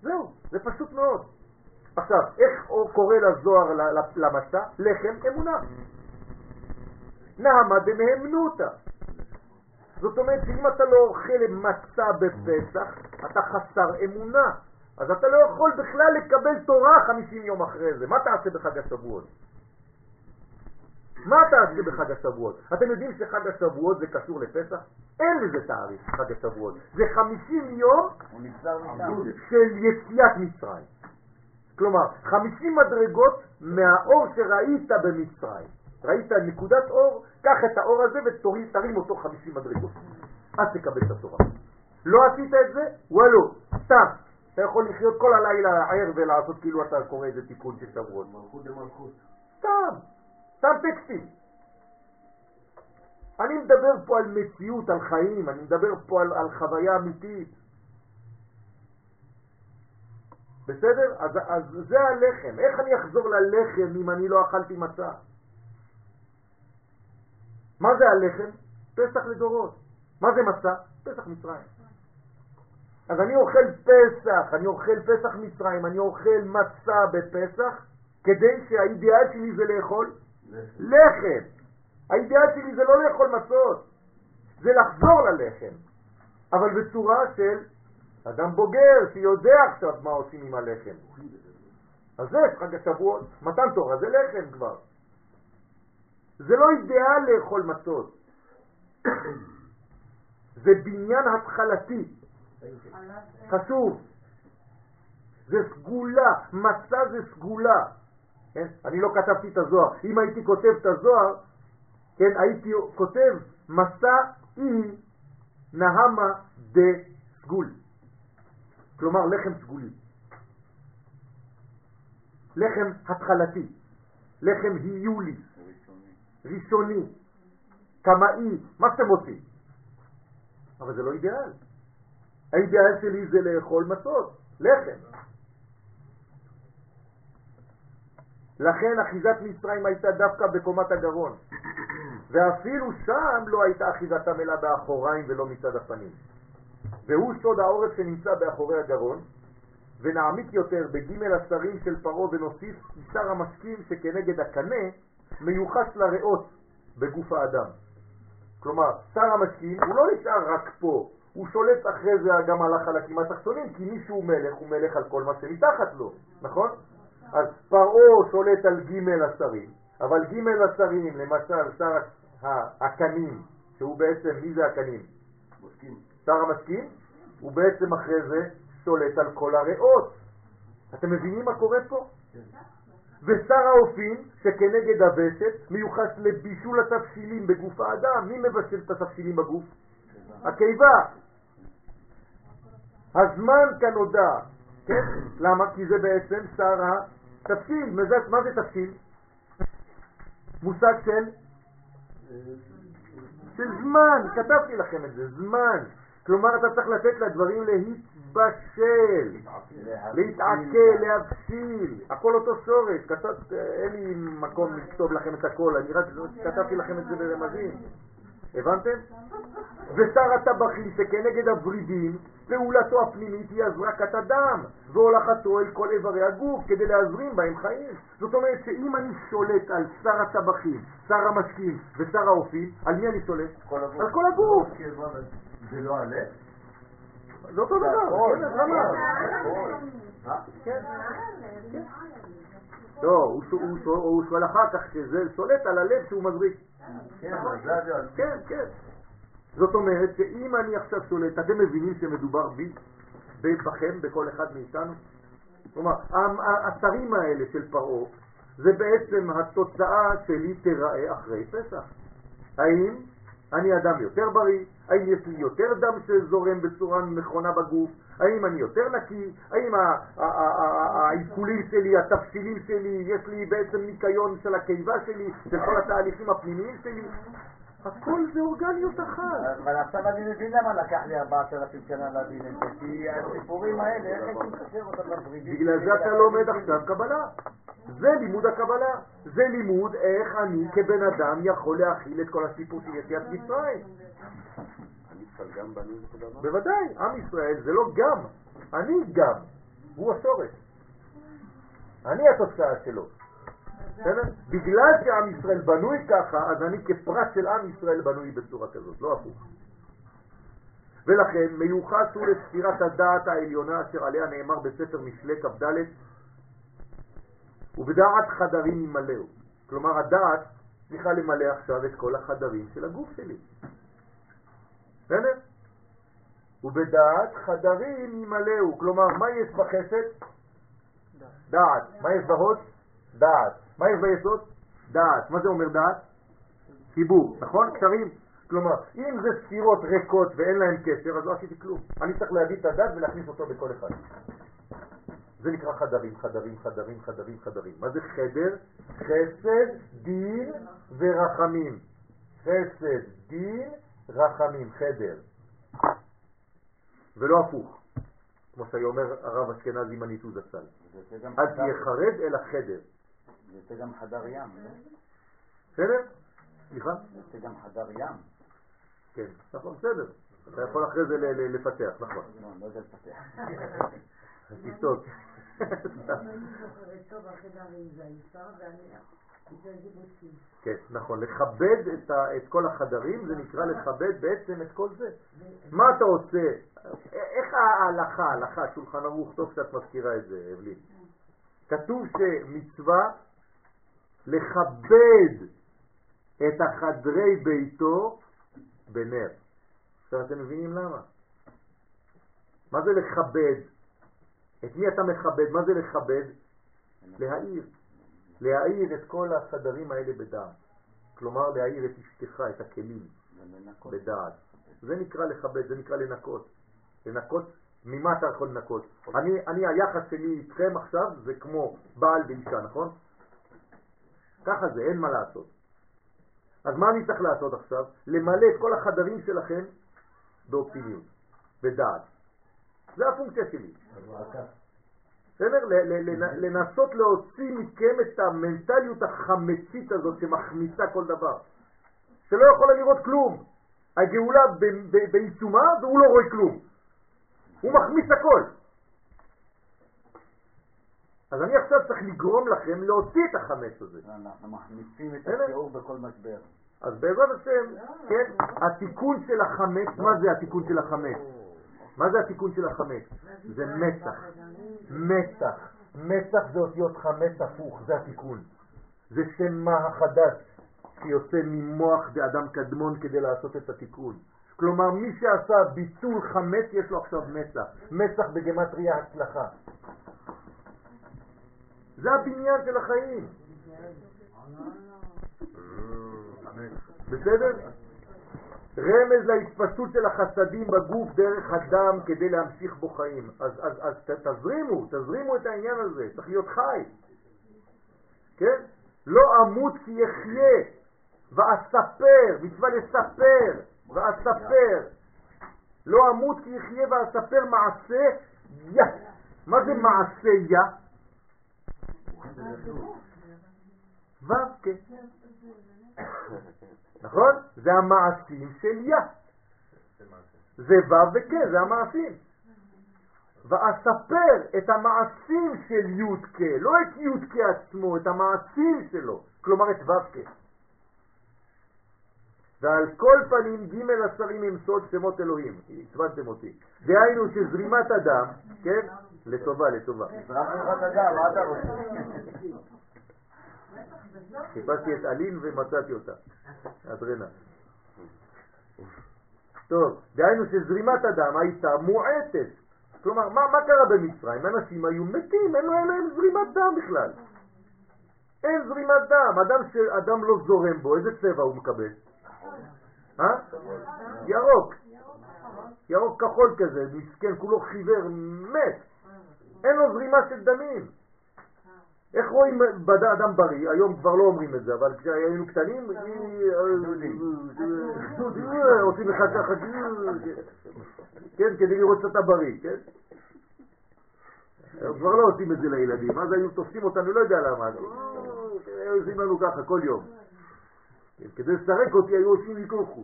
זהו, זה פשוט מאוד. עכשיו, איך קורא לזוהר למצה? לחם אמונה. נעמה דמהמנותא. זאת אומרת שאם אתה לא אוכל מצה בפסח, אתה חסר אמונה. אז אתה לא יכול בכלל לקבל תורה 50 יום אחרי זה. מה תעשה בחג השבועות? מה תעשה בחג השבועות? אתם יודעים שחג השבועות זה קשור לפסח? אין לזה תאריך, חג השבועות. זה 50 יום. של יציאת מצרים. כלומר, 50 מדרגות מהאור שראית במצרים. ראית נקודת אור, קח את האור הזה ותרים אותו 50 מדרגות. אז תקבל את התורה. לא עשית את זה? וואלו, סתם. אתה יכול לחיות כל הלילה ער ולעשות כאילו אתה קורא איזה תיקון של שבועות. מלכות דמלכות. סתם, סתם טקסטים. אני מדבר פה על מציאות, על חיים, אני מדבר פה על, על חוויה אמיתית. בסדר? אז, אז זה הלחם. איך אני אחזור ללחם אם אני לא אכלתי מצה? מה זה הלחם? פסח לדורות. מה זה מסע? פסח מצרים. אז אני אוכל פסח, אני אוכל פסח מצרים, אני אוכל מצה בפסח, כדי שהאידיאל שלי זה לאכול לחם. האידיאל שלי זה לא לאכול מצות, זה לחזור ללחם, אבל בצורה של אדם בוגר שיודע עכשיו מה עושים עם הלחם. אז זה חג השבועות, מתן תורה זה לחם כבר. זה לא אידיאל לאכול מצות, זה בניין התחלתי, חשוב. זה סגולה, מצה זה סגולה. כן? אני לא כתבתי את הזוהר. אם הייתי כותב את הזוהר, כן, הייתי כותב מסע אי נהמה דה סגול. כלומר לחם סגולי. לחם התחלתי, לחם היולי, ראשוני, קמאי, מה שאתם רוצים. אבל זה לא אידיאל. האידיאל שלי זה לאכול מצות, לחם. לכן אחיזת מצרים הייתה דווקא בקומת הגרון, ואפילו שם לא הייתה אחיזתם אלא באחוריים ולא מצד הפנים. והוא סוד העורף שנמצא באחורי הגרון, ונעמיק יותר בג' השרים של פרו ונוסיף שר המשקים שכנגד הקנה מיוחס לריאות בגוף האדם. כלומר, שר המשקים הוא לא נשאר רק פה, הוא שולט אחרי זה גם על החלקים התחתונים, כי מי שהוא מלך הוא מלך על כל מה שמתחת לו, נכון? אז פרעה שולט על ג' השרים, אבל ג' השרים, למשל שר הקנים, שהוא בעצם, מי זה הקנים? שר המשקים, הוא בעצם אחרי זה שולט על כל הריאות. אתם מבינים מה קורה פה? ושר האופים, שכנגד הווסת, מיוחס לבישול התבשילים בגוף האדם. מי מבשל את התבשילים בגוף? הקיבה. הזמן כנודע, כן? למה? כי זה בעצם שר התבשיל. מה זה תבשיל? מושג של? של זמן, כתבתי לכם את זה, זמן. כלומר, אתה צריך לתת לדברים להתבשל, להתעכל, להבשיל, הכל אותו שורש. אין לי מקום לכתוב לכם את הכל, אני רק כתבתי לכם את זה ברמזים. הבנתם? ושר הטבחים שכנגד הברידים, פעולתו הפנימית היא הזרקת הדם והולכתו אל כל איברי הגוף כדי להזרים בהם חיים. זאת אומרת שאם אני שולט על שר הטבחים, שר המשקים ושר האופים, על מי אני שולט? על כל הגוף. זה לא הלב? זה אותו דבר, כן, למה? כן. לא, הוא שואל אחר כך שזה שולט על הלב שהוא מזריק. כן. כן, כן. זאת אומרת שאם אני עכשיו שולט, אתם מבינים שמדובר בי, בכם, בכל אחד מאיתנו? כלומר, השרים האלה של פרעה, זה בעצם התוצאה שלי תיראה אחרי פסח. האם אני אדם יותר בריא? האם יש לי יותר דם שזורם בצורה נכונה בגוף? האם אני יותר נקי? האם העיכולים שלי, התבשילים שלי, יש לי בעצם ניקיון של הקיבה שלי, של כל התהליכים הפנימיים שלי? הכל זה אורגניות אחת. אבל עכשיו אני מבין למה לקח לי ארבעת אלפים שנה להבין את זה, כי הסיפורים האלה, איך הייתי מקשר אותם לברידים? בגלל זה אתה לומד עכשיו קבלה. זה לימוד הקבלה. זה לימוד איך אני כבן אדם יכול להכיל את כל הסיפור של יציאת מצרים. בוודאי, עם ישראל זה לא גם, אני גם, הוא השורש. אני התוצאה שלו. בגלל שעם ישראל בנוי ככה, אז אני כפרט של עם ישראל בנוי בצורה כזאת, לא הפוך. ולכן מיוחס הוא לספירת הדעת העליונה אשר עליה נאמר בספר משלי כ"ד ובדעת חדרים ימלאו. כלומר הדעת צריכה למלא עכשיו את כל החדרים של הגוף שלי. בסדר? ובדעת חדרים ימלאו. כלומר, מה יש בחסד? דעת. מה יש בהוד? דעת. מה יש ביסוד? דעת. מה זה אומר דעת? חיבור, נכון? קשרים. כלומר, אם זה ספירות ריקות ואין להן קשר, אז לא עשיתי כלום. אני צריך להביא את הדעת ולהכניס אותו בכל אחד. זה נקרא חדרים, חדרים, חדרים, חדרים, חדרים. מה זה חדר? חסד, דין ורחמים. חסד, דין, רחמים, חדר. ולא הפוך, כמו שהיום אומר הרב אשכנזי מניטו זצ"ל. אל תהיה חרד אלא חדר. זה גם חדר ים, לא? בסדר? סליחה? זה גם חדר ים. כן, נכון, בסדר. אתה יכול אחרי זה לפתח, נכון. לא, לא יודע לפתח. גיבוצים. כן, נכון. לכבד את, ה, את כל החדרים, זה נקרא לכבד בעצם את כל זה. מה אתה עושה? איך ההלכה, ההלכה, שולחן ערוך, טוב שאת מזכירה את זה, אבלין. כתוב שמצווה לכבד את החדרי ביתו בנר. עכשיו אתם מבינים למה? מה זה לכבד? את מי אתה מכבד? מה זה לכבד? להאיר. להאיר את כל החדרים האלה בדעת. כלומר, להאיר את אשתך, את הכלים. בדעת. זה נקרא לכבד, זה נקרא לנקות. לנקות, ממה אתה יכול לנקות? אני, אני, היחס שלי איתכם עכשיו זה כמו בעל ואישה, נכון? ככה זה, אין מה לעשות. אז מה אני צריך לעשות עכשיו? למלא את כל החדרים שלכם באופטימיות, בדעת. זה הפונקציה שלי. בסדר? לנסות להוציא מכם את המנטליות החמצית הזאת שמחמיצה כל דבר. שלא יכולה לראות כלום. הגאולה בעיצומה והוא לא רואה כלום. הוא מחמיץ הכל. אז אני עכשיו צריך לגרום לכם להוציא את החמץ הזה. אנחנו מחמיצים את? השיעור בכל משבר. אז בעזרת השם, כן, התיקון של החמץ, מה זה התיקון של החמץ? מה זה התיקון של החמץ? זה מצח. מצח. מצח זה אותיות חמץ הפוך, זה התיקון. זה שם מה החדש שיוצא ממוח באדם קדמון כדי לעשות את התיקון. כלומר, מי שעשה ביטול חמץ, יש לו עכשיו מצח. מצח בגמטריה הצלחה. זה הבניין של החיים. בסדר? רמז להתפשטות של החסדים בגוף דרך הדם כדי להמשיך בו חיים. אז, אז, אז תזרימו, תזרימו את העניין הזה, צריך להיות חי. כן? לא אמות כי יחיה, ואספר, מצווה לספר, ואספר. לא אמות כי יחיה ואספר מעשה יא. מה זה מעשה יא? ו' כן. נכון? זה המעשים של יא. זה ו' וכן, זה המעשים. ואספר את המעשים של י"ק, לא את י"ק עצמו, את המעשים שלו, כלומר את ו"ק. ועל כל פנים ג' השרים הם סוד שמות אלוהים, הצבנתם אותי. דהיינו שזרימת הדם, כן? לטובה, לטובה. רוצה? חיפשתי את אלין ומצאתי אותה, אדרנה. טוב, דהיינו שזרימת הדם הייתה מועטת. כלומר, מה, מה קרה במצרים? אנשים היו מתים, אין להם להם זרימת דם בכלל. אין זרימת דם. אדם שאדם לא זורם בו, איזה צבע הוא מקבל? אה? ירוק. ירוק כחול כזה, מסכן, כולו חיוור, מת. אין לו זרימה של דמים. איך רואים אדם בריא? היום כבר לא אומרים את זה, אבל כשהיינו קטנים, דודי, אה, עושים לך ככה, כן, כדי לראות שאתה בריא, כן? היום כבר לא עושים את זה לילדים, אז היו תופסים אותנו, לא יודע למה, היו עושים לנו ככה כל יום. כן, כדי לסרק אותי היו עושים לי כוכו.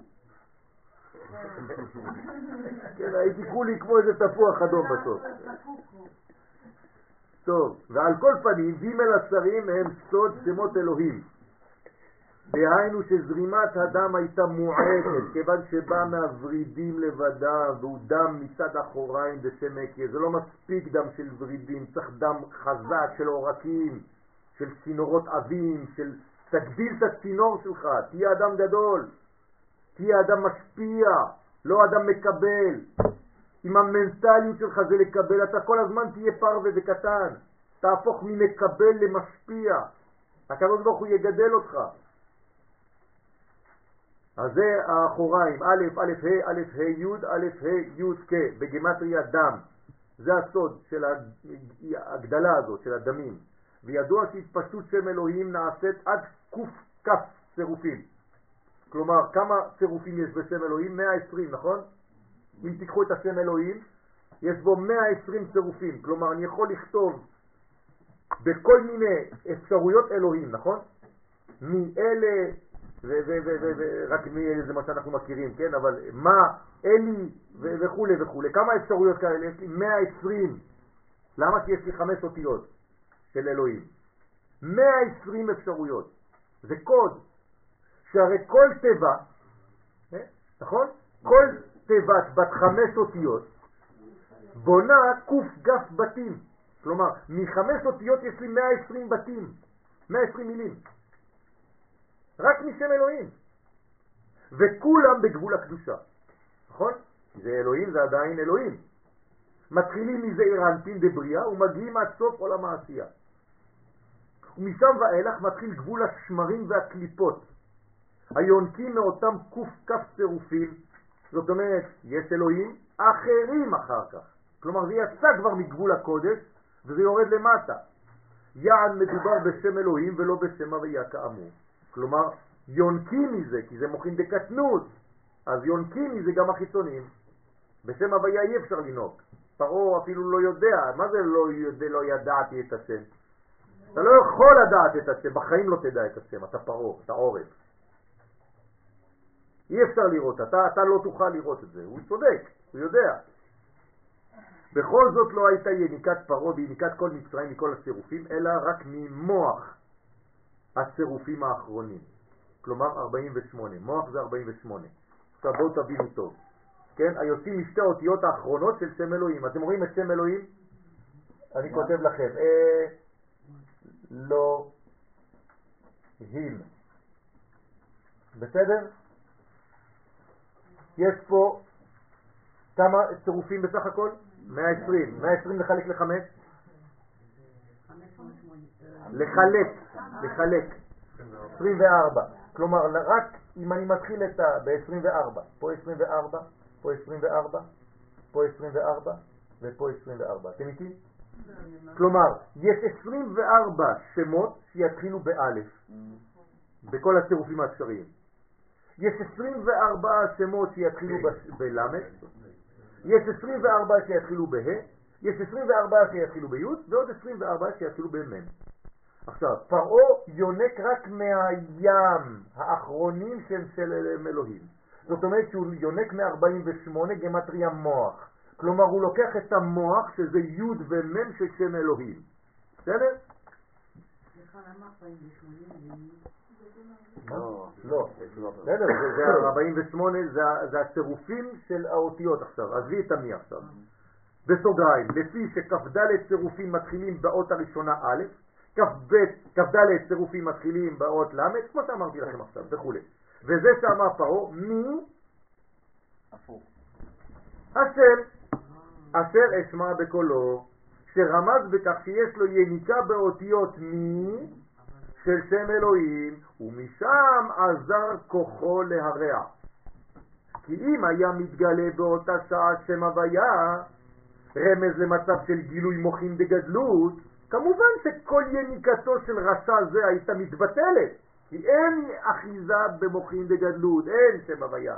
כן, הייתי כולי כמו איזה תפוח אדום בסוף. טוב, ועל כל פנים, ג' השרים הם סוד שמות אלוהים. דהיינו שזרימת הדם הייתה מועטת, כיוון שבא מהוורידים לבדם, והוא דם מצד אחוריים בשם מקיה. זה לא מספיק דם של ורידים, צריך דם חזק של עורקים, של צינורות עבים, של... תגדיל את הצינור שלך, תהיה אדם גדול, תהיה אדם משפיע, לא אדם מקבל. אם המנטליות שלך זה לקבל, אתה כל הזמן תהיה פרווה וקטן. תהפוך ממקבל למשפיע. הקדוש ברוך הוא יגדל אותך. אז זה האחוריים, א', א', ה', א', ה', י', א', ה', י', כ', בגמטריה דם. זה הסוד של ההגדלה הזאת, של הדמים. וידוע שהתפשטות שם אלוהים נעשית עד קכ צירופים. כלומר, כמה צירופים יש בשם אלוהים? 120, נכון? אם תיקחו את השם אלוהים, יש בו 120 צירופים. כלומר, אני יכול לכתוב בכל מיני אפשרויות אלוהים, נכון? מאלה ורק מי זה מה שאנחנו מכירים, כן? אבל מה, אלי ו- וכולי וכולי. כמה אפשרויות כאלה? יש לי 120. למה? כי יש לי חמש אותיות של אלוהים. 120 אפשרויות. זה קוד. שהרי כל תיבה, אה? נכון? כל תיבת בת חמש אותיות בונה קוף בתים. כלומר, מחמש אותיות יש לי 120 בתים, 120 מילים. רק משם אלוהים. וכולם בגבול הקדושה. נכון? זה אלוהים, זה עדיין אלוהים. מתחילים מזעיר אנפין דבריאה ומגיעים עד סוף עולם העשייה. ומשם ואילך מתחיל גבול השמרים והקליפות, היונקים מאותם כף צירופים, זאת אומרת, יש אלוהים אחרים אחר כך. כלומר, זה יצא כבר מגבול הקודש וזה יורד למטה. יען מדובר בשם אלוהים ולא בשם הוויה כאמור. כלומר, יונקים מזה, כי זה מוכין דקטנות, אז יונקים מזה גם החיצונים. בשם הוויה אי אפשר לנהוג. פרעה אפילו לא יודע, מה זה לא, יודע, לא ידעתי את השם? אתה לא יכול לדעת את השם, בחיים לא תדע את השם, אתה פרעה, אתה עורף. אי אפשר לראות, אתה, אתה לא תוכל לראות את זה, הוא צודק, הוא יודע. בכל זאת לא הייתה יניקת פרעה ויניקת כל מצרים מכל הצירופים, אלא רק ממוח הצירופים האחרונים. כלומר 48, מוח זה 48. עכשיו בואו תבינו טוב. כן, היוצאים משתי האותיות האחרונות של שם אלוהים. אתם רואים את שם אלוהים? אני כותב לכם, אה, לא. בסדר? יש פה כמה צירופים בסך הכל? 120. 120 לחלק לחמש? לחלק, לחלק. 24. כלומר, רק אם אני מתחיל את ה... ב-24, פה 24, פה 24, פה 24 ופה 24. אתם איתי? כלומר, יש 24 שמות שיתחילו באלף, בכל הצירופים האפשריים. יש 24 שמות שיתחילו בלמד, יש 24 שיתחילו בה', יש 24 שיתחילו בי' ועוד 24 שיתחילו במ'. עכשיו, פרעה יונק רק מהים האחרונים של של אלוהים. זאת אומרת שהוא יונק מ-48 גמטריה מוח. כלומר, הוא לוקח את המוח, שזה י' ומ' של שם אלוהים. בסדר? סליחה, למה 48 לא, לא. בסדר, זה 48, זה הצירופים של האותיות עכשיו, עזבי את המי עכשיו. בסוגריים, לפי שכ"ד צירופים מתחילים באות הראשונה א', כ"ד צירופים מתחילים באות ל', כמו שאמרתי לכם עכשיו, וכו'. וזה שאמר פרעה, מי? השם, אשר אשמע בקולו, שרמז בכך שיש לו יניקה באותיות מי של שם אלוהים, ומשם עזר כוחו להרע. כי אם היה מתגלה באותה שעה שם הוויה, רמז למצב של גילוי מוחין בגדלות, כמובן שכל יניקתו של רשע זה הייתה מתבטלת, כי אין אחיזה במוחין בגדלות, אין שם הוויה.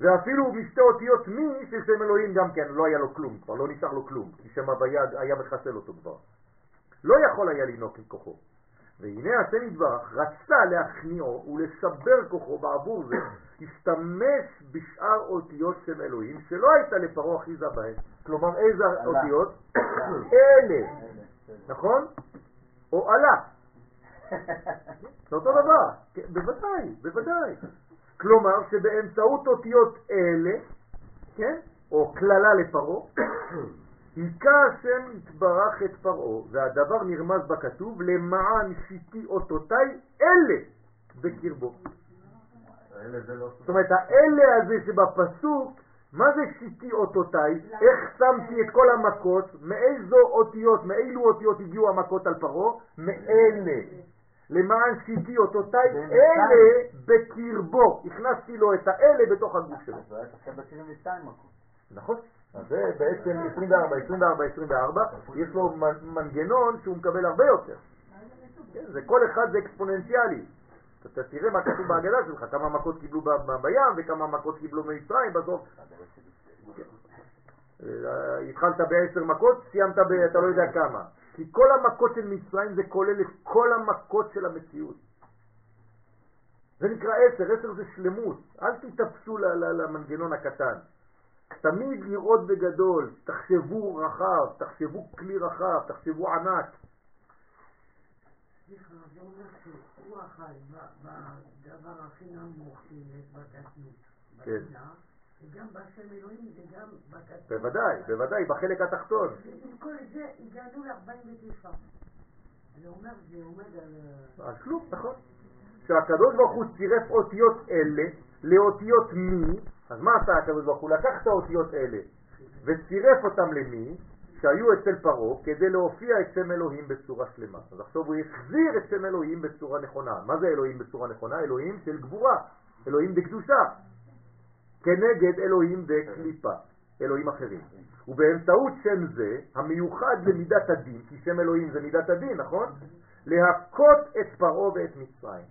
ואפילו משתי אותיות מי של שם אלוהים גם כן, לא היה לו כלום, כבר לא נשאר לו כלום, כי שם הוויה היה מחסל אותו כבר. לא יכול היה לנהוג כוחו. והנה השם יתברך רצה להכניעו ולשבר כוחו בעבור זה, השתמש בשאר אותיות שם אלוהים שלא הייתה לפרעה אחיזה בהן. כלומר איזה אותיות? אלה, נכון? או עלה. זה אותו דבר, כן, בוודאי, בוודאי. כלומר שבאמצעות אותיות אלה, כן, או כללה לפרעה, היכה השם יתברך את פרעה, והדבר נרמז בכתוב, למען שיטי אותותיי אלה בקרבו. זאת אומרת, האלה הזה שבפסוק, מה זה שיטי אותותיי? איך שמתי את כל המכות? מאיזו אותיות, מאילו אותיות הגיעו המכות על פרעה? מאלה. למען שיטי אותותיי אלה בקרבו. הכנסתי לו את האלה בתוך הגוף שלו. אז הוא היה צריך ב-72 מכות. נכון. אז זה בעצם 24, 24, 24, יש לו מנגנון שהוא מקבל הרבה יותר. כן, זה כל אחד זה אקספוננציאלי. אתה תראה מה כתוב בהגדה שלך, כמה מכות קיבלו בים וכמה מכות קיבלו במצרים בסוף. אה, התחלת בעשר מכות, סיימת ב... אתה לא יודע כמה. כי כל המכות של מצרים זה כולל את כל המכות של המציאות. זה נקרא עשר, עשר זה שלמות. אל תתאפסו למנגנון הקטן. תמיד לראות בגדול, תחשבו רחב, תחשבו כלי רחב, תחשבו ענק. סליחה, זה אומר שהוא החי ב- בדבר הכי נמוך שיש בקטנות, כן. בבינה, וגם בשם אלוהים וגם בקטנות. בוודאי, בוודאי, בחלק התחתון. ועם כל זה הגענו ל-49. זה אומר, זה עומד על... אה, על כלום, נכון. שהקדוש ברוך הוא צירף אותיות אלה לאותיות מי, אז מה עשה הקדוש ברוך הוא? לקח את האותיות אלה וצירף אותם למי, שהיו אצל פרעה, כדי להופיע את שם אלוהים בצורה שלמה. אז עכשיו הוא החזיר את שם אלוהים בצורה נכונה. מה זה אלוהים בצורה נכונה? אלוהים של גבורה, אלוהים דקדושה, כנגד אלוהים דקליפה, אלוהים אחרים. ובאמצעות שם זה, המיוחד למידת הדין, כי שם אלוהים זה מידת הדין, נכון? להכות את פרעה ואת מצרים.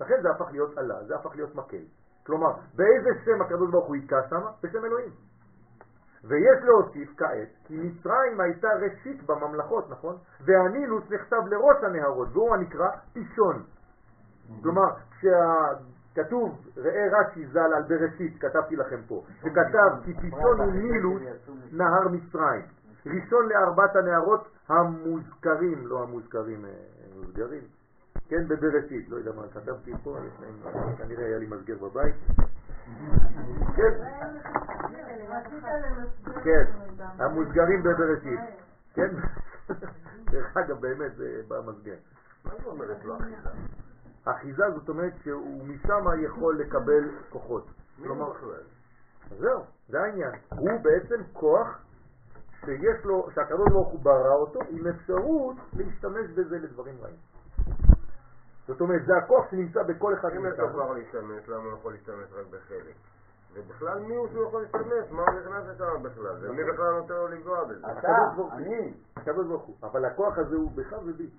לכן זה הפך להיות עלה, זה הפך להיות מקל. כלומר, באיזה שם הקדוש ברוך הוא היכה שם? בשם אלוהים. ויש להוסיף כעת, כי מצרים הייתה ראשית בממלכות, נכון? והנילוס נכתב לראש הנהרות, והוא הנקרא פישון. כלומר, כשכתוב, ראה רש"י ז"ל על בראשית, כתבתי לכם פה, שכתב כי פישון הוא נילוס נהר מצרים. ראשון לארבעת הנהרות המוזכרים, לא המוזכרים, אה, מוזכרים, כן, בבראשית, לא יודע מה כתבתי פה, כנראה היה לי מסגר בבית. כן, כן. המוסגרים בבראשית. כן? דרך אגב, באמת זה במסגר. מה זה אומרת לו אחיזה? אחיזה זאת אומרת שהוא משם יכול לקבל כוחות. כלומר, זהו, זה העניין. הוא בעצם כוח שיש לו, שהקדוש ברוך הוא ברא אותו עם אפשרות להשתמש בזה לדברים רעים. זאת אומרת, זה הכוח שנמצא בכל אחד אם יש לו מאיתנו. כבר להשתמש, למה הוא יכול להשתמש רק בחלק? ובכלל מי הוא שהוא יכול להשתמש? מה הוא נכנס לשם בכלל? ומי בכלל נותן לו לפגוע בזה? אתה. אני, הקדוש ברוך הוא. אבל הכוח הזה הוא בך ובי.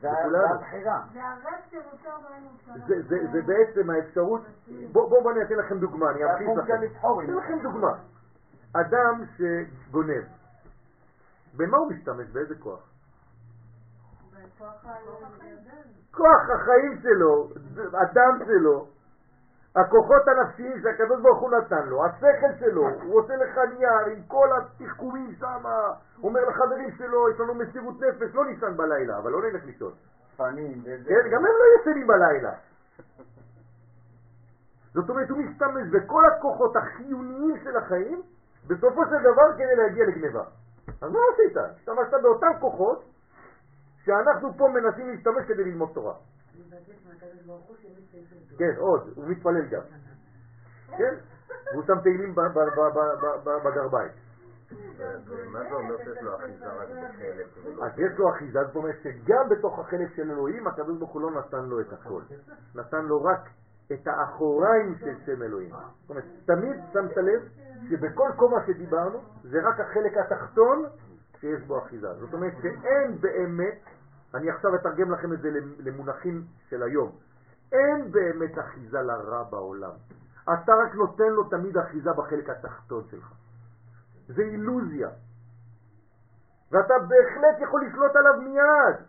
זה הבחירה. זה בעצם האפשרות, בואו בוא, בוא אני אתן לכם דוגמה, אני אמחיש לכם. לבחור. אתן לכם דוגמה. אדם שגונב, במה הוא משתמש? באיזה כוח? כוח החיים שלו, הדם שלו, הכוחות הנפשיים שהקדוש ברוך הוא נתן לו, השכל שלו, הוא עושה לך נייר עם כל התחכומים שם, אומר לחברים שלו, יש לנו מסירות נפש, לא נישן בלילה, אבל לא נלך לישון. כן, גם הם לא ישנים בלילה. זאת אומרת, הוא משתמש בכל הכוחות החיוניים של החיים, בסופו של דבר כדי להגיע לגניבה. אז מה עשית? השתמשת באותם כוחות שאנחנו פה מנסים להשתמש כדי ללמוד תורה. כן, עוד, הוא מתפלל גם. כן? והוא שם תהילים בגרביים. אז יש לו אחיזה, זאת אומרת שגם בתוך החלק של אלוהים, הקדוש ברוך הוא לא נתן לו את הכל. נתן לו רק את האחוריים של שם אלוהים. זאת אומרת, תמיד שמת לב שבכל קומה שדיברנו, זה רק החלק התחתון שיש בו אחיזה. זאת אומרת שאין באמת, אני עכשיו אתרגם לכם את זה למונחים של היום, אין באמת אחיזה לרע בעולם. אתה רק נותן לו תמיד אחיזה בחלק התחתון שלך. זה אילוזיה. ואתה בהחלט יכול לשלוט עליו מיד.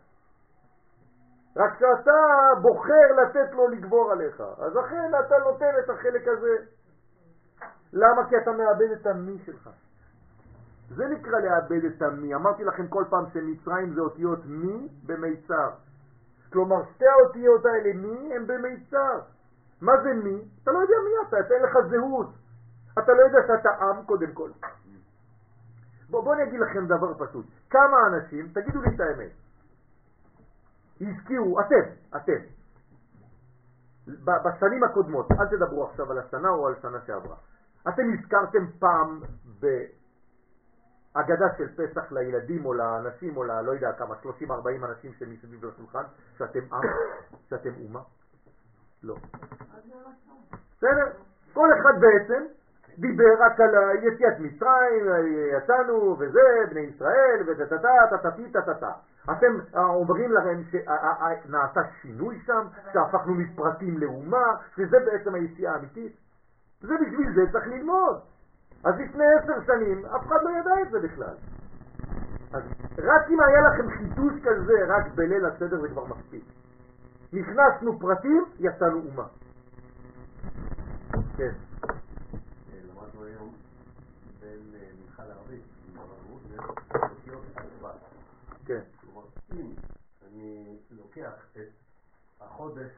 רק שאתה בוחר לתת לו לגבור עליך. אז אכן אתה נותן את החלק הזה. למה? כי אתה מאבד את המי שלך. זה נקרא לאבד את המי. אמרתי לכם כל פעם שמצרים זה אותיות מי במיצר. כלומר, שתי האותיות האלה מי הם במיצר. מה זה מי? אתה לא יודע מי אתה, אתה אין לך זהות. אתה לא יודע שאתה עם קודם כל. בואו בוא אני אגיד לכם דבר פשוט. כמה אנשים, תגידו לי את האמת, הזכירו, אתם, אתם, ב- בשנים הקודמות, אל תדברו עכשיו על השנה או על שנה שעברה, אתם הזכרתם פעם בהגדה של פסח לילדים או לאנשים או. לא יודע כמה, 30-40 אנשים שמסביב לשולחן, שאתם עם, שאתם אומה? לא. בסדר? כל אחד בעצם דיבר רק על יציאת מצרים, יצאנו וזה, בני ישראל, טטטה. אתם אומרים להם שנעשה שינוי שם, שהפכנו מפרטים לאומה, שזה בעצם היציאה האמיתית. זה בשביל זה צריך ללמוד. אז לפני עשר שנים אף אחד לא ידע את זה בכלל. אז רק אם היה לכם חידוש כזה רק בליל הסדר זה כבר מספיק. נכנסנו פרטים, יצאנו אומה. כן. אה, למדנו היום בין אה. כן. כלומר, אם אני לוקח את החודש,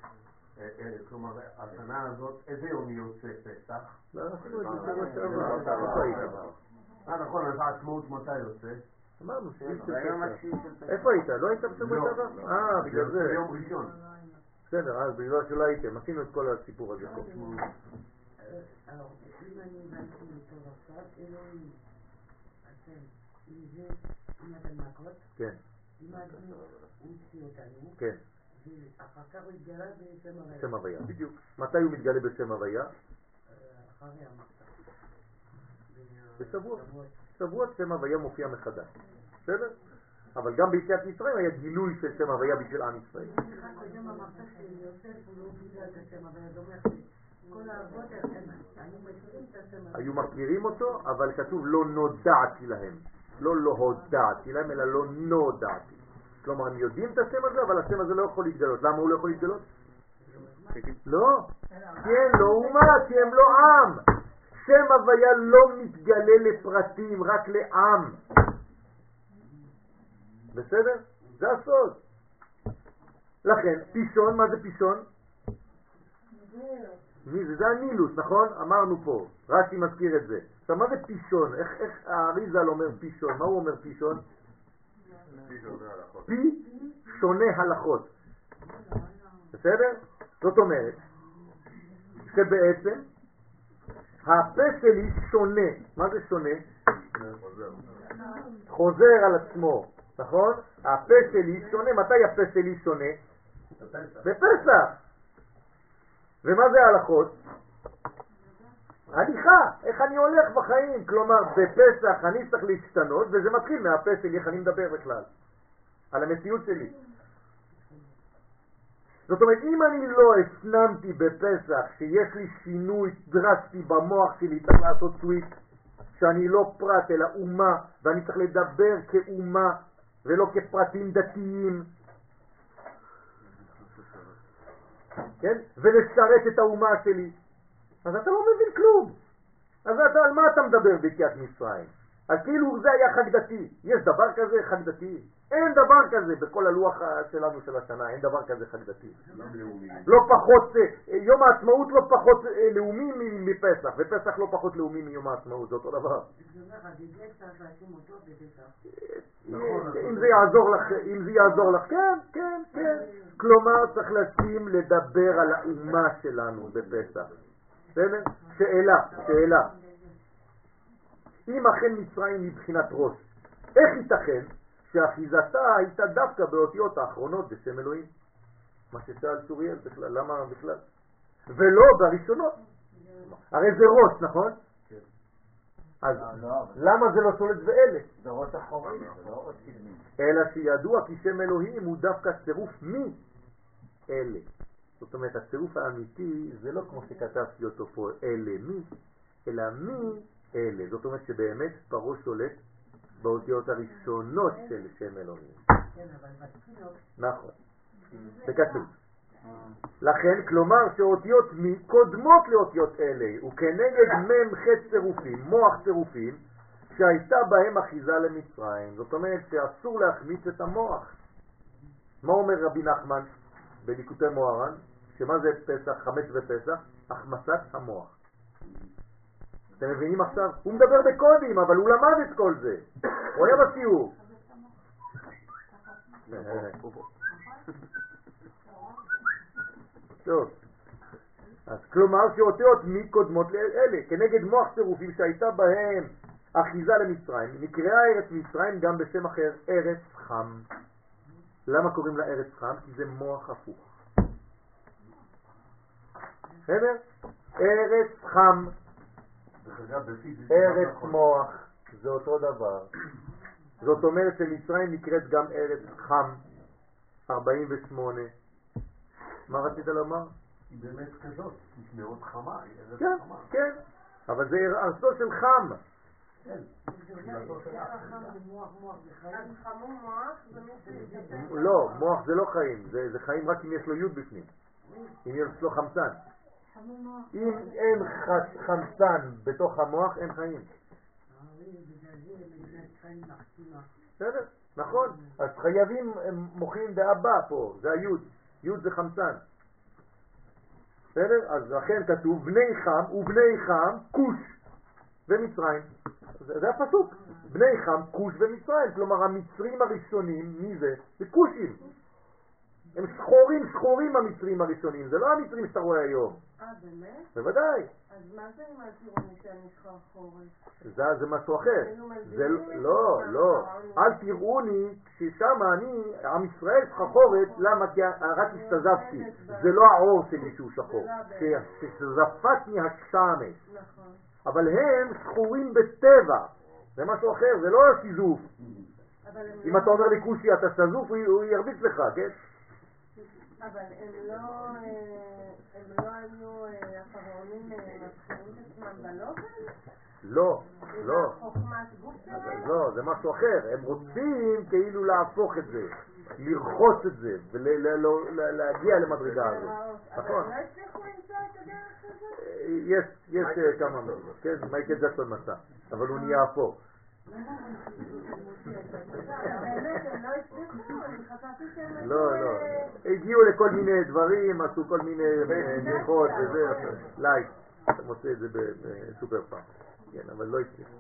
כלומר, השנה הזאת, איזה יום יוצא פסח? לא, עשינו את זה. איפה היית? אה, נכון, אז העצמאות מתי יוצא? אמרנו שיש של ביום פסח. השביעי של פסח. איפה היית? לא היית בשבוע לא. שעבר? אה, בגלל זה. ביום ראשון. בסדר, אז בגלל שלא הייתם, עשינו את כל הסיפור הזה פה. אם אני הבנתי טוב עכשיו, אלוהים, זה, הוא הוציא אותנו, כן, ואחר כך הוא התגלה בשם הרי, שם הוויה, בדיוק. מתי הוא מתגלה בשם הוויה? אחרי המחתה. בשבוע. שבועות שם הוויה מופיע מחדש. בסדר? אבל גם ביציאת מצרים היה גילוי של שם הוויה בשביל עם ישראל. היו מכירים אותו, אבל כתוב לא נודעתי להם. לא לא הודעתי להם, אלא לא נודעתי. כלומר, הם יודעים את השם הזה, אבל השם הזה לא יכול להתגלות. למה הוא לא יכול להתגלות? לא, כי הם לא אומה, כי הם לא עם. שם הוויה לא מתגלה לפרטים, רק לעם. בסדר? זה הסוד. לכן, פישון, מה זה פישון? מי זה? זה הנילוס, נכון? אמרנו פה, רש"י מזכיר את זה. עכשיו, מה זה פישון? איך, איך האריזל אומר פישון? מה הוא אומר פישון? פי שונה הלכות. בסדר? זאת אומרת, שבעצם הפה שלי שונה. מה זה שונה? חוזר על עצמו, נכון? הפה שלי שונה. מתי הפה שלי שונה? בפסח. ומה זה ההלכות? הליכה, איך אני הולך בחיים. כלומר, בפסח אני צריך להשתנות, וזה מתחיל מהפה שלי, איך אני מדבר בכלל. על המציאות שלי. זאת אומרת, אם אני לא הפנמתי בפסח שיש לי שינוי דרסטי במוח שלי, צריך לעשות סוויץ', שאני לא פרט אלא אומה, ואני צריך לדבר כאומה ולא כפרטים דתיים, כן? ולשרת את האומה שלי, אז אתה לא מבין כלום. אז אתה, על מה אתה מדבר ביציאת מצרים? אז כאילו זה היה חג דתי. יש דבר כזה חג דתי? אין דבר כזה בכל הלוח שלנו של השנה, אין דבר כזה חג דתי. לא פחות, אה, יום העצמאות לא פחות אה, לאומי מפסח, ופסח לא פחות לאומי מיום העצמאות, זה אותו דבר. לשים אותו בפסח. נכון, אם זה יעזור לך, אם זה יעזור לך, כן, כן, כן. כלומר, צריך לשים לדבר על האומה שלנו בפסח. בסדר? שאלה, שאלה. אם אכן מצרים מבחינת ראש, איך ייתכן שאחיזתה הייתה דווקא באותיות האחרונות בשם אלוהים? מה ששאל צוריאל בכלל, למה בכלל? ולא בראשונות. הרי זה ראש, נכון? אז לא, למה זה לא שולט באלה? זה ראש אחורי, זה לא ראש קדמי. אלא שידוע כי שם אלוהים הוא דווקא צירוף מי אלה. זאת אומרת, הצירוף האמיתי זה לא כמו שכתבתי אותו פה, אלה מי, אלא מי אלה. זאת אומרת שבאמת פרעה שולט באותיות הראשונות של שם אלוהים. כן, נכון, זה כתוב. לכן, כלומר שאותיות מי קודמות לאותיות אלה, וכנגד מ' ח' צירופים, מוח צירופים, שהייתה בהם אחיזה למצרים. זאת אומרת שאסור להחמיץ את המוח. מה אומר רבי נחמן בליקוטי מוהר"ן? שמה זה פסח, חמץ ופסח? החמצת המוח. אתם מבינים עכשיו? הוא מדבר בקודים, אבל הוא למד את כל זה. הוא היה בשיעור. טוב. אז כלומר שאותיות מי קודמות לאלה, כנגד מוח צירופים שהייתה בהם אחיזה למצרים, נקראה ארץ מצרים גם בשם אחר, ארץ חם. למה קוראים לה ארץ חם? כי זה מוח הפוך. בסדר? ארץ חם, ארץ. מוח, זה אותו דבר. זאת אומרת שמצרים נקראת גם ארץ חם, 48. מה רצית לומר? היא באמת כזאת, היא מאוד חמה, היא ארץ כן, חמה. כן, אבל זה ארצו של חם. כן, לא, מוח זה לא חיים, זה, זה חיים רק אם יש לו יוד בפנים, אם יש לו חמצן. אם אין חמצן בתוך המוח, אין חיים. בסדר? נכון. אז חייבים הם מוחים באבא פה, זה היוד. יוד זה חמצן. בסדר? אז לכן כתוב בני חם ובני חם כוש ומצרים. זה, זה הפסוק. בני חם כוש ומצרים. כלומר המצרים הראשונים, מי זה? זה כושים. הם שחורים שחורים המצרים הראשונים, זה לא המצרים שאתה רואה היום. אה, באמת? בוודאי. אז מה זה אם אל תראו שאני שחרחורת? זה, זה משהו אחר. זה, לא, זה לא. פעם אל תראוני כששם אני, עם ישראל שחורת, למה? כי רק הסתזפתי. זה לא העור שלי שהוא שחור. שזפתני השמש. נכון. אבל הם שחורים בטבע. זה משהו אחר, זה לא שיזוף. אבל הם אם לא- אתה אומר לי כושי אתה שזוף, הוא ירביץ לך, כן? אבל הם לא, אה, הם לא היו, אה, הפרעונים אה, מבחינים את עצמם בלובן? לא, לא. לא, זה משהו אחר. הם רוצים כאילו להפוך את זה, לרחוץ את זה, ולהגיע למדרגה הזאת. אבל נכון. הם לא הצליחו למצוא את הדרך הזאת? יש, יש כמה מהם, כן, מייקל ג'קסון מצא, אבל הוא נהיה אפור. לא. לא, הגיעו לכל מיני דברים, עשו כל מיני ניחות וזה, לייק. אתה מוצא את זה בסופר פארם. כן, אבל לא הצליחו.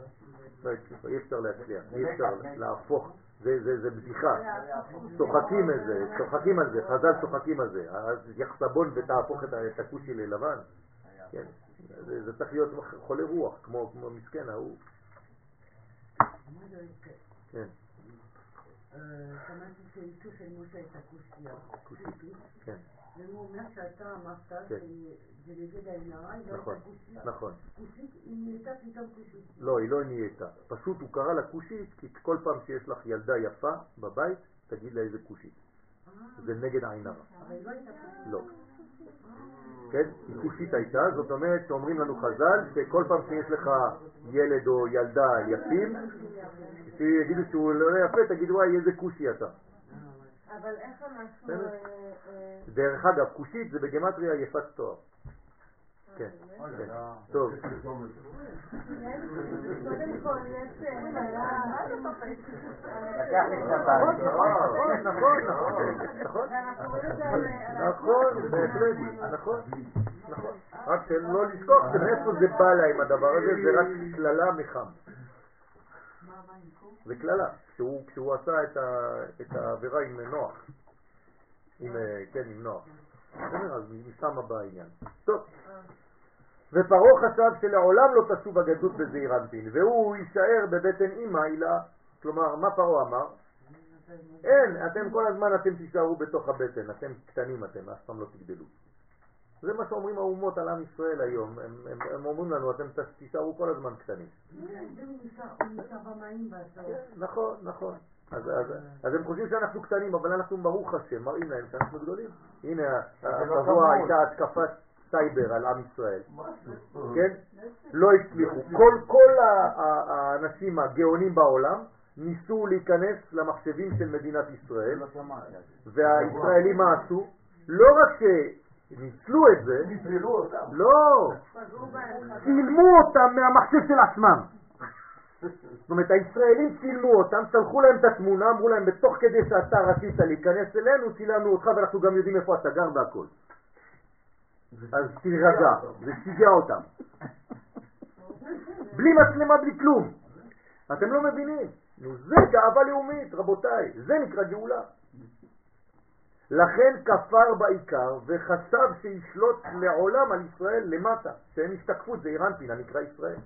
לא הצליחו, אי אפשר להצליח, אי אפשר להפוך. זה, בדיחה. צוחקים על זה, צוחקים על זה, חז"ל צוחקים על זה. אז יחסבון ותהפוך את הכושי ללבן. כן, זה, צריך להיות חולה רוח, כמו מסכן ההוא. J'avais fait. כן, שמעתי שאיתו של משה את הכושייה. כושי. כן, והוא אומר שאתה אמרת כן. שזה נגד העין הרע, היא לא הייתה. נכון. כוסית, היא נהייתה פתאום כוסית. לא, היא לא נהייתה. פשוט הוא קרא לה כושית, כי כל פעם שיש לך ילדה יפה בבית, תגיד לה איזה כושית. זה נגד עין הרע. אבל היא לא הייתה כוסית. לא. כן? היא כושית הייתה, זאת אומרת שאומרים לנו חז"ל שכל פעם שיש לך ילד או ילדה יפים, שיגידו שהוא לא יפה, תגידו וואי איזה כושי אתה. אבל איך אנחנו... אה, אה, דרך אגב, כושית זה בגמטריה יפת תואר. כן, כן. טוב. כל יש... אה, לקח לי שנתיים. נכון, נכון, נכון. נכון, בהחלט, נכון. רק שלא לשכוח שמאיפה זה בא להם הדבר הזה, זה רק קללה מחם. זה קללה, כשהוא, עשה את, העבירה עם נוח. אה, כן, עם נוח. אז משם בא העניין. טוב. ופרעה חשב שלעולם לא תשוב הגדלות בזעיר אנפין, והוא יישאר בבטן אמא הילה. כלומר, מה פרעה אמר? אין, אתם כל הזמן אתם תישארו בתוך הבטן, אתם קטנים אתם, אף פעם לא תגדלו. זה מה שאומרים האומות על עם ישראל היום, הם, הם, הם אומרים לנו, אתם תישארו כל הזמן קטנים. נכון, נכון. אז, אז, אז הם חושבים שאנחנו קטנים, אבל אנחנו ברוך השם מראים להם שאנחנו גדולים. הנה, השבוע כמוהו. הייתה התקפת סייבר על עם ישראל, כן? לא הצליחו. כל, האנשים הגאונים בעולם ניסו להיכנס למחשבים של מדינת ישראל, לא. והישראלים מה עשו? לא רק שניצלו את זה, נטרלו אותם. לא. צילמו אותם מהמחשב של עצמם. זאת אומרת, הישראלים צילמו אותם, שלחו להם את התמונה, אמרו להם, בתוך כדי שאתה רצית להיכנס אלינו, צילמנו אותך ואנחנו גם יודעים איפה אתה גר והכל. אז תירגע, זה שיגע אותם. בלי מצלמה, בלי כלום. אתם לא מבינים. נו, זה גאווה לאומית, רבותיי, זה נקרא גאולה. לכן כפר בעיקר וחשב שישלוט לעולם על ישראל למטה, שהם השתקפות, זה אירנטין, הנקרא ישראל.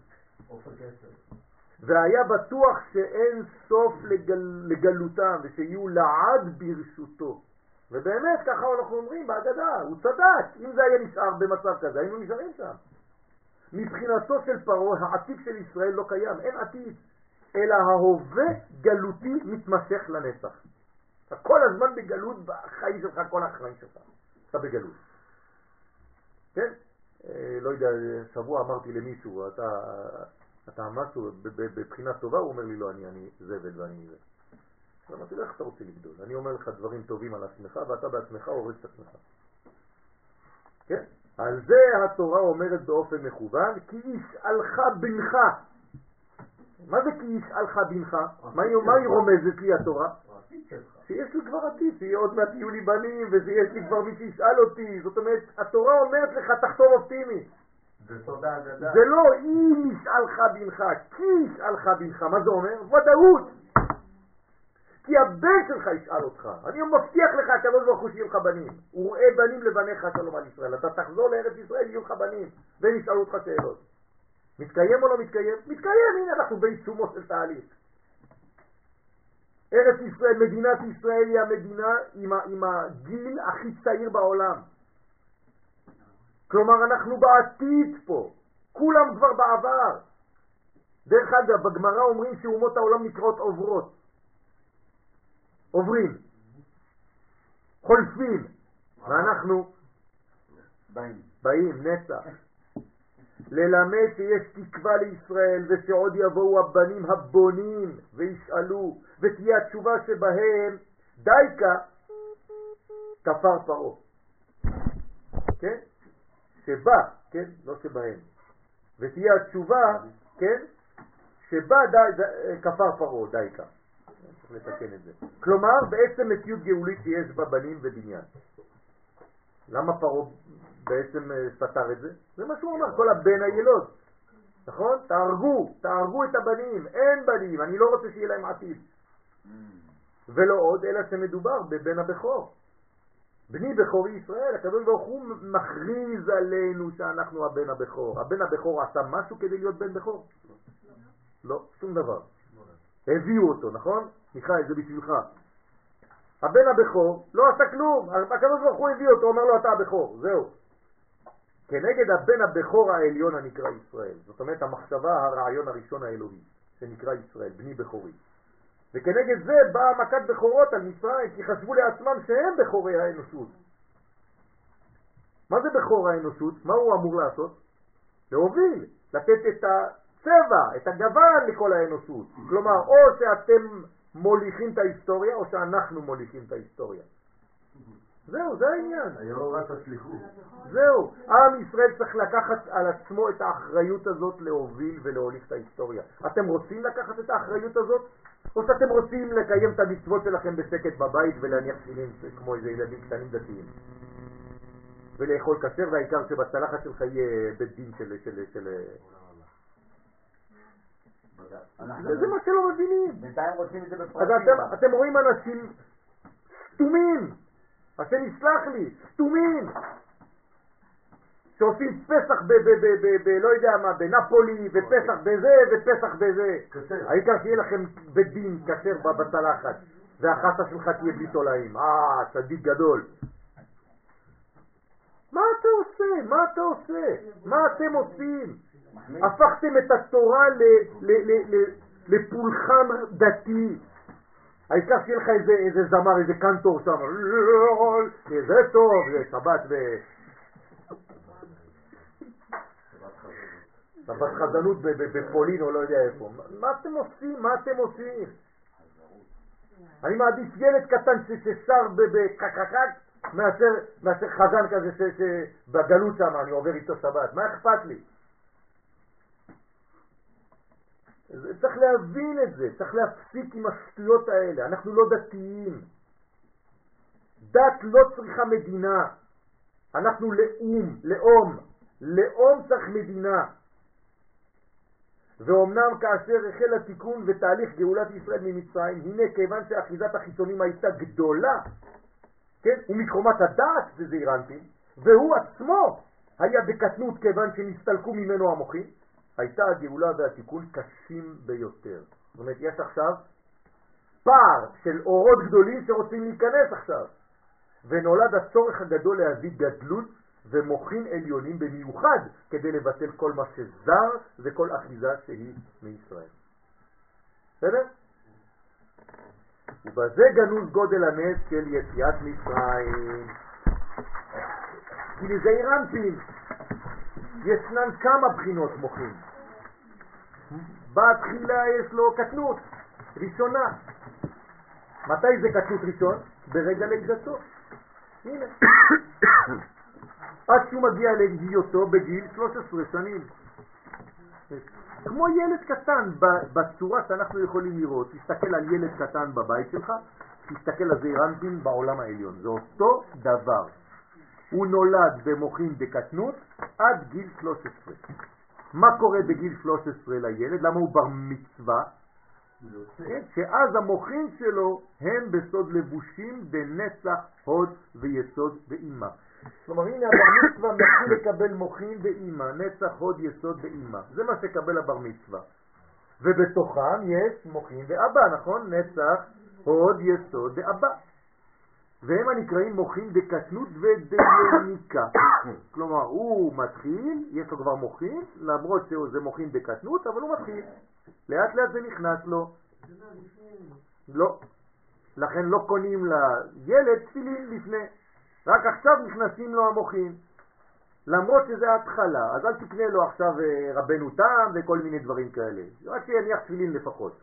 והיה בטוח שאין סוף לגל, לגלותם ושיהיו לעד ברשותו. ובאמת, ככה אנחנו אומרים בהגדה, הוא צדק. אם זה היה נשאר במצב כזה, היינו נשארים שם. מבחינתו של פרעה, העתיד של ישראל לא קיים, אין עתיד, אלא ההווה גלותי מתמשך לנצח. אתה כל הזמן בגלות בחיים שלך, כל החיים שלך. אתה בגלות. כן? אה, לא יודע, שבוע אמרתי למישהו, אתה, אתה משהו בבחינה טובה? הוא אומר לי, לא, אני, אני זבל ואני זה. אז אמרתי לו, איך אתה רוצה לגדול? אני אומר לך דברים טובים על עצמך, ואתה בעצמך הורס את עצמך. כן? על זה התורה אומרת באופן מכוון, כי ישאלך בנך. מה זה כי ישאלך בנך? מה היא, רומזת לי התורה? שיש לי כבר עתיד, שיהיה עוד מעט יהיו לי בנים, ויש לי כבר מי שישאל אותי. זאת אומרת, התורה אומרת לך, תחתום אופטימי. זה לא אם ישאלך בנך, כי ישאלך בנך. מה זה אומר? ודאות. כי הבן שלך ישאל אותך. אני מבטיח לך, הקדוש ברוך הוא שיהיו לך בנים. וראה בנים לבניך שלום על ישראל. אתה תחזור לארץ ישראל, יהיו לך בנים, והם ישאלו אותך שאלות. מתקיים או לא מתקיים? מתקיים, הנה אנחנו בעיצומו של תהליך. ארץ ישראל, מדינת ישראל היא המדינה עם, עם הגיל הכי צעיר בעולם. כלומר, אנחנו בעתיד פה, כולם כבר בעבר. דרך אגב, בגמרא אומרים שאומות העולם נקראות עוברות. עוברים, חולפים, ואנחנו באים. באים, נצח. ללמד שיש תקווה לישראל ושעוד יבואו הבנים הבונים וישאלו ותהיה התשובה שבהם דייקה כפר פרעה. כן? שבא, כן? לא שבהם. ותהיה התשובה, כן? שבא די, די, כפר פרעה, דייקה. צריך לתקן את זה. כלומר, בעצם מציאות גאולית שיש בה בנים ובניין. למה פרעה בעצם אה, סתר את זה? זה מה שהוא אמר, כל הבן הילוד. נכון? תהרגו, תהרגו את הבנים, אין בנים, אני לא רוצה שיהיה להם עתיד. ולא עוד, אלא שמדובר בבן הבכור. בני בכור ישראל, הקדוש ברוך הוא מכריז עלינו שאנחנו הבן הבכור. הבן הבכור עשה משהו כדי להיות בן בכור? לא, שום דבר. הביאו אותו, נכון? מיכאל, זה בשבילך. הבן הבכור לא עשה כלום, הקדוש ברוך הוא הביא אותו, אומר לו אתה הבכור, זהו. כנגד הבן הבכור העליון הנקרא ישראל, זאת אומרת המחשבה, הרעיון הראשון האלוהי, שנקרא ישראל, בני בכורי. וכנגד זה באה מכת בכורות על מצרים, כי חשבו לעצמם שהם בכורי האנושות. מה זה בכור האנושות? מה הוא אמור לעשות? להוביל, לתת את הצבע, את הגוון לכל האנושות. כלומר, או שאתם מוליכים את ההיסטוריה, או שאנחנו מוליכים את ההיסטוריה. זהו, זה העניין. השליחות. זהו, עם ישראל צריך לקחת על עצמו את האחריות הזאת להוביל ולהוליך את ההיסטוריה. אתם רוצים לקחת את האחריות הזאת? או שאתם רוצים לקיים את המצוות שלכם בשקט בבית ולהניח תפילין כמו איזה ילדים קטנים דתיים? ולאכול כשר, והעיקר שבצלחת שלך יהיה בית דין של... של, של... זה, מה שלא מבינים. בינתיים רוצים את זה אז בפרטים. אתם, אתם רואים אנשים סתומים, השם יסלח לי, סתומים, שעושים פסח ב... ב, ב, ב, ב לא יודע מה, בנפולי, ופסח בזה, ופסח בזה. העיקר שיהיה לכם בית דין כשר בצלחת, והחסה שלך תהיה בלי תולעים. אה, צדיק גדול. מה אתה עושה? מה אתה עושה? מה אתם עושים? הפכתם את התורה לפולחן דתי. העיקר שיהיה לך איזה, איזה זמר, איזה קנטור שם, זה טוב, זה שבת ו... שבת חזנות ב- ב- בפולין או לא יודע איפה. מה- אתם עושים? מה אתם עושים? אני מעדיף ילד קטן ששר בקקקק מאשר, חזן כזה שבגלות שם אני עובר איתו שבת. מה אכפת לי? צריך להבין את זה, צריך להפסיק עם השטויות האלה. אנחנו לא דתיים. דת לא צריכה מדינה. אנחנו לאום, לאום. לאום צריך מדינה. ואומנם כאשר החל התיקון ותהליך גאולת ישראל ממצרים, הנה כיוון שאחיזת החיצונים הייתה גדולה, כן, ומקרומת הדעת זה זעירנטים, והוא עצמו היה בקטנות כיוון שנסתלקו ממנו המוחים, הייתה הגאולה והתיקון קשים ביותר. זאת אומרת, יש עכשיו פער של אורות גדולים שרוצים להיכנס עכשיו, ונולד הצורך הגדול להביא גדלות ומוחים עליונים במיוחד כדי לבטל כל מה שזר וכל אחיזה שהיא מישראל. בסדר? ובזה גנוז גודל הנס של יציאת מצרים. כי לזעיר אנפין ישנן כמה בחינות מוחים. בתחילה יש לו קטנות ראשונה. מתי זה קטנות ראשון? ברגע לידתו. הנה. עד שהוא מגיע להיותו בגיל 13 שנים. כמו ילד קטן, בצורה שאנחנו יכולים לראות, תסתכל על ילד קטן בבית שלך, תסתכל על זעירנטים בעולם העליון, זה אותו דבר. הוא נולד במוחין דקטנות עד גיל 13. מה קורה בגיל 13 לילד? למה הוא בר מצווה? כן, שאז המוחין שלו הם בסוד לבושים בנצח, הוד ויסוד ואימה. כלומר הנה הבר מצווה מתחיל לקבל מוחין ואימה, נצח, הוד, יסוד ואימה. זה מה שקבל הבר מצווה. ובתוכם יש מוחין ואבא, נכון? נצח, הוד, יסוד ואבא. והם הנקראים מוחין דקטנות ודינמיקה. כלומר, הוא מתחיל, יש לו כבר מוחין, למרות שזה מוחין דקטנות, אבל הוא מתחיל. לאט לאט זה נכנס לו. לא. לכן לא קונים לילד תפילין לפני. רק עכשיו נכנסים לו המוחין. למרות שזה התחלה, אז אל תקנה לו עכשיו אה, רבנו תם וכל מיני דברים כאלה. רק שיניח תפילין לפחות.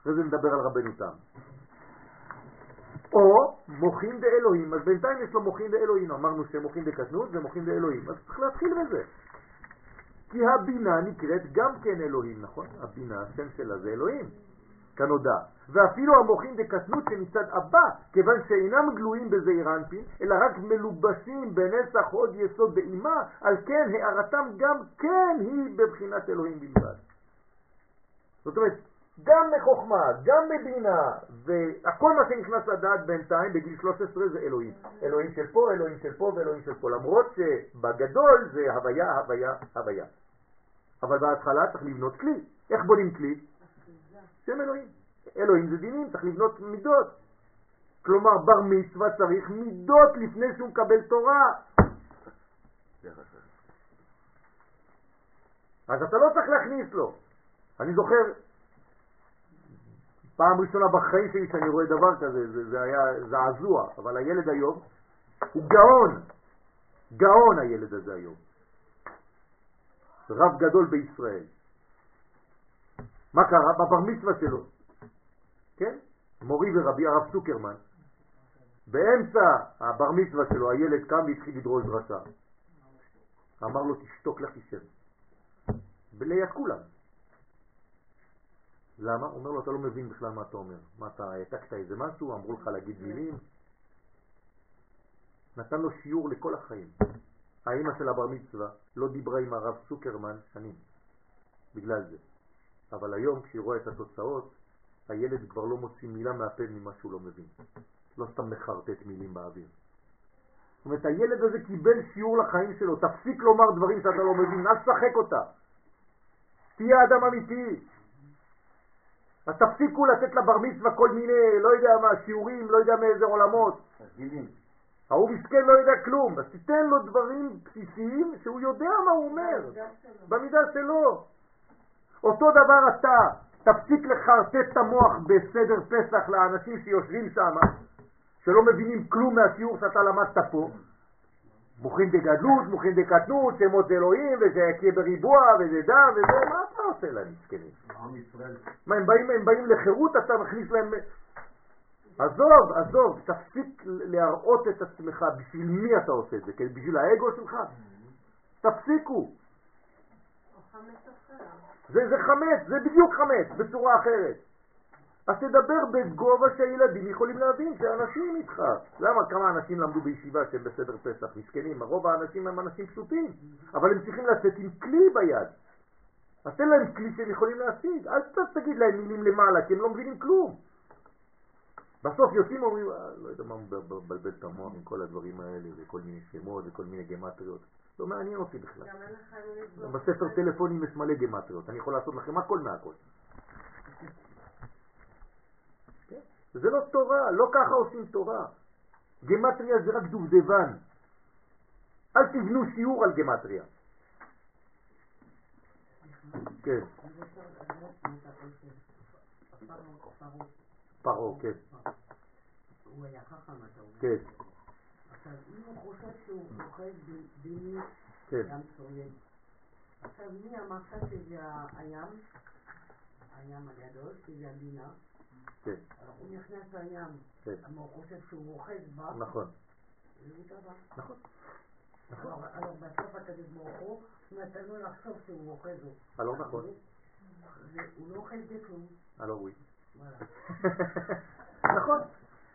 אחרי זה נדבר על רבנו תם. או מוחין דאלוהים, אז בינתיים יש לו מוחין דאלוהים, אמרנו שמוחין דקטנות ומוחין דאלוהים, אז צריך להתחיל בזה. כי הבינה נקראת גם כן אלוהים, נכון? הבינה, השם שלה זה אלוהים, כנודע. ואפילו המוחין דקטנות שמצד הבא, כיוון שאינם גלויים בזעיר אנפין, אלא רק מלובשים בנצח עוד יסוד באימה, על כן הערתם גם כן היא בבחינת אלוהים בלבד. זאת אומרת, גם בחוכמה, גם בבינה, והכל מה שנכנס לדעת בינתיים בגיל 13 זה אלוהים. אלוהים של פה, אלוהים של פה ואלוהים של פה, למרות שבגדול זה הוויה, הוויה, הוויה. אבל בהתחלה צריך לבנות כלי. איך בונים כלי? שם אלוהים. אלוהים זה דינים, צריך לבנות מידות. כלומר, בר מצווה צריך מידות לפני שהוא מקבל תורה. אז אתה לא צריך להכניס לו. אני זוכר פעם ראשונה בחיים שלי שאני רואה דבר כזה, זה, זה היה זעזוע, אבל הילד היום הוא גאון, גאון הילד הזה היום. רב גדול בישראל. מה קרה? בבר מצווה שלו, כן? מורי ורבי הרב סוקרמן, באמצע הבר מצווה שלו הילד קם והתחיל לדרוש דרשה. אמר לו תשתוק לך תשב. ליד כולם. למה? אומר לו, אתה לא מבין בכלל מה אתה אומר. מה, אתה העתקת איזה משהו? אמרו לך להגיד מילים? נתן לו שיעור לכל החיים. האימא של הבר מצווה לא דיברה עם הרב סוקרמן שנים, בגלל זה. אבל היום כשהיא רואה את התוצאות, הילד כבר לא מוציא מילה מהפה ממה שהוא לא מבין. לא סתם מחרטט מילים באוויר. זאת אומרת, הילד הזה קיבל שיעור לחיים שלו, תפסיק לומר דברים שאתה לא מבין, אל תשחק אותה. תהיה אדם אמיתי, אז תפסיקו לתת לבר מצווה כל מיני, לא יודע מה, שיעורים, לא יודע מאיזה עולמות. ההוא מסכן לא יודע כלום, אז תיתן לו דברים בסיסיים שהוא יודע מה הוא אומר, במידה שלו. אותו דבר אתה, תפסיק לחרטט את המוח בסדר פסח לאנשים שיושבים שם, שלא מבינים כלום מהשיעור שאתה למדת פה. מוכין דגדלות, מוכין דקטנות, שמות אלוהים, וזה יקיה בריבוע, וזה דם, וזה, מה אתה עושה להם, מסכנים? מה, הם באים, הם באים לחירות, אתה מכניס להם... עזוב, עזוב, תפסיק להראות את עצמך, בשביל מי אתה עושה את זה? בשביל האגו שלך? תפסיקו. זה, זה חמץ, זה בדיוק חמץ, בצורה אחרת. אז תדבר בגובה שהילדים יכולים להבין שאנשים איתך. למה כמה אנשים למדו בישיבה שהם בסדר פסח? מסכנים, רוב האנשים הם אנשים פשוטים, אבל הם צריכים לצאת עם כלי ביד. אז תן להם כלי שהם יכולים להשיג, אל תגיד להם מילים למעלה, כי הם לא מבינים כלום. בסוף יוצאים ואומרים, אה, לא יודע מה מבלבל את המוח עם כל הדברים האלה, וכל מיני שמות וכל מיני גמטריות. לא מעניין אותי בכלל. בספר טלפונים יש מלא גמטריות, אני יכול לעשות לכם הכל מהכל. זה לא תורה, לא ככה עושים תורה. גמטריה זה רק דובדבן. אל תבנו שיעור על גמטריה. כן. פרעה, כן. הוא היה חכם, אתה אומר. כן. עכשיו, אם הוא חושב שהוא פוחד ביני, כן. ים סוריין. עכשיו, מי אמרת שזה הים? הים הגדול, שזה הבינה. כן. הוא נכנס לים, כן. אבל הוא חושב שהוא בה. נכון. טבע. נכון. Alors, alors בסוף הקדוש ברוך הוא נתן לו לחשוב שהוא אוכל זאת. הלא נכון. הוא לא אוכל בכלום. הלא. וואלה. נכון.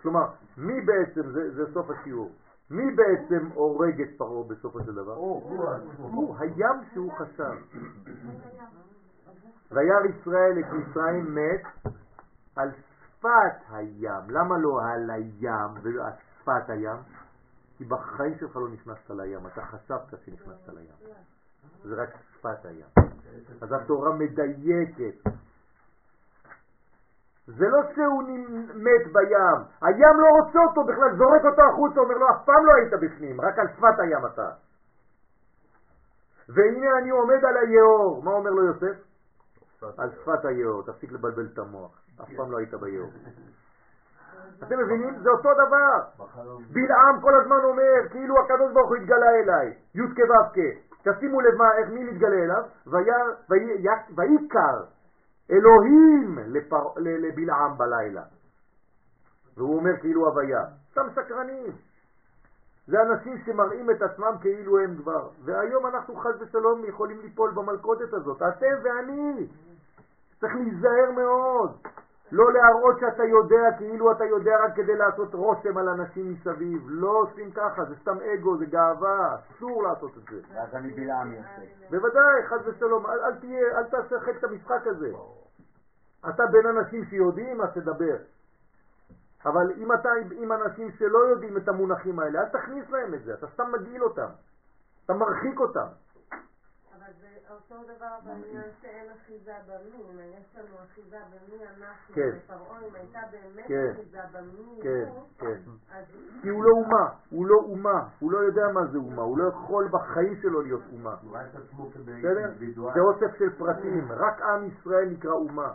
כלומר, מי בעצם, זה סוף השיעור, מי בעצם הורג את פרעה בסופו של דבר? הוא, הים שהוא חשב. וירא ישראל את מצרים מת על שפת הים. למה לא על הים ועל שפת הים? כי בחיים שלך לא נכנסת לים, אתה חשבת שנכנסת לים. זה רק שפת הים. אז התורה מדייקת. זה לא שהוא מת בים, הים לא רוצה אותו בכלל, זורק אותו החוצה, אומר לו, אף פעם לא היית בפנים, רק על שפת הים אתה. והנה אני עומד על היאור, מה אומר לו יוסף? על שפת היאור, תפסיק לבלבל את המוח, אף פעם לא היית ביאור. אתם מבינים? זה אותו דבר. בלעם כל הזמן אומר, כאילו הקדוש ברוך הוא התגלה אליי, י' כו' כ'. תשימו לב איך, מי מתגלה אליו? ויקר אלוהים לפר, לבלעם בלילה. והוא אומר כאילו הוויה. סתם שקרנים. זה אנשים שמראים את עצמם כאילו הם כבר. והיום אנחנו חס ושלום יכולים ליפול במלכודת הזאת. אתם ואני. צריך להיזהר מאוד. לא להראות שאתה יודע כאילו אתה יודע רק כדי לעשות רושם על אנשים מסביב. לא עושים ככה, זה סתם אגו, זה גאווה. אסור לעשות את זה. ואז אני בלעם יוצא. בוודאי, חס ושלום, אל, אל תהיה, אל תשחק את המשחק הזה. אתה בין אנשים שיודעים, אז תדבר. אבל אם אתה עם אנשים שלא יודעים את המונחים האלה, אל תכניס להם את זה, אתה סתם מגעיל אותם. אתה מרחיק אותם. אבל זה אותו דבר בעניין שאין אחיזה במין, יש לנו אחיזה במי אנחנו, כן. ופרעה אם הייתה באמת כן. אחיזה במי כן, הוא, כן. אז כי הוא לא אומה, הוא לא אומה, הוא לא יודע מה זה אומה, הוא לא יכול בחיים שלו להיות אומה. זה אוסף של פרטים, רק עם ישראל נקרא אומה.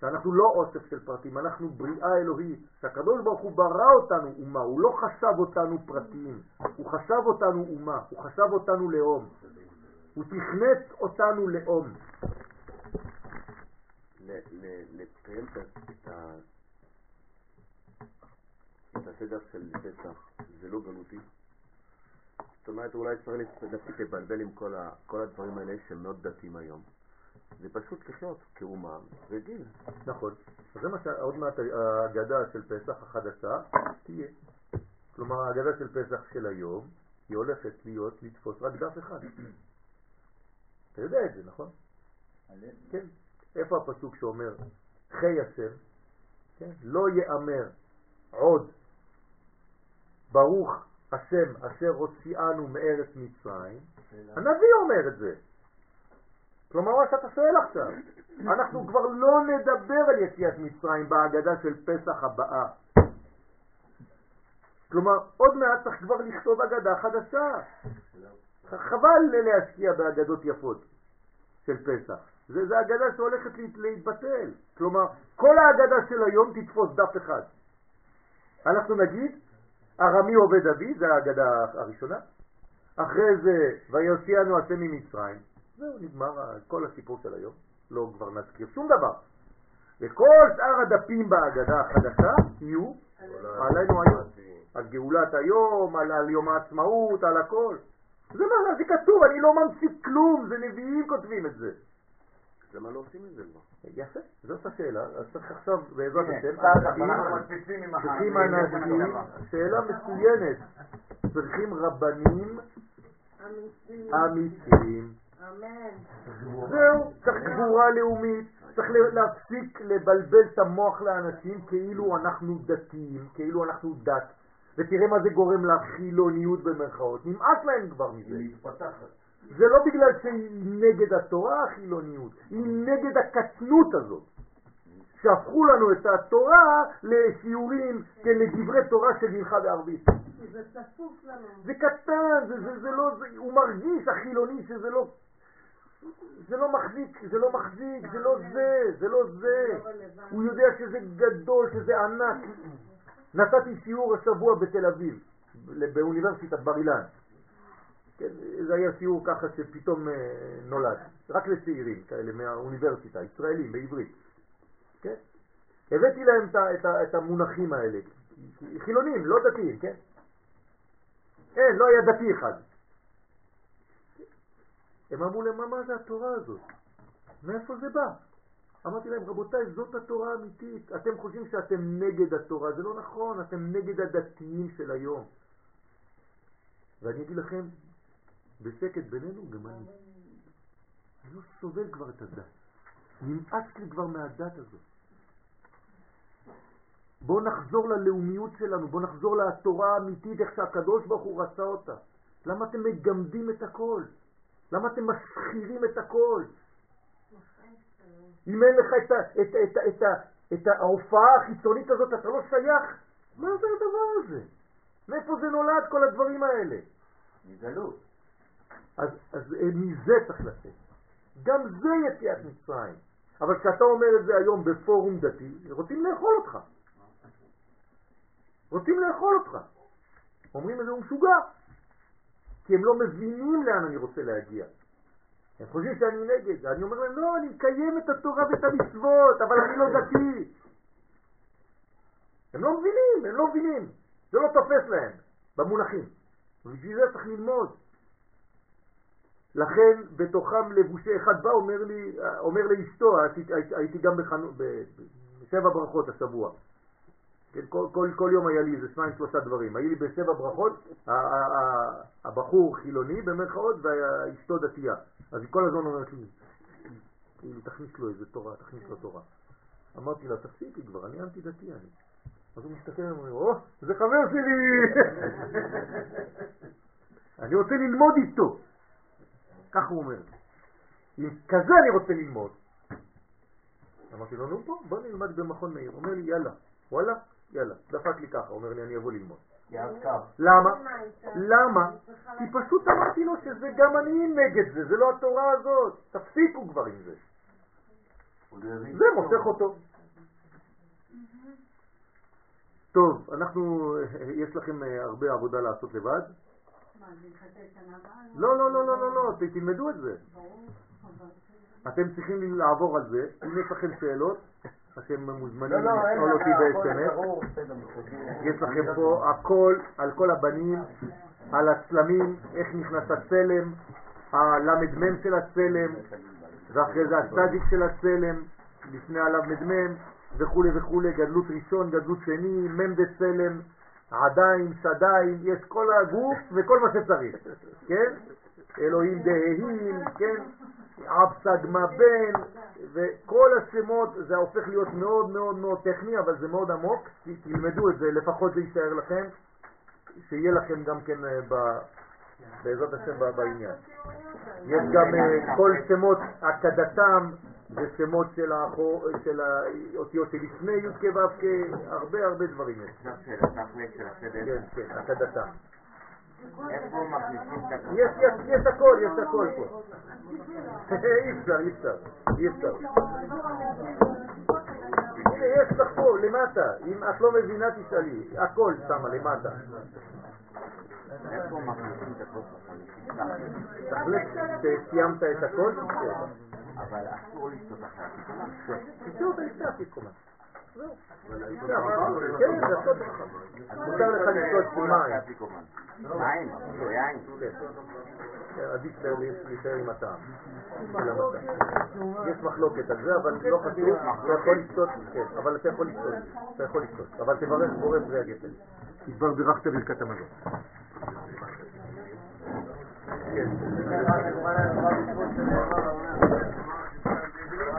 שאנחנו לא אוסף של פרטים, אנחנו בריאה אלוהית. שהקדוש ברוך הוא ברא אותנו אומה, הוא לא חשב אותנו פרטים, הוא חשב אותנו אומה, הוא חשב אותנו לאום. הוא תכנת אותנו לאום. ל- ל- לקיים את הסדר של פסח, זה לא גלותי. זאת אומרת, אולי צריך להפסיק לבלבל עם כל הדברים האלה שהם מאוד דתיים היום. זה פשוט לחיות כאומה רגיל. נכון. אז זה מה שעוד מעט ההגדה של פסח החדשה תהיה. כלומר, ההגדה של פסח של היום, היא הולכת להיות לתפוס רק דף אחד. אתה יודע את זה, נכון? כן. איפה הפסוק שאומר, חי השם, כן? לא יאמר עוד, ברוך השם אשר הוציאנו מארץ מצרים, הנביא אומר את זה. כלומר, מה שאתה שואל עכשיו, אנחנו כבר לא נדבר על יציאת מצרים בהגדה של פסח הבאה. כלומר, עוד מעט צריך כבר לכתוב הגדה חדשה. חבל להשקיע בהגדות יפות של פסח. זה, זה הגדה שהולכת להת, להתבטל. כלומר, כל ההגדה של היום תתפוס דף אחד. אנחנו נגיד, ארמי עובד אבי, זה ההגדה הראשונה. אחרי זה, ויוציאנו השם ממצרים. זהו, נגמר כל הסיפור של היום. לא כבר נזכיר שום דבר. וכל שאר הדפים בהגדה החדשה יהיו עלינו היום. על גאולת היום, על, על יום העצמאות, על הכל. זה מה, זה כתוב, אני לא ממציא כלום, זה נביאים כותבים את זה. למה לא עושים את זה כבר? יפה, זאת השאלה. אז צריך עכשיו, בעזרת הנה, השם. צריכים אנשים, שאלה מצוינת, צריכים רבנים אמיתי, אמיתיים. זהו, צריך גבורה לאומית, צריך להפסיק לבלבל את המוח לאנשים כאילו אנחנו דתיים, כאילו אנחנו דת. ותראה מה זה גורם לחילוניות במרכאות, נמאס להם כבר מזה. היא מתפתחת. זה לא בגלל שהיא נגד התורה החילוניות, היא נגד הקטנות הזאת. שהפכו לנו את התורה לשיעורים, כן, לדברי תורה של מנחה בערבית. זה צפוף לנו. זה קטן, זה, זה, זה לא, זה, הוא מרגיש החילוני שזה לא, זה לא מחזיק, זה לא מחזיק, זה לא זה, זה לא זה. הוא יודע שזה גדול, שזה ענק. נתתי שיעור השבוע בתל אביב, באוניברסיטת בר אילן. כן, זה היה שיעור ככה שפתאום אה, נולד, רק לצעירים כאלה מהאוניברסיטה, ישראלים בעברית. כן? הבאתי להם את, את המונחים האלה, חילונים, לא דתיים, כן? אין, לא היה דתי אחד. הם אמרו להם, מה, זה התורה הזאת? מאיפה זה בא? אמרתי להם, רבותיי, זאת התורה האמיתית. אתם חושבים שאתם נגד התורה, זה לא נכון, אתם נגד הדתיים של היום. ואני אגיד לכם, בשקט בינינו, גם אני. אני לא סובל כבר את הדת. נמאס לי כבר מהדת הזאת. בואו נחזור ללאומיות שלנו, בואו נחזור לתורה האמיתית, איך שהקדוש ברוך הוא רצה אותה. למה אתם מגמדים את הכל? למה אתם מסחירים את הכל? אם אין לך את, ה, את, את, את, את, את ההופעה החיצונית הזאת, אתה לא שייך? מה זה הדבר הזה? מאיפה זה נולד כל הדברים האלה? מגלות. אז, אז אה, מזה צריך לצאת. גם זה יציאת מצרים. אבל כשאתה אומר את זה היום בפורום דתי, רוצים לאכול אותך. רוצים לאכול אותך. אומרים לזה הוא משוגע. כי הם לא מבינים לאן אני רוצה להגיע. הם חושבים שאני נגד. אני אומר להם, לא, אני מקיים את התורה ואת המצוות, אבל אני לא דתי. הם לא מבינים, הם לא מבינים. זה לא תופס להם במונחים. ובשביל זה צריך ללמוד. לכן בתוכם לבושי אחד בא, אומר לי, אומר לאשתו, הייתי, גם בשבע ברכות השבוע. כן, כל, כל, כל יום היה לי איזה שניים שלושה דברים. היה לי בשבע ברכות, הבחור חילוני במרכאות ואשתו דתייה. אז היא כל הזמן אומרת לי, כאילו תכניס לו איזה תורה, תכניס לו תורה. אמרתי לה, תפסיקי כבר, אני אנטי דתי אני. אז הוא מסתכל עליו ואומר, או, זה חבר שלי! אני רוצה ללמוד איתו. כך הוא אומר. עם כזה אני רוצה ללמוד. אמרתי לו, נו פה, בוא נלמד במכון מאיר. אומר לי, יאללה. וואלה, יאללה. דפק לי ככה, אומר לי, אני אבוא ללמוד. למה? למה? כי פשוט אמרתי לו שזה גם אני נגד זה, זה לא התורה הזאת. תפסיקו כבר עם זה. זה מושך אותו. טוב, אנחנו, יש לכם אה, הרבה עבודה לעשות לבד. לא, לא, לא, לא, לא, לא, תלמדו את זה. אתם צריכים לעבור על זה. אם יש לכם שאלות, אתם מוזמנים לשאול אותי ב-SMS. יש לכם פה הכל, על כל הבנים, על הצלמים, איך נכנס הצלם, הל"מ של הצלם, ואחרי זה הצדיק של הצלם, לפני הל"מ וכו' וכו', גדלות ראשון, גדלות שני, מ' דצלם, עדיים, שדיים, יש כל הגוף וכל מה שצריך, כן? אלוהים דהים, כן? אבסג מבן, וכל השמות, זה הופך להיות מאוד מאוד מאוד טכני, אבל זה מאוד עמוק, תלמדו את זה, לפחות זה יישאר לכם, שיהיה לכם גם כן אה, ב... בעזרת השם בעניין. יש גם אה, כל שמות הקדתם ושמות של, האחור, של האותיות שלפני י' כ' ו' כ', הרבה הרבה דברים יש. כן, כן, הקדתה. יש, יש, יש הכל, יש הכל פה. אי אפשר, אי אפשר, אי אפשר. יש לך פה, למטה. אם את לא מבינה, תשאלי. הכל שמה למטה. איפה מכניסים את הכוס סיימת את הכל? אבל אסור לשתות אחרי התיקון. תשתו לפני התיקון. מותר לך לשתות מים. מים, לא יין. עדיף להישאר עם הטעם. יש מחלוקת על זה, אבל לא חשוב, אתה יכול לשתות, אבל אתה יכול לשתות, אתה יכול לשתות, אבל תברך בורא פרי הגפן, כבר בירכת ברכת המזון. כן.